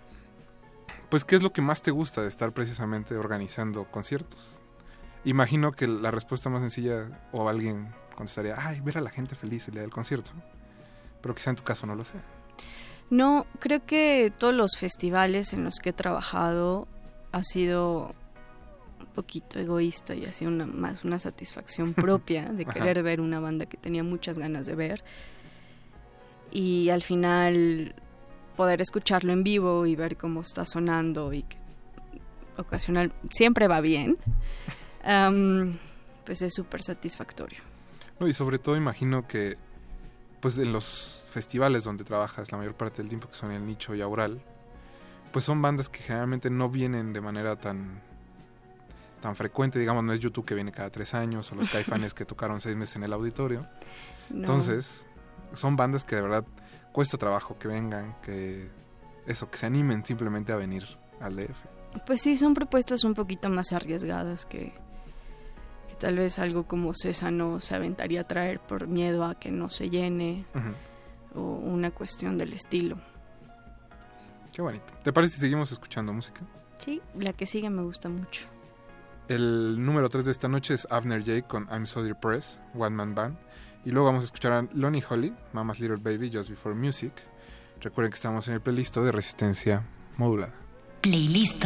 pues, ¿qué es lo que más te gusta de estar precisamente organizando conciertos? Imagino que la respuesta más sencilla, o alguien contestaría, ay, ver a la gente feliz el día del concierto. Pero quizá en tu caso no lo sea. No, creo que todos los festivales en los que he trabajado ha sido un poquito egoísta y ha sido una, más una satisfacción propia de querer ver una banda que tenía muchas ganas de ver y al final poder escucharlo en vivo y ver cómo está sonando y que ocasional siempre va bien, pues es súper satisfactorio. No, y sobre todo imagino que, pues en los festivales donde trabajas la mayor parte del tiempo, que son el nicho y Aural, pues son bandas que generalmente no vienen de manera tan tan frecuente, digamos, no es YouTube que viene cada tres años, o los Caifanes que tocaron seis meses en el auditorio. No. Entonces, son bandas que de verdad cuesta trabajo que vengan, que eso, que se animen simplemente a venir al DF. Pues sí, son propuestas un poquito más arriesgadas que, que tal vez algo como César no se aventaría a traer por miedo a que no se llene o una cuestión del estilo. Qué bonito. ¿Te parece si seguimos escuchando música? Sí, la que sigue me gusta mucho. El número 3 de esta noche es Abner Jake con I'm So Depressed, One Man Band. Y luego vamos a escuchar a Lonnie Holly, Mama's Little Baby, Just Before Music. Recuerden que estamos en el playlist de Resistencia Modulada. Playlist.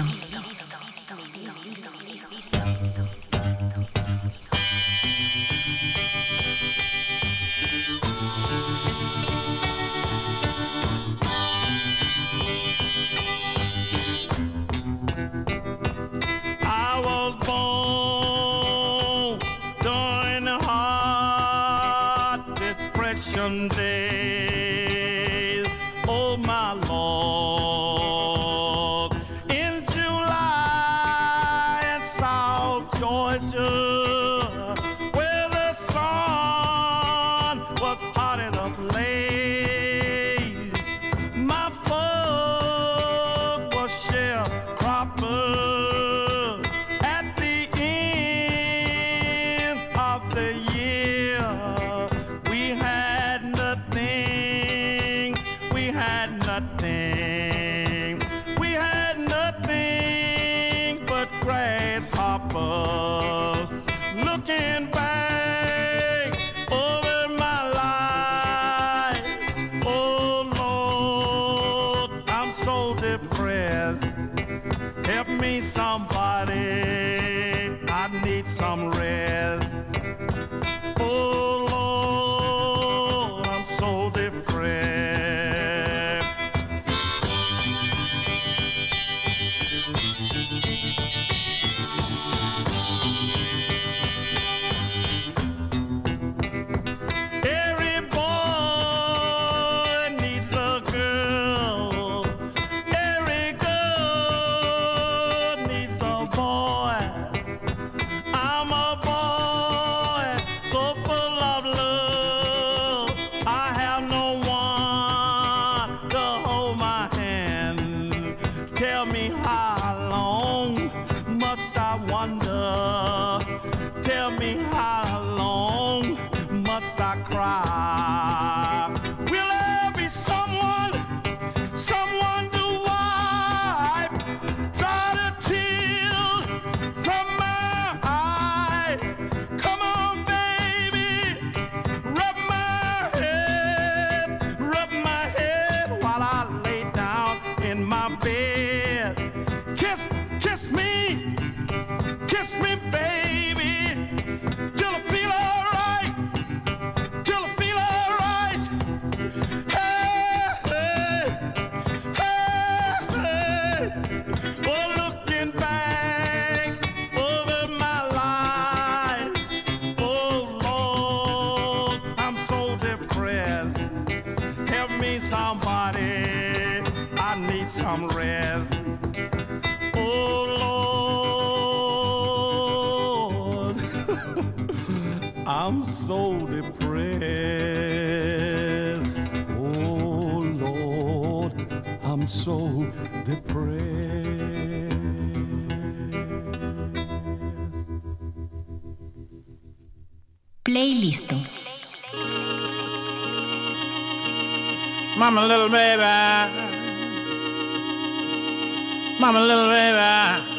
Me, somebody. I need some rest. Oh Lord, I'm so depressed. Oh Lord, I'm so depressed. Playlist. Mama, little baby. Mama, little baby.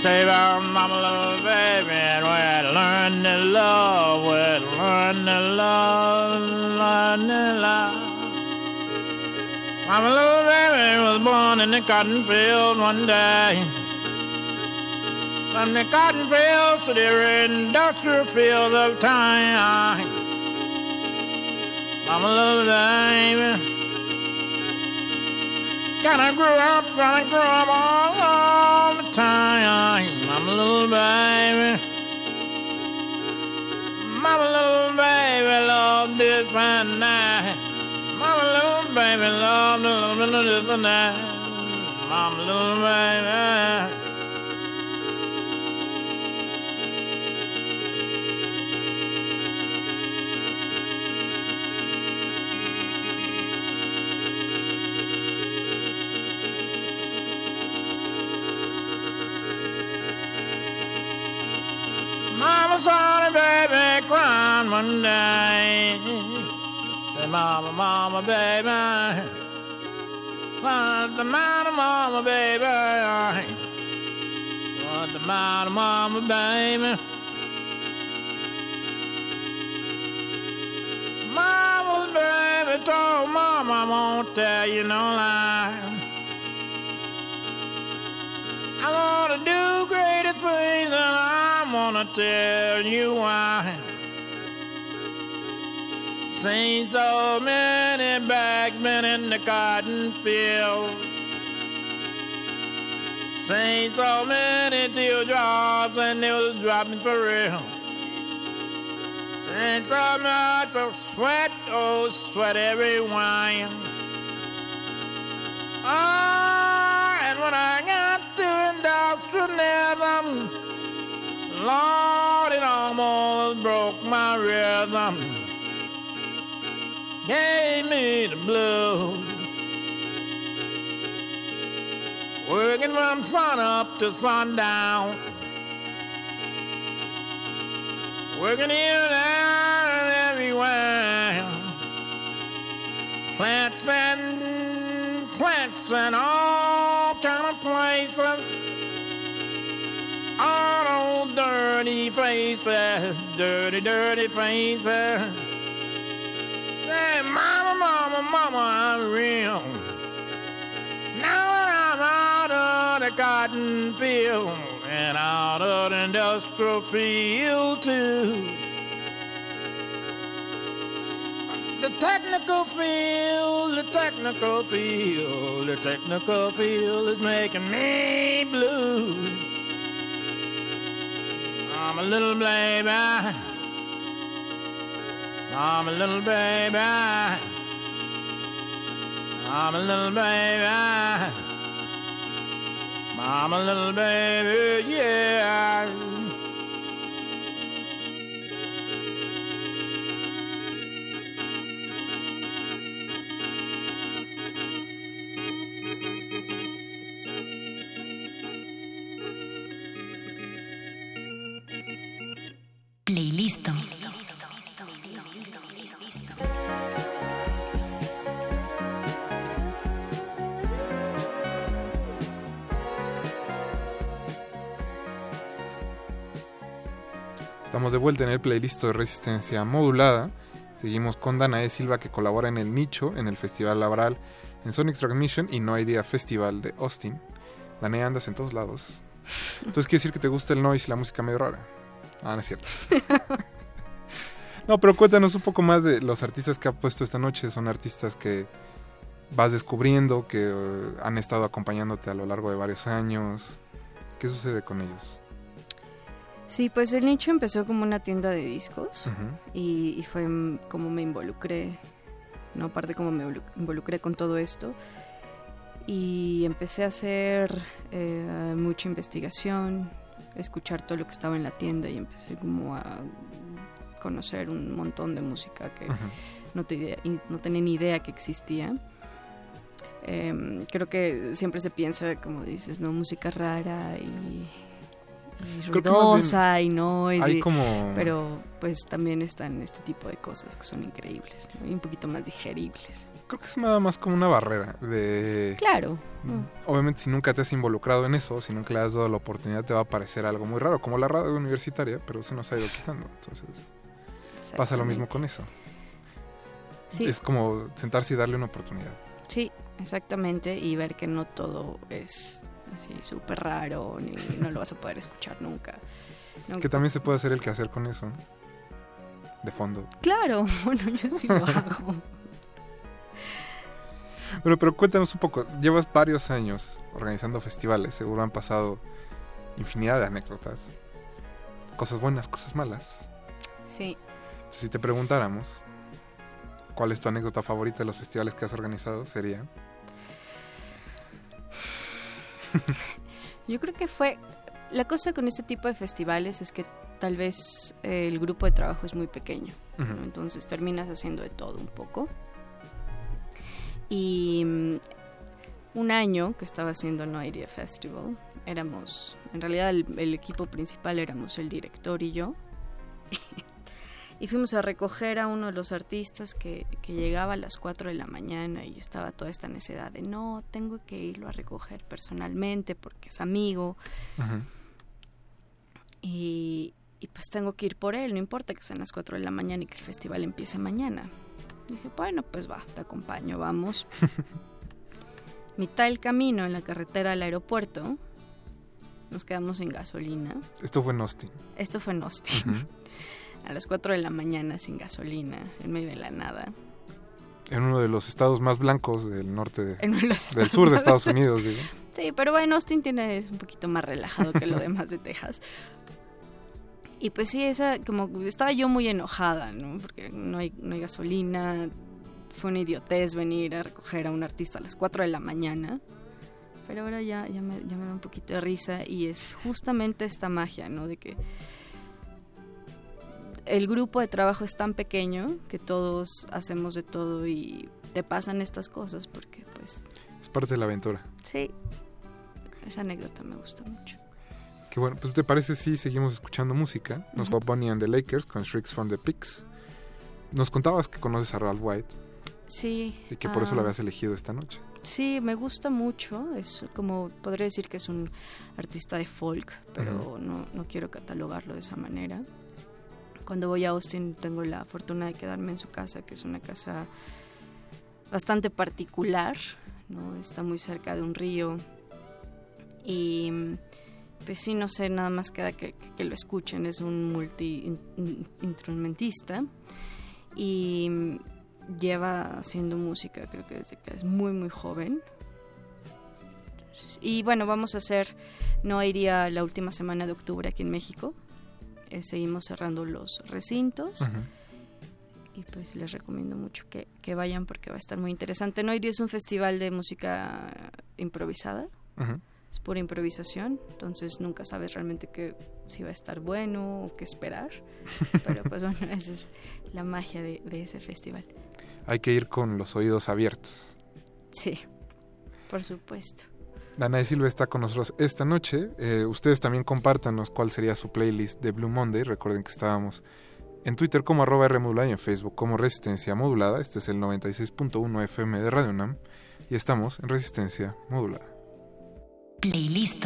Tell you about mama, little baby. And where to learn to love, where to learn to love, learn to love. Mama, little baby was born in the cotton field one day. From the cotton fields to the industrial field of time. Mama, little baby. Gotta grow up, gotta grow up all, all the time. I'm a little baby. Mama, little baby, love this fine night. Mama, little baby, love this night. Mama, little baby. Mama saw the baby crying one day. Say, Mama, Mama, baby. What's the matter, Mama, baby? What's the matter, Mama, baby? Mama, baby, told Mama I won't tell you no lie. I wanna do greater things and I wanna tell you why. Seen so many bags been in the cotton field. Seen so many teardrops and they was dropping for real. Seen so much of sweat, oh sweat every wine. Ah, and when I got to industrialism, Lord, it almost broke my rhythm. Gave me the blues. Working from sun up to sundown. Working here and there and everywhere. plants and plants and all kind of places. All those dirty faces, dirty, dirty faces. Hey, mama, mama, mama, I'm real. Now that I'm out of the cotton field and out of the industrial field too. The technical field, the technical field, the technical field is making me blue. I'm a little baby. I'm a little baby. I'm a little baby. I'm a little baby, yeah. Playlist. Estamos de vuelta en el playlist de Resistencia Modulada. Seguimos con Danae Silva que colabora en el nicho, en el Festival Laboral, en Sonic Transmission y No Idea Festival de Austin. Danae andas en todos lados. Entonces quiere decir que te gusta el noise y la música medio rara. Ah, no es cierto. no, pero cuéntanos un poco más de los artistas que ha puesto esta noche. Son artistas que vas descubriendo, que eh, han estado acompañándote a lo largo de varios años. ¿Qué sucede con ellos? Sí, pues el nicho empezó como una tienda de discos y, y fue como me involucré, ¿no? Aparte como me involu- involucré con todo esto y empecé a hacer eh, mucha investigación, escuchar todo lo que estaba en la tienda y empecé como a conocer un montón de música que no, te idea- no tenía ni idea que existía. Em, creo que siempre se piensa, como dices, ¿no? Música rara y, y ruidosa y noise. hay y- como- Pero pues también están este tipo de cosas que son increíbles ¿no? y un poquito más digeribles. Creo que es nada más como una barrera de... Claro. Mm. Obviamente si nunca te has involucrado en eso, si nunca le has dado la oportunidad, te va a parecer algo muy raro, como la radio universitaria, pero se nos ha ido quitando. Entonces pasa lo mismo con eso. Sí. Es como sentarse y darle una oportunidad. Sí, exactamente. Y ver que no todo es así súper raro ni no lo vas a poder escuchar nunca. ¿no? Que también se puede hacer el quehacer con eso, ¿no? De fondo. Claro, bueno, yo sí lo hago. Bueno, pero cuéntanos un poco. Llevas varios años organizando festivales. Seguro han pasado infinidad de anécdotas. Cosas buenas, cosas malas. Sí. Entonces, si te preguntáramos cuál es tu anécdota favorita de los festivales que has organizado, sería... Yo creo que fue... La cosa con este tipo de festivales es que tal vez eh, el grupo de trabajo es muy pequeño. ¿no? Ujú. Entonces terminas haciendo de todo un poco. Y mm, un año que estaba haciendo No Idea Festival, éramos, en realidad el, el equipo principal éramos el director y yo. y fuimos a recoger a uno de los artistas que, que llegaba a las 4 de la mañana y estaba toda esta necedad de no, tengo que irlo a recoger personalmente porque es amigo y, y pues tengo que ir por él, no importa que sean las 4 de la mañana y que el festival empiece mañana. Dije, bueno, pues va, te acompaño, vamos. Mitad del camino en la carretera al aeropuerto, nos quedamos sin gasolina. Esto fue en Austin. Esto fue en Austin. A las 4 de la mañana sin gasolina, en medio de la nada. En uno de los estados más blancos del norte de- En uno de los del sur de Estados Unidos, digo. Sí, pero bueno, Austin tiene, es un poquito más relajado que lo demás de Texas. Y pues sí, esa, como estaba yo muy enojada, ¿no? Porque no hay, no hay gasolina, fue una idiotez venir a recoger a un artista a las 4 de la mañana. Pero ahora ya, ya, me, ya me da un poquito de risa y es justamente esta magia, ¿no? De que el grupo de trabajo es tan pequeño que todos hacemos de todo y te pasan estas cosas porque pues Es parte de la aventura. Sí, esa anécdota me gusta mucho. Que bueno, pues ¿te parece si seguimos escuchando música? Nos Bunny and the Lakers con Shrieks from the Pigs. Nos contabas que conoces a Ralph White. Sí. Y que por eso la ah, habías elegido esta noche. Sí, me gusta mucho. Es como, podría decir que es un artista de folk, pero no, no quiero catalogarlo de esa manera. Cuando voy a Austin tengo la fortuna de quedarme en su casa, que es una casa bastante particular. Está muy cerca de un río. Y pues sí, no sé, nada más queda que, que lo escuchen. Es un multi-instrumentista y lleva haciendo música, creo que desde que es muy, muy joven. Y bueno, vamos a hacer, no iría la última semana de octubre aquí en México. Eh, seguimos cerrando los recintos. Y pues les recomiendo mucho que, que, vayan porque va a estar muy interesante. No iría es un festival de música improvisada. Es pura improvisación, entonces nunca sabes realmente que si va a estar bueno o qué esperar. Pero pues bueno, esa es la magia de, de ese festival. Hay que ir con los oídos abiertos. Sí, por supuesto. Dana de Silva está con nosotros esta noche. Eh, ustedes también compártanos cuál sería su playlist de Blue Monday. Recuerden que estábamos en Twitter como arroba R modulada y en Facebook como Resistencia Modulada. Este es el 96.1 FM de Radio Nam y estamos en Resistencia Modulada. Playlist.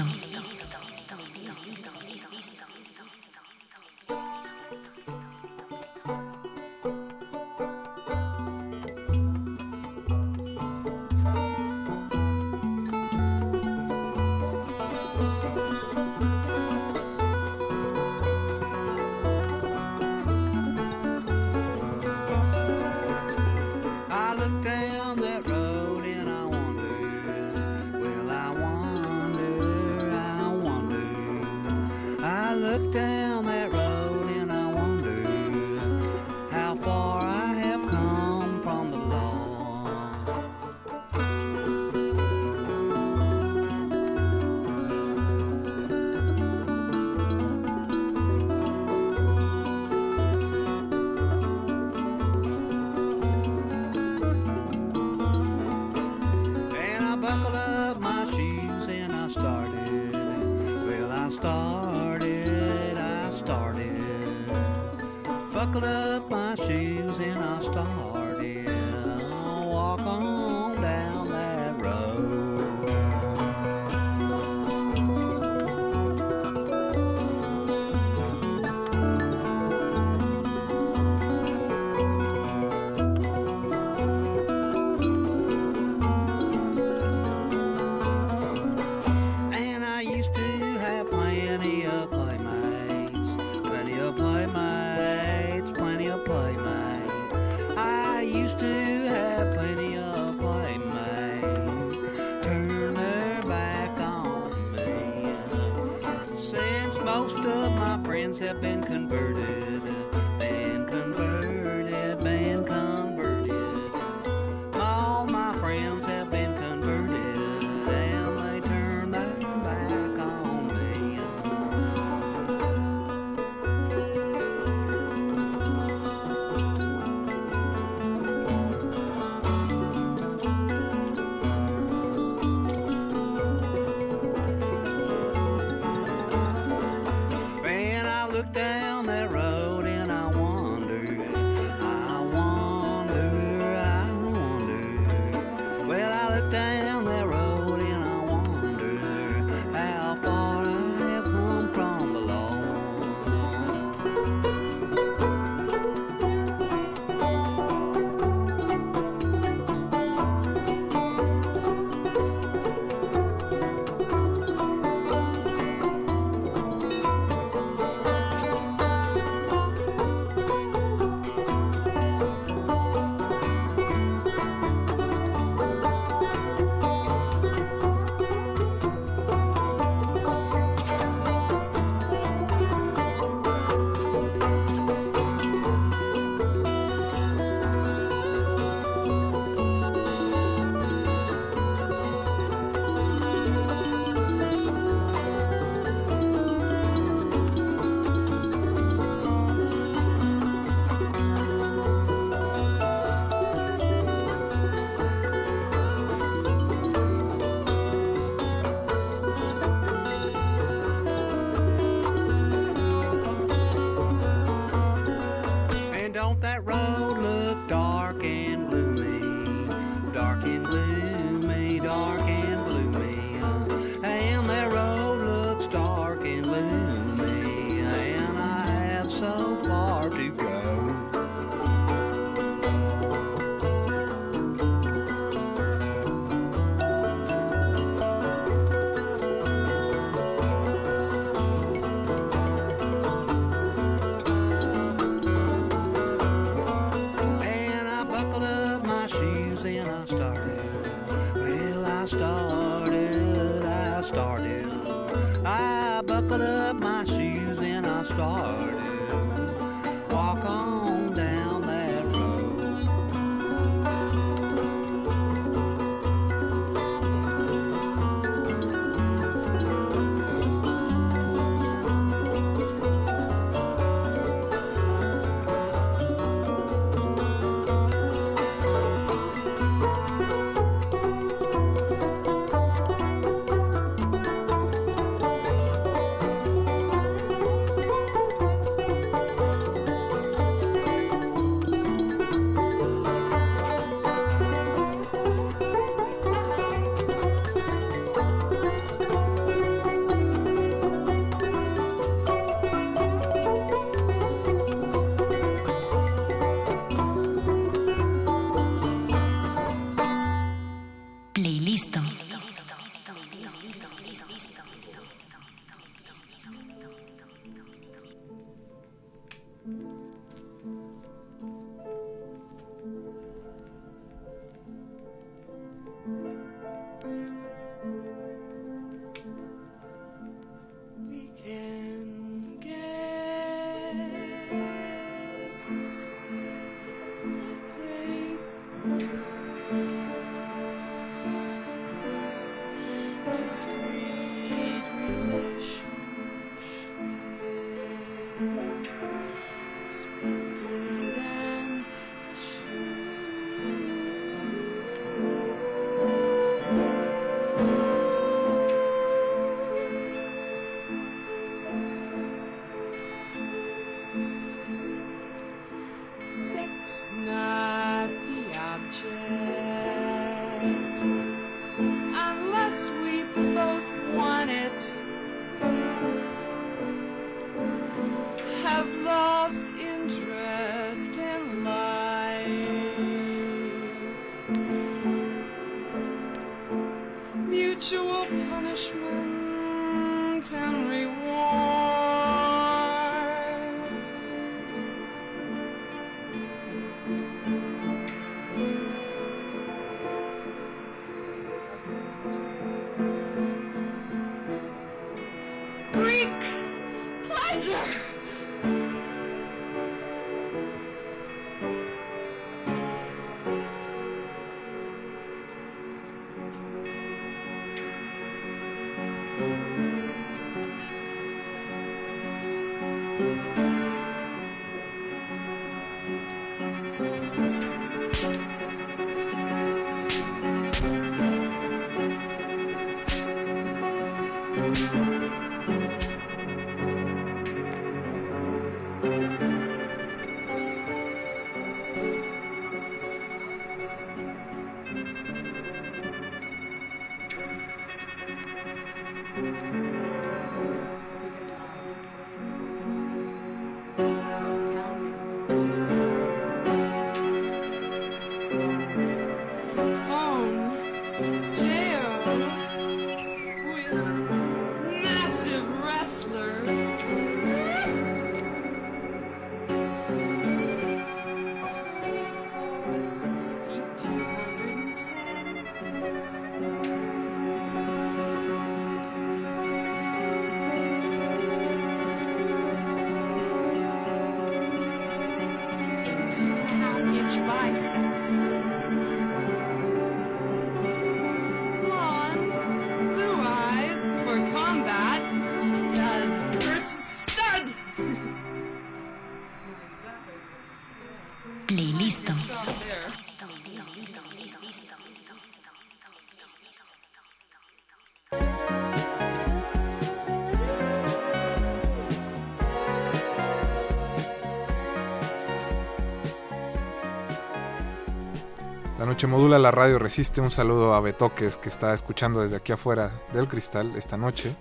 Noche modula, la radio resiste. Un saludo a Betoques que está escuchando desde aquí afuera del cristal esta noche.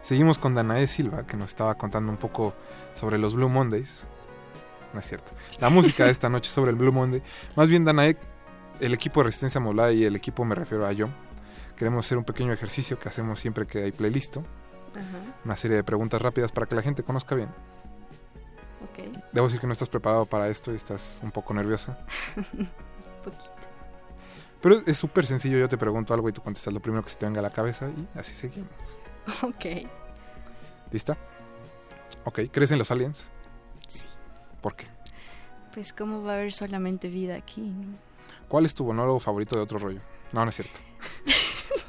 Seguimos con Danae Silva que nos estaba contando un poco sobre los Blue Mondays. No es cierto. La música de esta noche sobre el Blue Monday. Más bien, Danae, el equipo de Resistencia Modulada y el equipo me refiero a yo. Queremos hacer un pequeño ejercicio que hacemos siempre que hay playlist. Una serie de preguntas rápidas para que la gente conozca bien. Ok. Debo decir que no estás preparado para esto y estás un poco nerviosa. Poquito. Pero es súper sencillo, yo te pregunto algo y tú contestas lo primero que se te venga a la cabeza y así seguimos. Ok. ¿Lista? Ok, ¿crees en los aliens? Sí. ¿Por qué? Pues cómo va a haber solamente vida aquí, ¿no? ¿Cuál es tu monólogo favorito de otro rollo? No, no es cierto.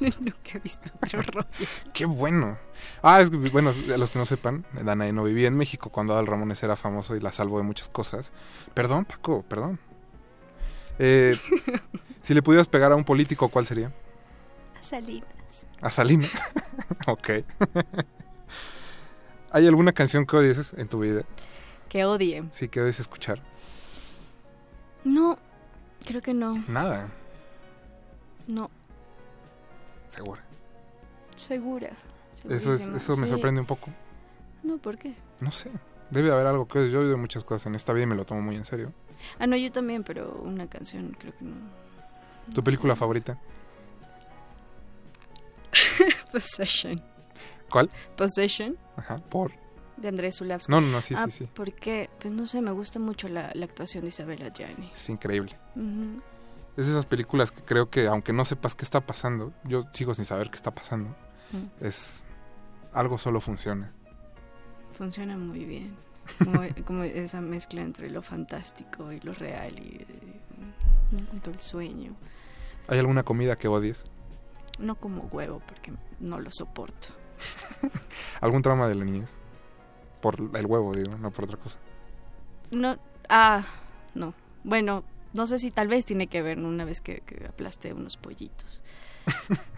Nunca he visto otro rollo. ¡Qué bueno! Ah, es, bueno, a los que no sepan, Danae no vivía en México cuando Adal Ramones era famoso y la salvó de muchas cosas. Perdón, Paco, perdón. Eh, si le pudieras pegar a un político, ¿cuál sería? A Salinas. ¿A Salinas? ok. ¿Hay alguna canción que odies en tu vida? Que odie. Sí, que odies escuchar. No, creo que no. Nada. No. Segura. Segura. Eso, es, eso me sorprende un poco. No, ¿por qué? No sé. Debe haber algo que yo he oído muchas cosas en esta vida y me lo tomo muy en serio. Ah, no, yo también, pero una canción creo que no. ¿Tu película favorita? Possession. ¿Cuál? Possession, Ajá, por. de Andrés Zulavsky. No, no, no, sí, ah, sí, sí. ¿Por qué? Pues no sé, me gusta mucho la, la actuación de Isabella Gianni. Es increíble. Es de esas películas que creo que aunque no sepas qué está pasando, yo sigo sin saber qué está pasando. Es algo solo funciona. Funciona muy bien. Como, como esa mezcla entre lo fantástico y lo real y no encuentro el sueño. ¿Hay alguna comida que odies? No como huevo porque no lo soporto. ¿Algún trauma de la niñez? Por el huevo, digo, no por otra cosa. No, ah, no. Bueno, no sé si tal vez tiene que ver una vez que, que aplasté unos pollitos.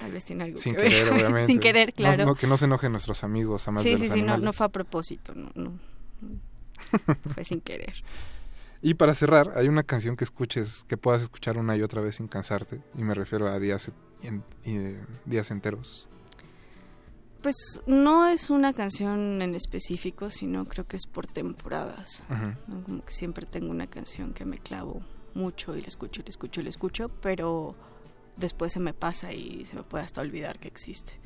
Tal vez tiene algo Sin que querer, ver. obviamente. Sin querer, claro. no, que no se enojen nuestros amigos, amantes sí, de sí, los sí, no, fue a propósito, no, no. Fue sin querer. Y para cerrar, hay una canción que escuches, que puedas escuchar una y otra vez sin cansarte. Y me refiero a días, en- y, eh, días enteros. Pues no es una canción en específico, sino creo que es por temporadas. Como que siempre tengo una canción que me clavo mucho y la escucho y la escucho y la escucho, pero después se me pasa y se me puede hasta olvidar que existe.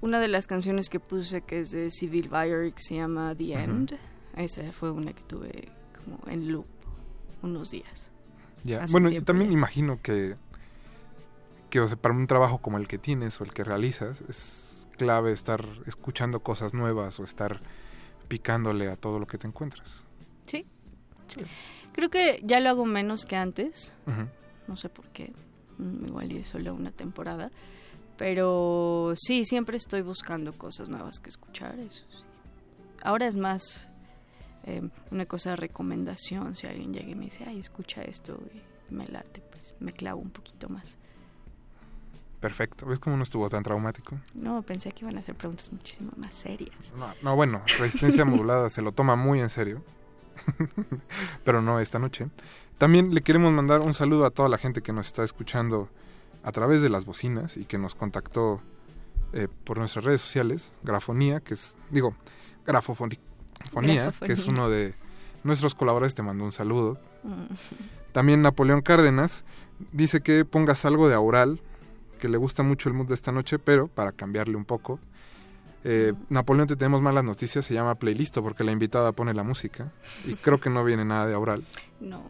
Una de las canciones que puse que es de Civil que se llama The. End, esa fue una que tuve como en loop unos días. Ya. Bueno, también ya. imagino que, que o sea, para un trabajo como el que tienes o el que realizas, es clave estar escuchando cosas nuevas o estar picándole a todo lo que te encuentras. Sí. Creo que ya lo hago menos que antes. No sé por qué. Mm, Igual y es solo una temporada. Pero sí, siempre estoy buscando cosas nuevas que escuchar. Eso sí. Ahora es más eh, una cosa de recomendación. Si alguien llega y me dice, ay, escucha esto y me late, pues me clavo un poquito más. Perfecto. ¿Ves cómo no estuvo tan traumático? No, pensé que iban a hacer preguntas muchísimo más serias. No, no, bueno, Resistencia Modulada se lo toma muy en serio. Pero no esta noche. También le queremos mandar un saludo a toda la gente que nos está escuchando a través de las bocinas y que nos contactó eh, por nuestras redes sociales. Grafonía, que es, digo, Grafofonía, que es uno de nuestros colaboradores, te mandó un saludo. Mm. También Napoleón Cárdenas dice que pongas algo de Aural, que le gusta mucho el mood de esta noche, pero para cambiarle un poco. Eh, Napoleón, te tenemos malas noticias, se llama Playlisto porque la invitada pone la música y creo que no viene nada de Aural, No,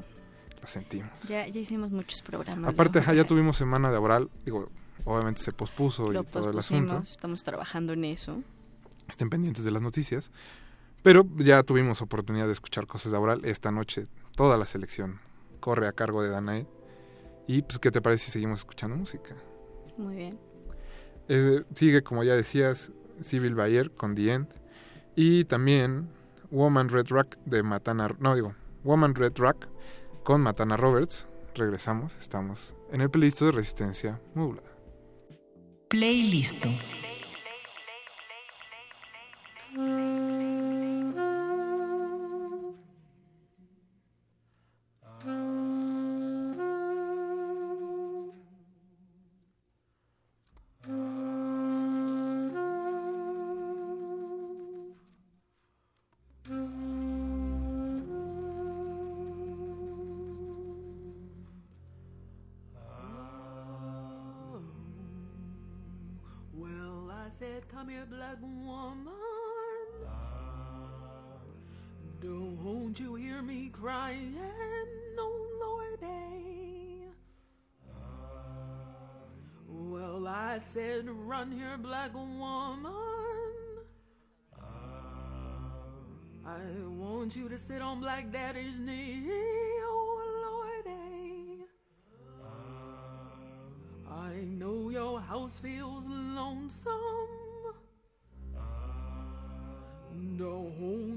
lo sentimos. ya, ya hicimos muchos programas. Aparte, ya tuvimos semana de Aural, digo, obviamente se pospuso Lo y todo el asunto, Estamos trabajando en eso. estén pendientes de las noticias, pero ya tuvimos oportunidad de escuchar cosas de Aural esta noche, toda la selección corre a cargo de Danae y pues, ¿qué te parece si seguimos escuchando música? Muy bien. Eh, sigue, como ya decías, Civil Bayer con The End. Y también Woman Red Rock de Matana. No, digo, Woman Red Rock con Matana Roberts. Regresamos, estamos en el playlist de Resistencia Modulada. Playlist.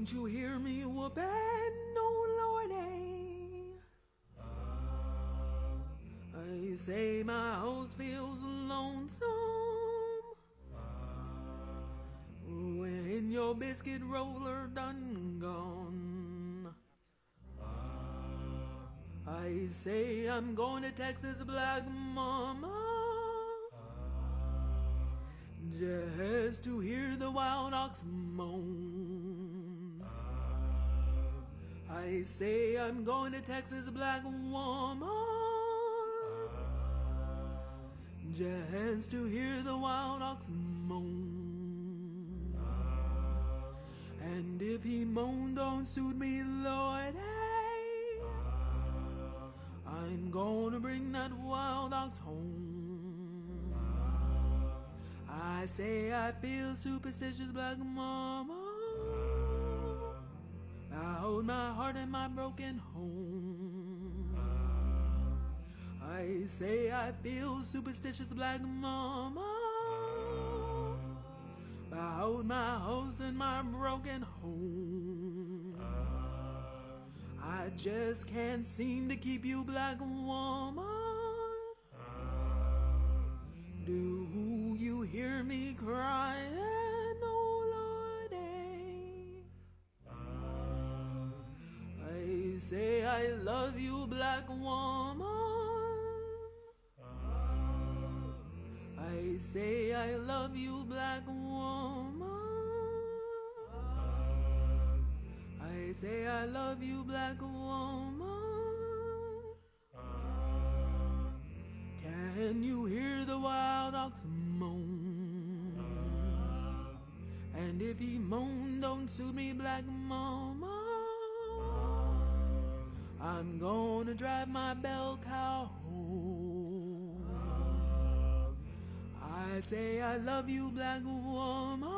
Don't you hear me whooping, oh Lordy? Eh? I say my house feels lonesome when your biscuit roller done gone. I say I'm going to Texas, black mama, just to hear the wild ox moan. I say I'm going to Texas, black woman, just to hear the wild ox moan. And if he moan don't suit me, Lord, Hey, I'm gonna bring that wild ox home. I say I feel superstitious, black mama. Heart and my broken home. Uh. I say I feel superstitious, black mama. Uh. About my house and my broken home. Uh. I just can't seem to keep you, black woman. I love you, black woman. I say I love you, black woman. Can you hear the wild ox moan? And if he moan, don't suit me, black mama. I'm gonna drive my bell cow I say I love you, black woman.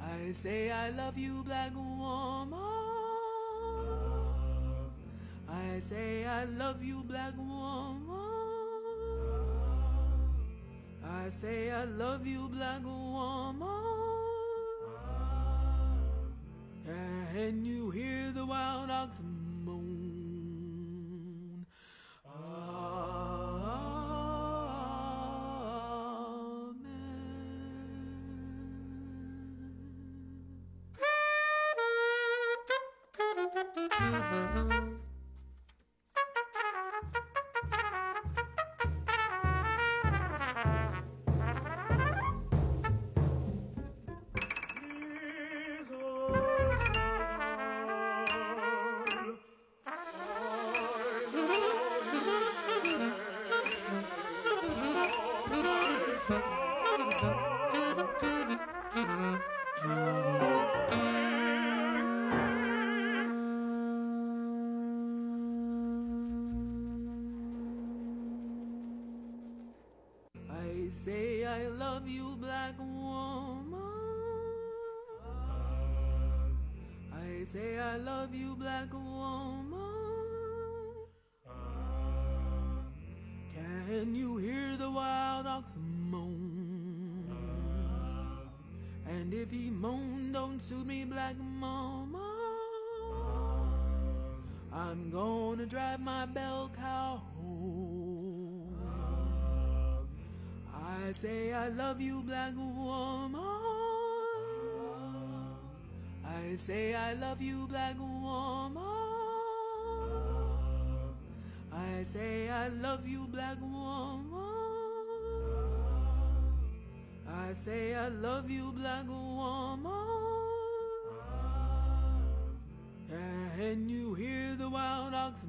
I say I love you, black woman. I say I love you, black woman. I say I love you, black woman. Can you hear the wild ox love you, black woman. Can you hear the wild ox moan? And if he moan, don't suit me, black mama. I'm gonna drive my bell cow home. I say I love you, black woman. I say I love you, black woman. I say I love you, black woman. I say I love you, black woman. Can you hear the wild ox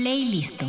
Playlist.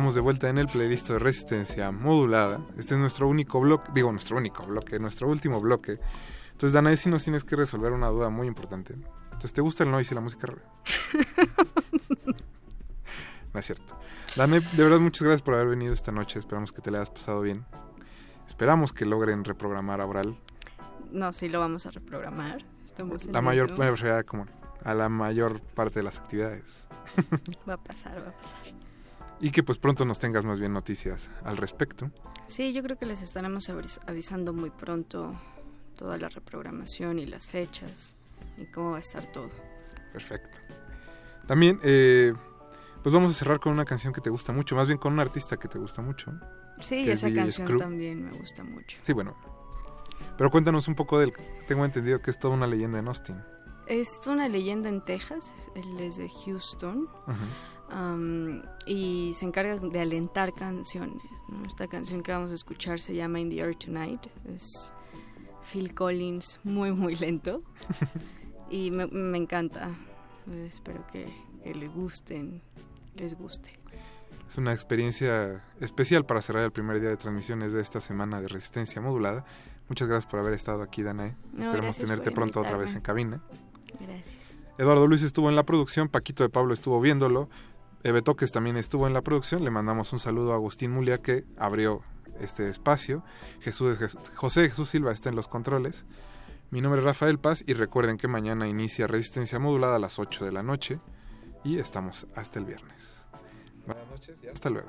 Estamos de vuelta en el playlist de resistencia modulada. Este es nuestro único bloque, digo nuestro único bloque, nuestro último bloque. Entonces, Danae, si nos tienes que resolver una duda muy importante. Entonces, ¿te gusta el noise y la música no es cierto. Danae, de verdad, muchas gracias por haber venido esta noche. Esperamos que te la hayas pasado bien. Esperamos que logren reprogramar a Oral. No, sí lo vamos a reprogramar. Estamos en La mayor, eso. bueno, como a la mayor parte de las actividades. Va a pasar, va a pasar. Y que pues pronto nos tengas más bien noticias al respecto. Sí, yo creo que les estaremos avis- avisando muy pronto toda la reprogramación y las fechas y cómo va a estar todo. Perfecto. También, eh, pues vamos a cerrar con una canción que te gusta mucho, más bien con un artista que te gusta mucho. Sí, es esa canción Screw. también me gusta mucho. Sí, bueno. Pero cuéntanos un poco de él. Tengo entendido que es toda una leyenda en Austin. Es una leyenda en Texas, él es de Houston. Ujú. Um, y se encarga de alentar canciones. ¿no? Esta canción que vamos a escuchar se llama In the Air Tonight. Es Phil Collins muy, muy lento. y me, me encanta. Espero que, que le gusten, les guste. Es una experiencia especial para cerrar el primer día de transmisiones de esta semana de Resistencia Modulada. Muchas gracias por haber estado aquí, Danae. No, Esperemos tenerte pronto otra vez en cabina. Gracias. Eduardo Luis estuvo en la producción, Paquito de Pablo estuvo viéndolo, Eve Toques también estuvo en la producción. Le mandamos un saludo a Agustín Mulia que abrió este espacio. José Jesús Silva está en los controles. Mi nombre es Rafael Paz y recuerden que mañana inicia Resistencia Modulada a las 8 de la noche y estamos hasta el viernes. Buenas noches y hasta luego.